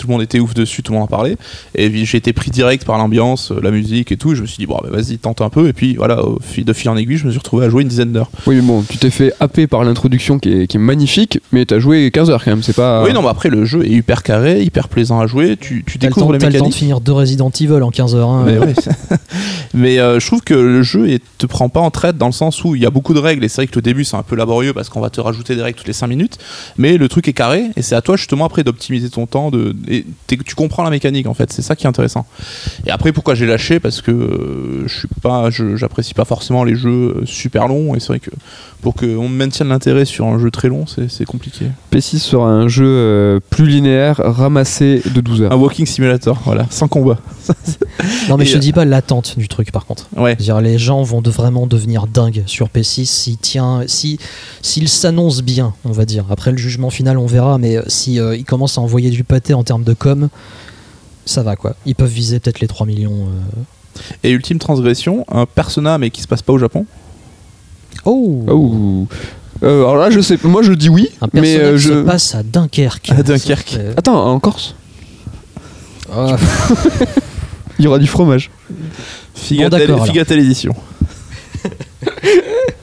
tout le monde était ouf dessus, tout le monde en parlait et j'ai été pris direct par l'ambiance, euh, la musique et tout et je me suis dit bon bah, vas-y tente un peu et puis voilà au fil de fil en aiguille je me suis retrouvé à jouer une dizaine d'heures. Oui, mais bon, tu t'es fait happer par l'introduction qui est, qui est magnifique, mais t'as joué 15 heures quand même, c'est pas. Oui non mais après le jeu est hyper carré, hyper plaisant à jouer, tu, tu T'as le, découvres temps, les t'as le temps de mécaniques. finir deux Resident Evil en 15 heures. hein. Mais, ouais. Mais, euh, je trouve que le jeu est- te prend pas en traite dans le sens où il y a beaucoup de règles et c'est vrai que le début c'est un peu laborieux parce qu'on va te rajouter des règles toutes les 5 minutes mais le truc est carré et c'est à toi justement après d'optimiser ton temps de, et tu comprends la mécanique en fait. C'est ça qui est intéressant. Et après pourquoi j'ai lâché? Parce que euh, je suis pas j'apprécie pas forcément les jeux euh, super longs. Et c'est vrai que pour qu'on maintienne l'intérêt sur un jeu très long c'est c'est compliqué. P6 sera un jeu euh, plus linéaire, ramassé de 12 heures. un walking simulator voilà. Sans combat. Non, mais Et, je te euh, dis pas l'attente du truc par contre. ouais. Dire, les gens vont de vraiment devenir dingues sur P6 s'il tient, si, s'il s'annonce bien, on va dire. Après le jugement final, on verra, mais si euh, ils commencent à envoyer du pâté en termes de com, ça va quoi. Ils peuvent viser peut-être les 3 millions. euh. et ultime transgression un persona mais qui se passe pas au Japon? Oh, Oh. Euh, alors là, je sais, moi je dis oui, Un mais euh, qui je. se passe à Dunkerque. À Dunkerque. Euh, Attends, en Corse, ah, il y aura du fromage. Figatel, d'accord, alors. Figatel édition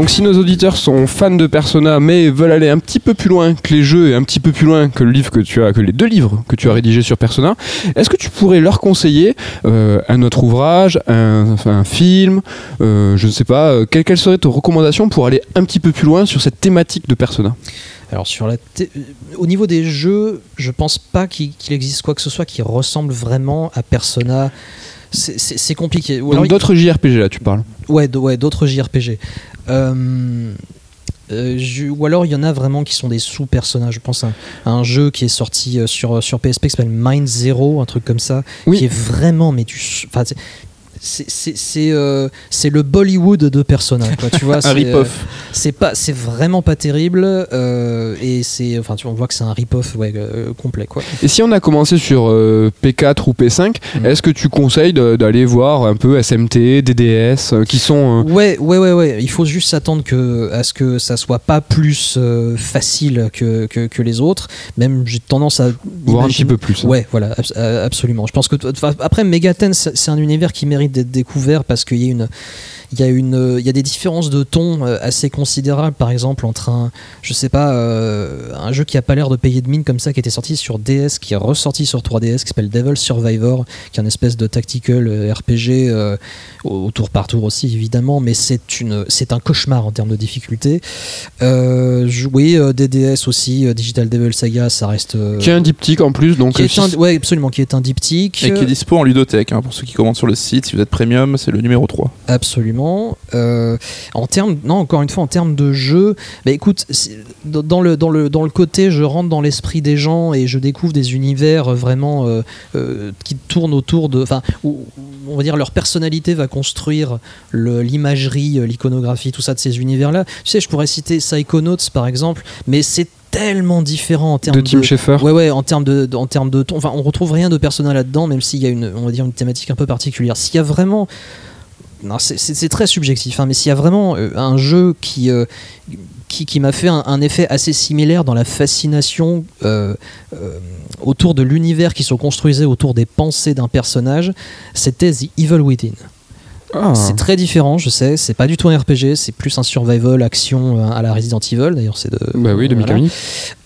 Donc si nos auditeurs sont fans de Persona mais veulent aller un petit peu plus loin que les jeux et un petit peu plus loin que le livre que tu as, que les deux livres que tu as rédigés sur Persona, est-ce que tu pourrais leur conseiller euh, un autre ouvrage, un, enfin, un film, euh, je ne sais pas, euh, quelle, quelle serait ta recommandation pour aller un petit peu plus loin sur cette thématique de Persona? Alors sur la au niveau des jeux, je pense pas qu'il existe quoi que ce soit qui ressemble vraiment à Persona. C'est- compliqué. Ou alors d'autres JRPG là tu parles. Ouais, d'autres JRPG. Euh, euh, je- ou alors il y en a vraiment qui sont des sous-personnages. Je pense à, à un jeu qui est sorti euh, sur, sur PSP qui s'appelle Mind Zero, un truc comme ça, Oui. qui est vraiment, mais tu, enfin, c'est- euh, le Bollywood de Persona, quoi, tu vois. un c'est, euh, rip-off c'est pas, c'est vraiment pas terrible euh, et c'est, enfin, tu vois, on voit que c'est un rip-off, ouais, euh, complet, quoi. Et si on a commencé sur euh, P4 ou P5, Mhm. est-ce que tu conseilles d'aller voir un peu SMT, DDS, euh, qui sont... euh, Ouais, ouais, ouais, ouais. Il faut juste s'attendre que, à ce que ça soit pas plus euh, facile que, que, que les autres. Même, j'ai tendance à. voir un petit peu plus. hein. Ouais, voilà, abs- euh, absolument. Je pense que après Megaten, c'est un univers qui mérite d'être découvert parce qu'il y a une, il y a une, euh, il y a des différences de ton euh, assez considérables. Par exemple, entre un, je sais pas, euh, un jeu qui a pas l'air de payer de mine comme ça, qui était sorti sur DS, qui est ressorti sur 3DS, qui s'appelle Devil Survivor, qui est une espèce de tactical RPG euh, au tour par tour aussi évidemment, mais c'est une, c'est un cauchemar en termes de difficulté. Euh, euh, DDS aussi, euh, Digital Devil Saga, ça reste. euh, Qui a un diptyque en plus, donc qui est un, ouais, absolument, qui est un diptyque. et qui est dispo en ludothèque hein, pour ceux qui commandent sur le site si vous êtes premium c'est le numéro 3 Absolument. Euh, en termes, non, encore une fois, en termes de jeu, bah écoute, dans le, dans, le, dans le côté, je rentre dans l'esprit des gens et je découvre des univers vraiment euh, euh, qui tournent autour de. Enfin, où, on va dire leur personnalité va construire l'imagerie, euh, l'iconographie, tout ça de ces univers-là. Tu sais, je pourrais citer Psychonauts par exemple, mais c'est tellement différent en termes De Tim Schafer. Ouais, ouais, en termes de, de- en termes de ton. Enfin, on retrouve rien de personnel là-dedans, même s'il y a une, on va dire, une thématique un peu particulière. S'il y a vraiment. C'est- très subjectif, hein, mais s'il y a vraiment euh, un jeu qui. euh, qui, qui m'a fait un, effet assez similaire dans la fascination euh, autour de l'univers qui se construisait autour des pensées d'un personnage, c'était The Evil Within. Ah. C'est très différent, je sais, c'est pas du tout un RPG, c'est plus un survival action euh, à la Resident Evil, d'ailleurs c'est de... Bah oui, de voilà. Mikami.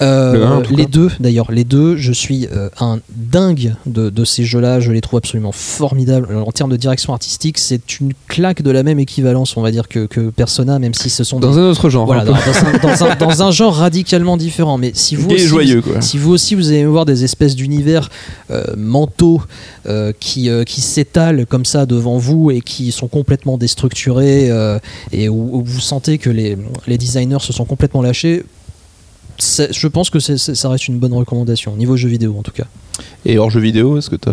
Euh, Le les deux, d'ailleurs, les deux, je suis euh, un dingue de, de ces jeux-là. Je les trouve absolument formidables. Alors, en termes de direction artistique, c'est une claque de la même équivalence, on va dire, que, que Persona, même si ce sont Dans des- un autre genre. voilà, un dans, un, dans un- genre radicalement différent. Mais si vous aussi, joyeux, quoi. si vous aussi vous allez voir des espèces d'univers euh, mentaux qui, qui s'étalent comme ça devant vous et qui sont complètement déstructurés euh, et où, où vous sentez que les, les designers se sont complètement lâchés, je pense que ça reste une bonne recommandation, niveau jeu vidéo en tout cas. Et hors jeu vidéo, est-ce que t'as.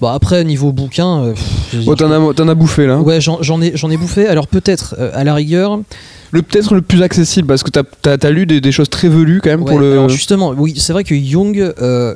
Bon, après, niveau bouquin. euh, dire, t'en as, t'en as bouffé là. Ouais, j'en ai, j'en ai bouffé. Alors peut-être, euh, à la rigueur, Le peut-être le plus accessible parce que t'as as, t'as lu des, des choses très velues quand même Ouais, pour le. alors justement, oui, c'est vrai que Jung, euh,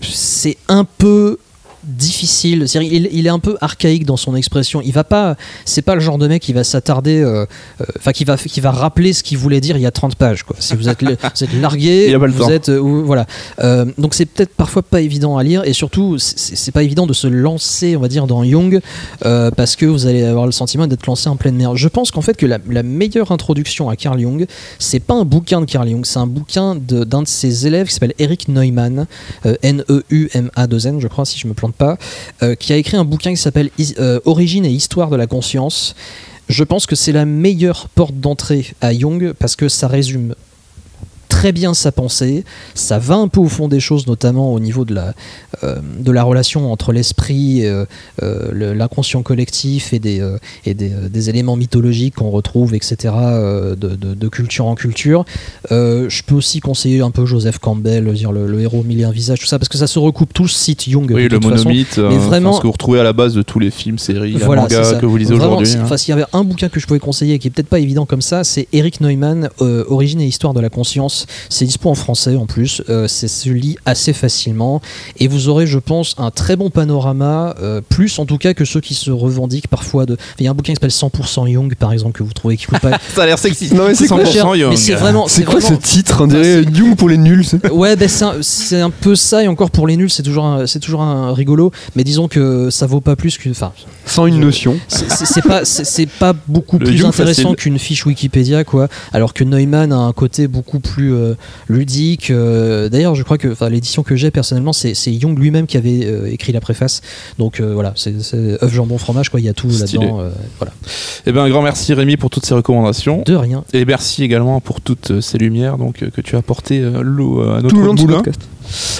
c'est un peu difficile. C'est-à-dire, il, il est un peu archaïque dans son expression. Il va pas, c'est pas le genre de mec qui va s'attarder, euh, euh, enfin qui va qui va rappeler ce qu'il voulait dire il y a 30 pages. Quoi. Si vous êtes, vous êtes largué, a vous temps. êtes, euh, voilà. Euh, donc c'est peut-être parfois pas évident à lire et surtout c'est- pas évident de se lancer, on va dire, dans Jung euh, parce que vous allez avoir le sentiment d'être lancé en pleine mer. Je pense qu'en fait que la, la meilleure introduction à Carl Jung, c'est pas un bouquin de Carl Jung, c'est un bouquin de- d'un de, ses élèves qui s'appelle Eric Neumann, euh, N-E-U-M-A-2-N, je crois, si je me plante pas, euh, qui a écrit un bouquin qui s'appelle euh, Origine et Histoire de la conscience. Je pense que c'est la meilleure porte d'entrée à Jung parce que ça résume très bien sa pensée, ça va un peu au fond des choses, notamment au niveau de la, euh, de la relation entre l'esprit, euh, euh, l'inconscient collectif et des, et des, des éléments mythologiques qu'on retrouve, etc., de, de- de culture en culture. Je peux aussi conseiller un peu Joseph Campbell, dire le, le héros au mille et un visage, tout ça, parce que ça se recoupe tout le site Jung. Oui, de le toute façon. monomythe, euh, Mais vraiment- ce que vous retrouvez à la base de tous les films, séries, Voilà, ça. que vous lisez aujourd'hui. hein. enfin, s'il y avait un bouquin que je pouvais conseiller qui est peut-être pas évident comme ça, c'est Eric Neumann, Origine et Histoire de la conscience. C'est dispo en français en plus. Euh, c'est se lit assez facilement et vous aurez, je pense, un très bon panorama, euh, plus en tout cas que ceux qui se revendiquent parfois de. Il y a un bouquin qui s'appelle 100% Jung par exemple que vous trouvez qui coûte pas. Ça a l'air sexy. Non, mais c'est pas 100% cher, Young. c'est vraiment. C'est quoi vraiment- ce titre On dirait Jung pour les nuls. Ouais, ben c'est un, peu ça, et encore pour les nuls, c'est toujours, c'est toujours un rigolo, mais disons que ça vaut pas plus qu'une. Enfin, Sans une notion. c'est- pas, c'est pas beaucoup Le plus Young intéressant qu'une fiche Wikipédia, quoi. Alors que Neumann a un côté beaucoup plus euh, ludique. euh, D'ailleurs, je crois que l'édition que j'ai personnellement, c'est c'est Young lui-même qui avait euh, écrit la préface. Donc euh, voilà, c'est œuf, jambon, fromage, quoi. Il y a tout là-dedans. euh, voilà. Eh bien, un grand merci Rémi pour toutes ces recommandations. De rien. Et merci également pour toutes ces lumières donc, que tu as apportées à notre Tout le long de ce moulin. podcast.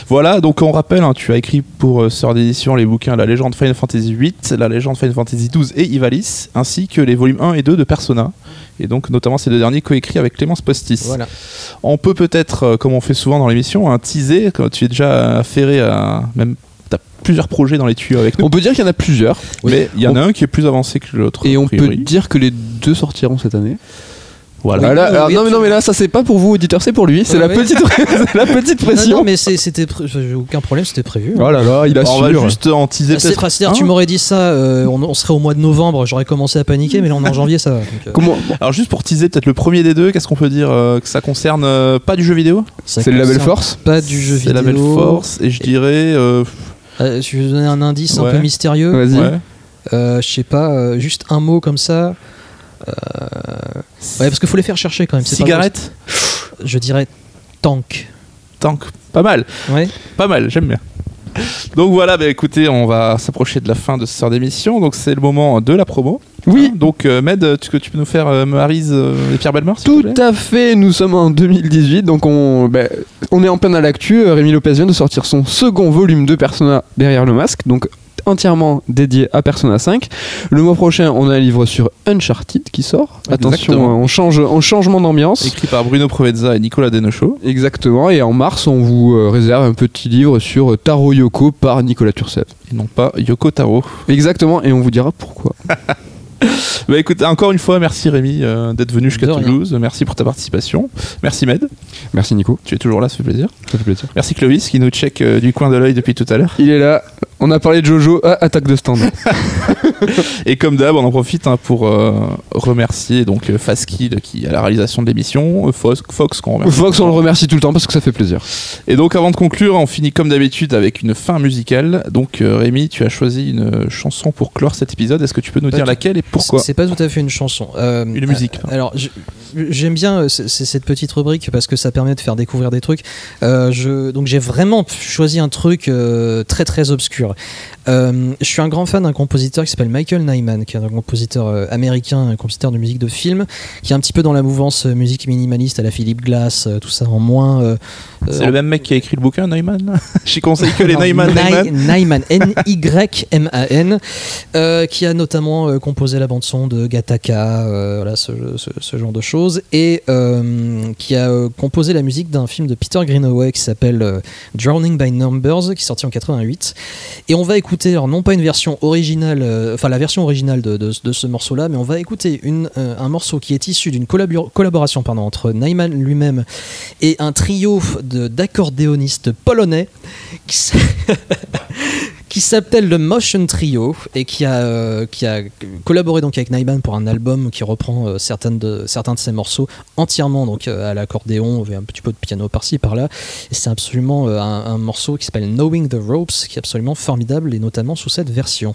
Voilà, donc on rappelle, hein, tu as écrit pour euh, Sœur d'édition les bouquins La légende Final Fantasy VIII, La légende Final Fantasy XII et Ivalice, ainsi que les volumes 1 et 2 de Persona. Et donc notamment ces deux derniers coécrits avec Clémence Postis. Voilà. On peut peut-être, euh, comme on fait souvent dans l'émission, un teaser, quand tu es déjà affairé à même... T'as plusieurs projets dans les tuyaux avec nous. On peut dire qu'il y en a plusieurs. Mais il y en a un qui est plus avancé que l'autre. Et on peut dire que les deux sortiront cette année. Voilà. Ah, là, oui, alors, oui, non, mais non, mais là, ça c'est pas pour vous, auditeurs, c'est pour lui. C'est Ouais, la, ouais. petite, c'est la petite Non, pression. non, mais c'est- c'était, aucun problème, c'était prévu. Oh là là, il On va assure. juste en teaser C'est- peut-être. C'est-à-dire, tu un. m'aurais dit ça, euh, on, on serait au mois de novembre, j'aurais commencé à paniquer, mais là on est en janvier, ça va. Donc, euh, Comment Alors juste pour teaser peut-être le premier des deux, qu'est-ce qu'on peut dire euh, que ça concerne euh, pas du jeu vidéo? C'est le label Force Pas du jeu C'est vidéo. la belle force et je dirais euh, Euh, je vais vous donner un indice un peu mystérieux. Vas-y. ouais. Euh, je sais pas, euh, juste un mot comme ça. Euh, Ouais, parce qu'il faut les faire chercher quand même. pas cigarette. Je dirais tank. tank, pas mal, Ouais. pas mal, j'aime bien. Donc voilà, bah écoutez, on va s'approcher de la fin de ce sort d'émission, donc c'est le moment de la promo. Oui. Hein, donc euh, Med, que tu peux nous faire euh, Maryse euh, et Pierre Belmar Tout à fait, nous sommes en 2018, donc on, ben, on est en plein à l'actu. Euh, Rémi Lopez vient de sortir son second volume de Persona derrière le masque, donc entièrement dédié à Persona 5. Le mois prochain, on a un livre sur Uncharted qui sort. Attention, Exactement. on change, on changement d'ambiance. Écrit par Bruno Provenza et Nicolas Denocho. Exactement. Et en mars, on vous euh, réserve un petit livre sur Taro Yoko par Nicolas Turcev. Et non pas Yoko Taro. Exactement. Et on vous dira pourquoi. Bah écoute, encore une fois, merci Rémi euh, d'être venu jusqu'à. Toulouse. Merci pour ta participation. Merci Med, Merci Nico. tu es toujours là, ça fait plaisir. Ça fait plaisir. Merci Clovis qui nous check euh, du coin de l'œil depuis tout à l'heure. Il est là. On a parlé de Jojo. Ah, attaque de stand. Et comme d'hab, on en profite hein, pour euh, remercier donc euh, Fastkill qui à la réalisation de l'émission, euh, Fox, Fox qu'on remercie. Fox, on le remercie tout le temps parce que ça fait plaisir. Et donc avant de conclure, on finit comme d'habitude avec une fin musicale. Donc euh, Rémi, tu as choisi une euh, chanson pour clore cet épisode. Est-ce que tu peux nous Pas dire tout- laquelle et pourquoi C'est pas tout à fait une chanson. Euh, Une musique, euh, alors, je- j'aime bien euh, cette petite rubrique parce que ça permet de faire découvrir des trucs. Euh, je, donc, j'ai vraiment choisi un truc euh, très très obscur. Euh, je suis un grand fan d'un compositeur qui s'appelle Michael Nyman, qui est un compositeur américain, un compositeur de musique de film, qui est un petit peu dans la mouvance musique minimaliste à la Philip Glass, tout ça en moins. C'est le même mec qui a écrit le bouquin, là J'y conseille que les. Nyman, N-Y-M-A-N, euh, qui a notamment composé la bande-son de Gataka, voilà, ce, ce- ce genre de choses, et euh, qui a euh, composé la musique d'un film de Peter Greenaway qui s'appelle euh, Drowning by Numbers, qui est sorti en 88. Et on va écouter, non pas une version originale, enfin la version originale de, ce morceau-là, mais on va écouter un morceau qui est issu d'une collabor- collaboration pardon, entre Nyman lui-même et un trio d'accordéonistes polonais qui s'appelle le Motion Trio et qui a, euh, qui a collaboré donc avec Nyman pour un album qui reprend euh, de, certains de ses morceaux entièrement donc euh, à l'accordéon, avec un petit peu de piano par-ci par-là. Et c'est absolument un morceau qui s'appelle Knowing the Ropes qui est absolument formidable et notamment sous cette version.